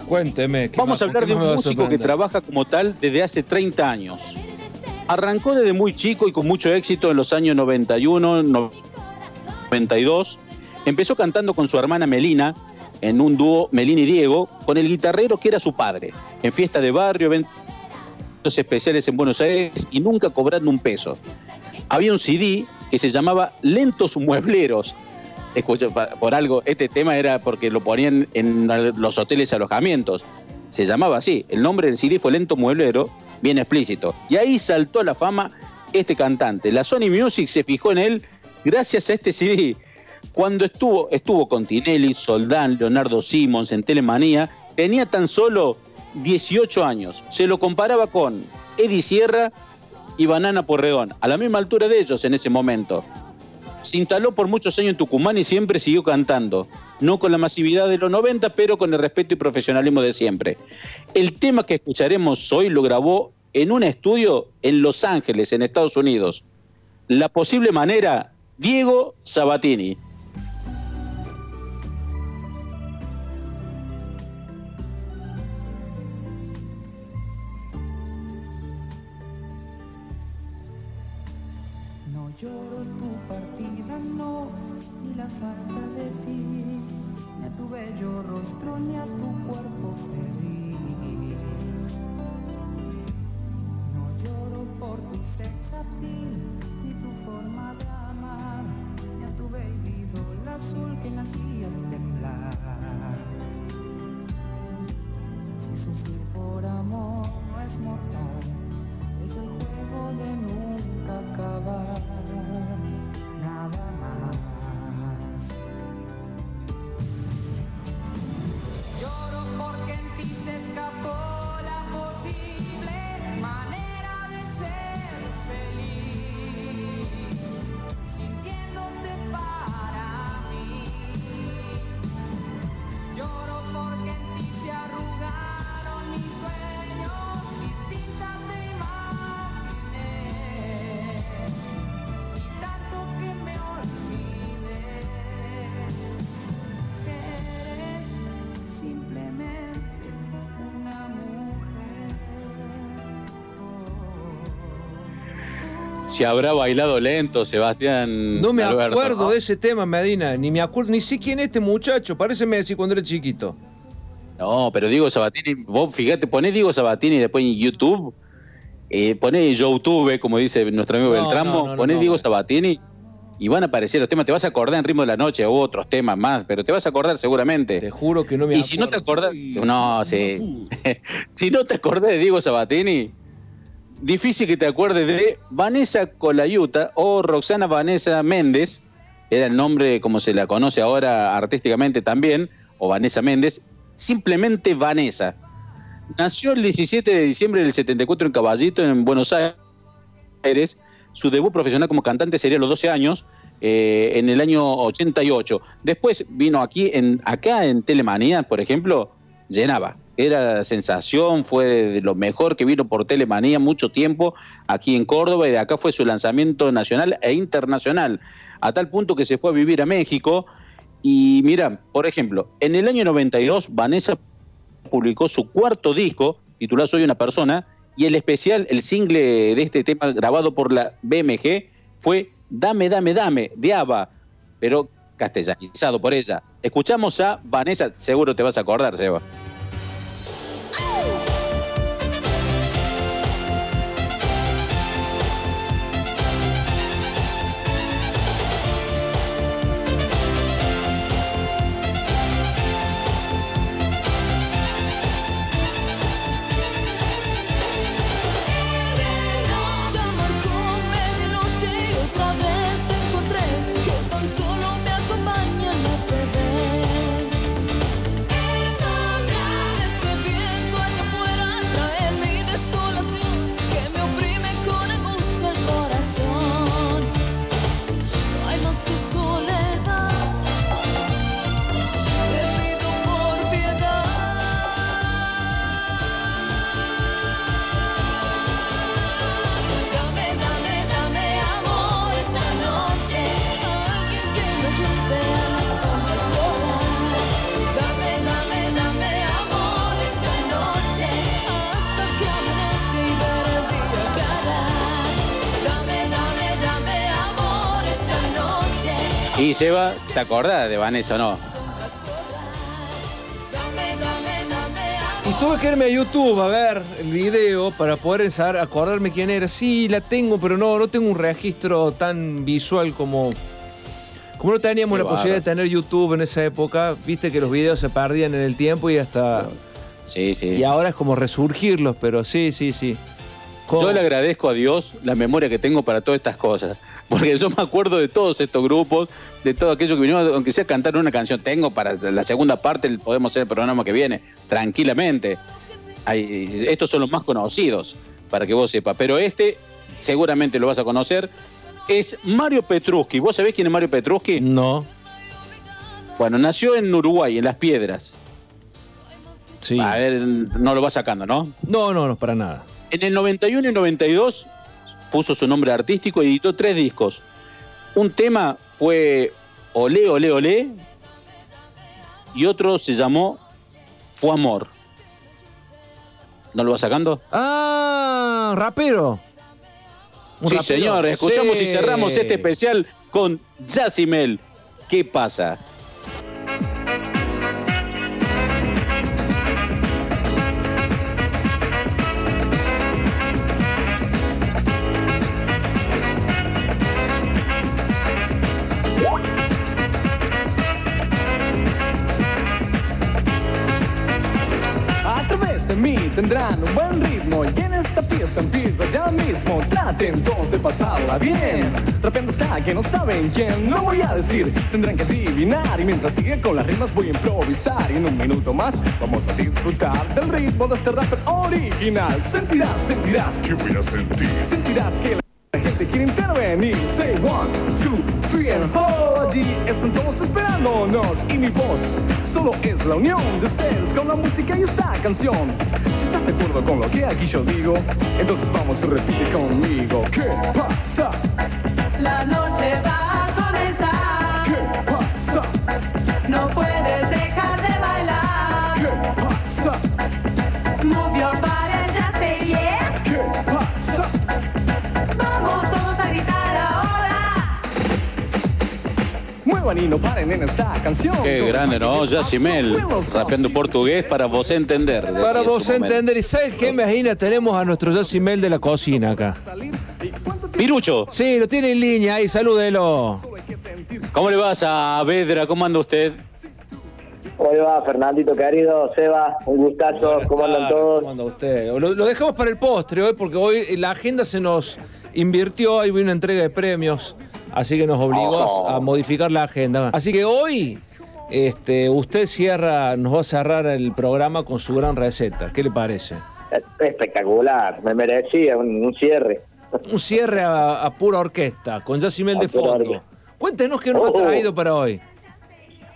Cuénteme. ¿qué
Vamos a hablar de un músico que trabaja como tal desde hace 30 años. Arrancó desde muy chico y con mucho éxito en los años 91, 92. Empezó cantando con su hermana Melina en un dúo Melina y Diego, con el guitarrero que era su padre, en fiesta de barrio, eventos especiales en Buenos Aires y nunca cobrando un peso. Había un CD que se llamaba Lentos Muebleros. Escucha, pa- por algo, este tema era porque lo ponían en los hoteles alojamientos. Se llamaba así. El nombre del CD fue Lento Mueblero, bien explícito. Y ahí saltó a la fama este cantante. La Sony Music se fijó en él gracias a este CD. Cuando estuvo, estuvo con Tinelli, Soldán, Leonardo Simons en Telemanía, tenía tan solo 18 años. Se lo comparaba con Eddie Sierra y Banana Porredón, a la misma altura de ellos en ese momento. Se instaló por muchos años en Tucumán y siempre siguió cantando. No con la masividad de los 90, pero con el respeto y profesionalismo de siempre. El tema que escucharemos hoy lo grabó en un estudio en Los Ángeles, en Estados Unidos. La posible manera, Diego Sabatini.
No lloro tu partida, ni la falta de ti, ni a tu bello rostro, ni a tu cuerpo feliz. No lloro por tu sex appeal, ni tu forma de amar, ni a tu baby doll azul que nacía al temblar. Si sufrir por amor no es mortal,
si habrá bailado lento, Sebastián.
No me
Alberto,
acuerdo
¿no?
de ese tema, Medina. Ni me acuerdo, ni sé quién es este muchacho. Parece Messi cuando era chiquito.
No, pero Diego Sabatini, vos fíjate, poné Diego Sabatini después en YouTube, eh, poné YouTube, como dice nuestro amigo
No,
Beltramo,
no, no,
poné
no,
Diego
no.
Sabatini y van a aparecer los temas. Te vas a acordar en ritmo de la noche o otros temas más, pero te vas a acordar seguramente. Te
juro que no me
Y si no te acordás, no, sí. si no te acordás de Diego Sabatini, difícil que te acuerdes de Vanessa Colayuta o Roxana Vanessa Méndez, era el nombre como se la conoce ahora artísticamente también, o Vanessa Méndez, simplemente Vanessa. Nació el 17 de diciembre del 74 en Caballito, en Buenos Aires. Su debut profesional como cantante sería a los 12 años, eh, en el año 88. Después vino aquí, en, acá en Telemanía, por ejemplo, llenaba. Era sensación, fue lo mejor que vino por Telemanía mucho tiempo aquí en Córdoba y de acá fue su lanzamiento nacional e internacional, a tal punto que se fue a vivir a México. Y mira, por ejemplo, en el año 92 Vanessa publicó su cuarto disco, titulado Soy una persona, y el especial, el single de este tema grabado por la BMG fue Dame, Dame, Dame, de ABBA, pero castellanizado por ella. Escuchamos a Vanessa, seguro te vas a acordar, Seba.
Y
Seba, ¿te acordás de Vanessa o no?
Y tuve que irme a YouTube a ver el video para poder saber, acordarme quién era. Sí, la tengo, pero no, no tengo un registro tan visual como. Como no teníamos
Qué
la posibilidad de tener YouTube en esa época, viste que los videos se perdían en el tiempo y hasta.
Sí, sí.
Y ahora es como resurgirlos, pero sí, sí, sí.
Yo le agradezco a Dios la memoria que tengo para todas estas cosas. Porque yo me acuerdo de todos estos grupos, de todo aquello que vinieron, aunque sea cantar una canción, tengo para la segunda parte, podemos hacer el programa que viene, tranquilamente. Hay- estos son los más conocidos, para que vos sepas. Pero este, seguramente lo vas a conocer, es Mario Petruski. ¿Vos sabés quién es Mario Petruski?
No.
Bueno, nació en Uruguay, en Las Piedras.
Sí.
A ver, no lo va sacando, ¿no?
No, no, no, para nada.
En el 91 y 92 puso su nombre artístico y editó tres discos. Un tema fue Olé, Olé, Olé y otro se llamó Fue Amor. ¿No lo va sacando?
Ah, rapero. Un
sí,
rapero.
señor. Escuchamos
Sí.
y cerramos este especial con Yacimel. ¿Qué pasa?
Que no saben quién. No voy a decir, tendrán que adivinar. Y mientras sigue con las rimas voy a improvisar. Y en un minuto más vamos a disfrutar del ritmo de este rapper original. Sentirás, sentirás. ¿Qué voy a sentir? Sentirás que la gente quiere intervenir. Say one, two, three and four. Allí están todos esperándonos. Y mi voz solo es la unión de ustedes con la música y esta canción. Si estás de acuerdo con lo que aquí yo digo, entonces vamos a repetir conmigo. ¿Qué pasa?
La noche
Qué
grande, ¿no? Yacimel, rapeando portugués para vos entender.
Para vos
momento.
entender, ¿y sabes qué? Imagina, tenemos a nuestro Yacimel de la cocina acá.
Pirucho.
Sí, lo tiene en línea ahí, salúdelo.
¿Cómo le vas a Vedra? ¿Cómo anda usted?
¿Cómo le va, Fernandito querido? Seba, un gustazo. ¿Cómo andan todos?
¿Cómo anda usted? Lo, lo dejamos para el postre hoy porque hoy la agenda se nos invirtió, hay una entrega de premios, así que nos obligó
Oh.
a modificar la agenda. Así que hoy este, usted cierra, nos va a cerrar el programa con su gran receta. ¿Qué le parece?
Espectacular, me merecía un, un cierre.
Un cierre a, a pura orquesta, con Yacimel de
A
fondo.
orquesta.
Cuéntenos qué nos ha
Oh.
traído para hoy.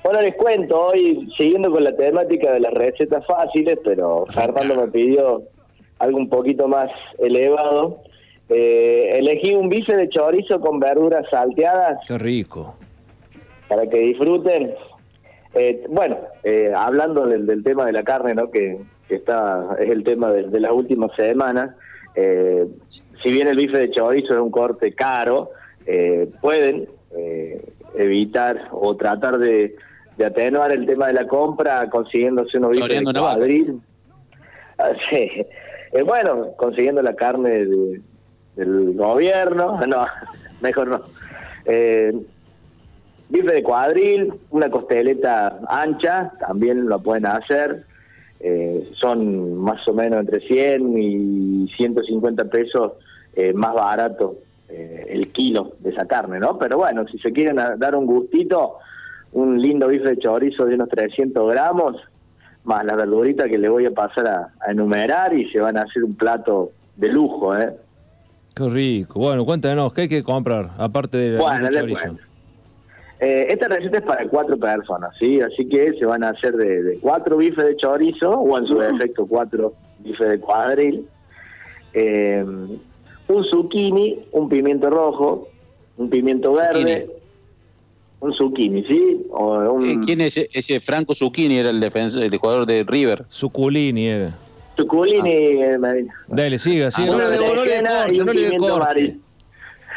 Bueno, les cuento, hoy siguiendo con la temática de las recetas fáciles, pero Fernando me pidió algo un poquito más elevado. Eh, elegí un bife de chorizo con verduras salteadas
Qué rico.
para que disfruten. Eh, bueno, eh, hablando del, del tema de la carne, ¿no? que, que está es el tema de, de las últimas semanas, eh, si bien el bife de chorizo es un corte caro, eh, pueden eh, evitar o tratar de, de atenuar el tema de la compra consiguiéndose unos bifes de cuadril. Ah, sí. Eh, bueno, consiguiendo la carne de- del gobierno, no, mejor no. Eh, bife de cuadril, una costeleta ancha, también lo pueden hacer. Eh, son más o menos entre 100 y 150 pesos eh, más barato eh, el kilo de esa carne, ¿no? Pero bueno, si se quieren dar un gustito, un lindo bife de chorizo de unos 300 gramos, más la verdurita que le voy a pasar a, a enumerar y se van a hacer un plato de lujo, ¿eh?
Qué rico. Bueno, cuéntenos, ¿qué hay que comprar? Aparte de
Bueno,
del
le
chorizo.
Eh, esta receta es para cuatro personas, ¿sí? Así que se van a hacer de, de cuatro bifes de chorizo, o en su defecto cuatro bifes de cuadril, eh, un zucchini, un pimiento rojo, un pimiento verde, un zucchini, ¿sí? O un
Eh, ¿Quién es ese, ese Franco Zucchini? Era el defensor, el jugador de River.
Suculini era.
Zucchini, eh, Marina.
Dale, siga, siga.
Una
no le, no le
berenjena
corte,
y un
no le dé
pimiento amarillo.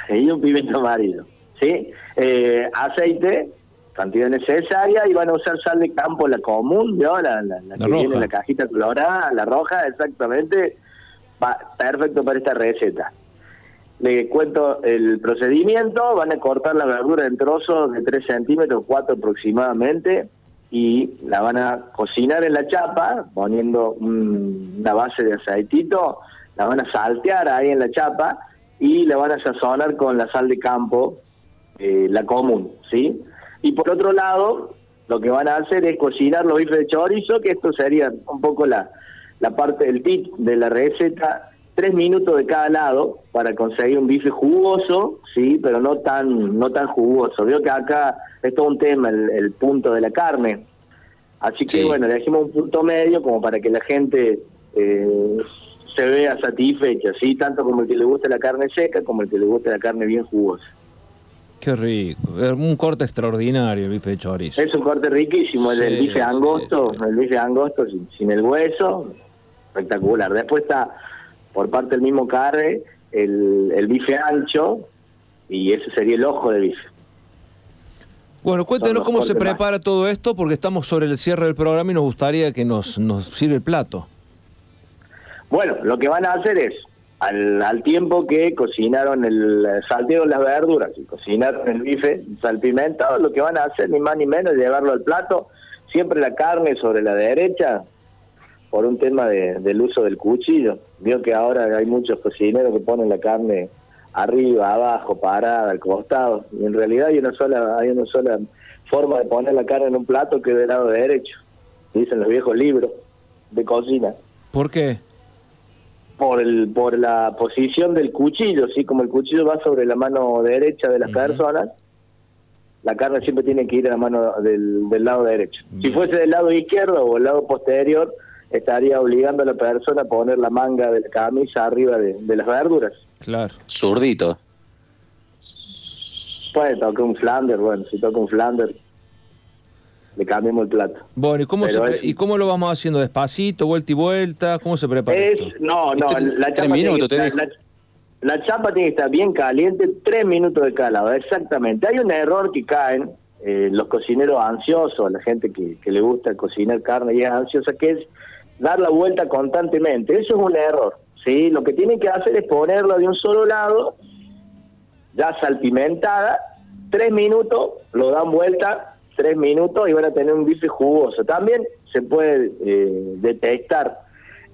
Y un pimiento amarillo, ¿sí? Eh, aceite, cantidad necesaria, y van a usar sal de campo, la común, ¿no? La, la, la
La
que viene
roja.
en la cajita colorada, la roja, exactamente. Va, perfecto para esta receta. Le cuento el procedimiento, van a cortar la verdura en trozos de 3 centímetros, 4 aproximadamente, y la van a cocinar en la chapa, poniendo un- una base de aceitito, la van a saltear ahí en la chapa y la van a sazonar con la sal de campo, eh, la común, ¿sí? Y por otro lado, lo que van a hacer es cocinar los bifes de chorizo, que esto sería un poco la, la parte del tip de la receta, tres minutos de cada lado para conseguir un bife jugoso, sí, pero no tan no tan jugoso. Veo que acá es todo un tema el, el punto de la carne. Así que bueno, le dijimos un punto medio como para que la gente eh, se vea satisfecha, sí, tanto como el que le gusta la carne seca como el que le gusta la carne bien jugosa.
Qué rico. Un corte extraordinario el bife de chorizo.
Es un corte riquísimo, el bife
sí,
angosto, el bife angosto sin, sin el hueso, espectacular. Después está por parte del mismo carne el, el bife ancho y ese sería el ojo de bife.
Bueno, cuéntenos cómo se
más.
prepara todo esto, porque estamos sobre el cierre del programa y nos gustaría que nos, nos sirva el plato.
Bueno, lo que van a hacer es, al, al tiempo que cocinaron el salteo de las verduras y cocinaron el bife salpimentado, lo que van a hacer ni más ni menos es llevarlo al plato, siempre la carne sobre la derecha, por un tema de- del uso del cuchillo. Vio que ahora hay muchos cocineros que ponen la carne arriba, abajo, parada, al costado, y en realidad hay una sola, hay una sola forma de poner la carne en un plato que es del lado derecho, dicen los viejos libros de cocina
¿Por qué?
por el por la posición del cuchillo, sí, como el cuchillo va sobre la mano derecha de las personas, la carne siempre tiene que ir a la mano del, del lado derecho. Si fuese del lado izquierdo o el lado posterior, estaría obligando a la persona a poner la manga de la camisa arriba de, de las verduras.
Claro.
Zurdito.
Puede tocar un flander, bueno, si toca un flander, le cambiamos el plato.
Bueno, ¿y cómo, se
es-
¿y cómo lo vamos haciendo? ¿Despacito, vuelta y vuelta? ¿Cómo se prepara
Es,
esto?
no, no,
Tres-
la chapa, tiene
minutos,
estar- la, la chapa tiene que estar bien caliente, tres minutos de cada lado, exactamente. Hay un error que caen, eh, los cocineros ansiosos, la gente que, que le gusta cocinar carne y es ansiosa, que es dar la vuelta constantemente. Eso es un error. ¿sí? Lo que tienen que hacer es ponerlo de un solo lado, ya salpimentada, tres minutos, lo dan vuelta, tres minutos y van a tener un bife jugoso. También se puede eh, detectar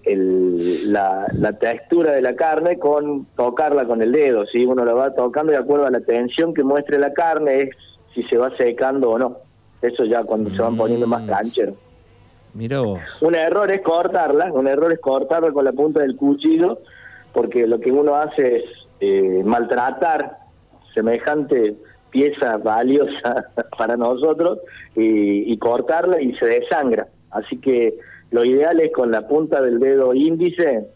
el- la, la textura de la carne con tocarla con el dedo, si uno la va tocando de acuerdo a la tensión que muestre la carne, es si se va secando o no. Eso ya cuando se van poniendo más cancheros.
Mira vos.
Un error es cortarla, un error es cortarla con la punta del cuchillo, porque lo que uno hace es eh, maltratar semejante pieza valiosa para nosotros y, cortarla y se desangra. Así que lo ideal es con la punta del dedo índice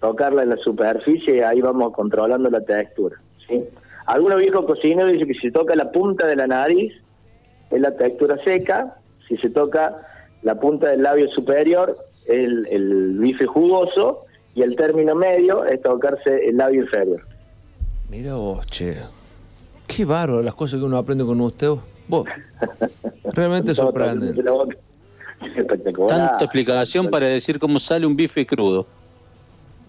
tocarla en la superficie y ahí vamos controlando la textura. ¿sí? Algunos viejos cocineros dicen que si toca la punta de la nariz es la textura seca, si se toca la punta del labio superior es el, el bife jugoso y el término medio es tocarse el labio inferior.
Mira vos, che. Qué bárbaro las cosas que uno aprende con usted. Vos. Realmente sorprende.
Espectacular.
Tanta explicación para decir cómo sale un bife crudo.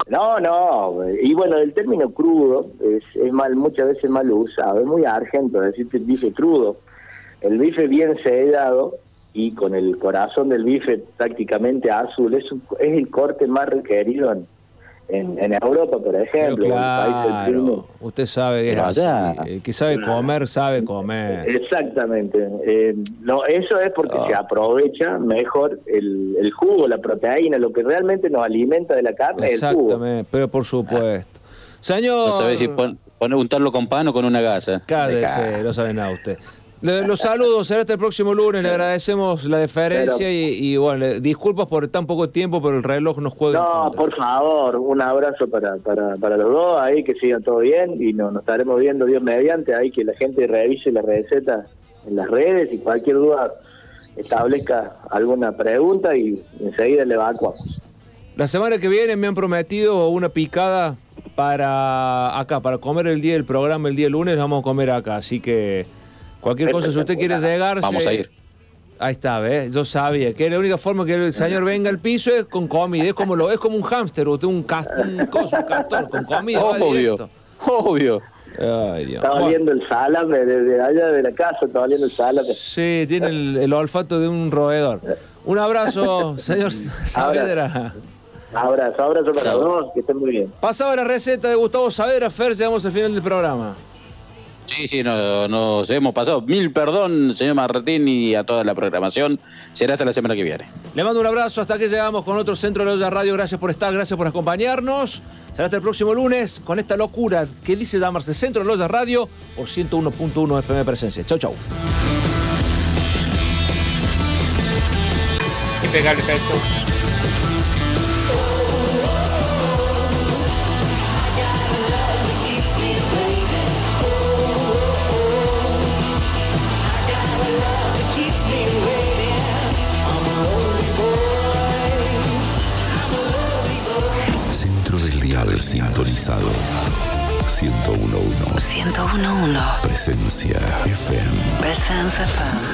No, no, y bueno, el término crudo es, es mal, muchas veces mal usado, es muy argento decirte el bife crudo. El bife bien sedado y con el corazón del bife prácticamente azul es, un- es el corte más requerido en, en, en Europa, por
Pero
ejemplo. en el país del
claro, usted sabe que es
Pero
así. El que sabe comer, sabe comer.
Exactamente. Eh, no, eso es porque
Ah.
se aprovecha mejor el, el jugo, la proteína, lo que realmente nos alimenta de la carne es el jugo.
Exactamente, pero por supuesto. Señor.
No sabés si pon- poner untarlo con pan o con una gasa.
Cállese, no sabe nada usted. Los saludos, será hasta el próximo lunes. Le agradecemos la deferencia
Pero-
y, y, bueno, disculpas por tan poco tiempo, pero el reloj nos juega.
No, por favor, un abrazo para, para, para los dos ahí, que sigan todo bien y no, nos estaremos viendo Dios mediante ahí, que la gente revise la receta en las redes y cualquier duda establezca alguna pregunta y enseguida le evacuamos.
La semana que viene me han prometido una picada para acá, para comer el día del programa, el día lunes, vamos a comer acá. Así que cualquier cosa, si usted quiere llegar.
Vamos a ir.
Ahí está, ¿ves? Yo sabía que la única forma que el señor venga al piso es con comida. Es como, lo, es como un hámster, usted un, cas- un coso, un castor, con comida.
Obvio, obvio.
Ay, Dios.
Estaba
Bueno,
oliendo el salame desde allá de la casa, estaba oliendo el salame.
sí, tiene el, el olfato de un roedor. Un abrazo, señor Saavedra.
Abrazo, abrazo para los dos, que estén muy bien.
Pasaba la receta de Gustavo Saavedra, Fer, llegamos al final del programa.
Sí, sí, no- nos hemos pasado. Mil perdón, señor Martín, y a toda la programación. Será hasta la semana que viene.
Le mando un abrazo hasta que llegamos con otro Centro de la Olla Radio. Gracias por estar, gracias por acompañarnos. Será hasta el próximo lunes con esta locura que dice llamarse Centro de la Olla Radio por 101.1 FM Presencia. Chau, chau.
Impecable efecto.
Sintonizado. 1011.
1011.
Presencia FM.
Presence FM.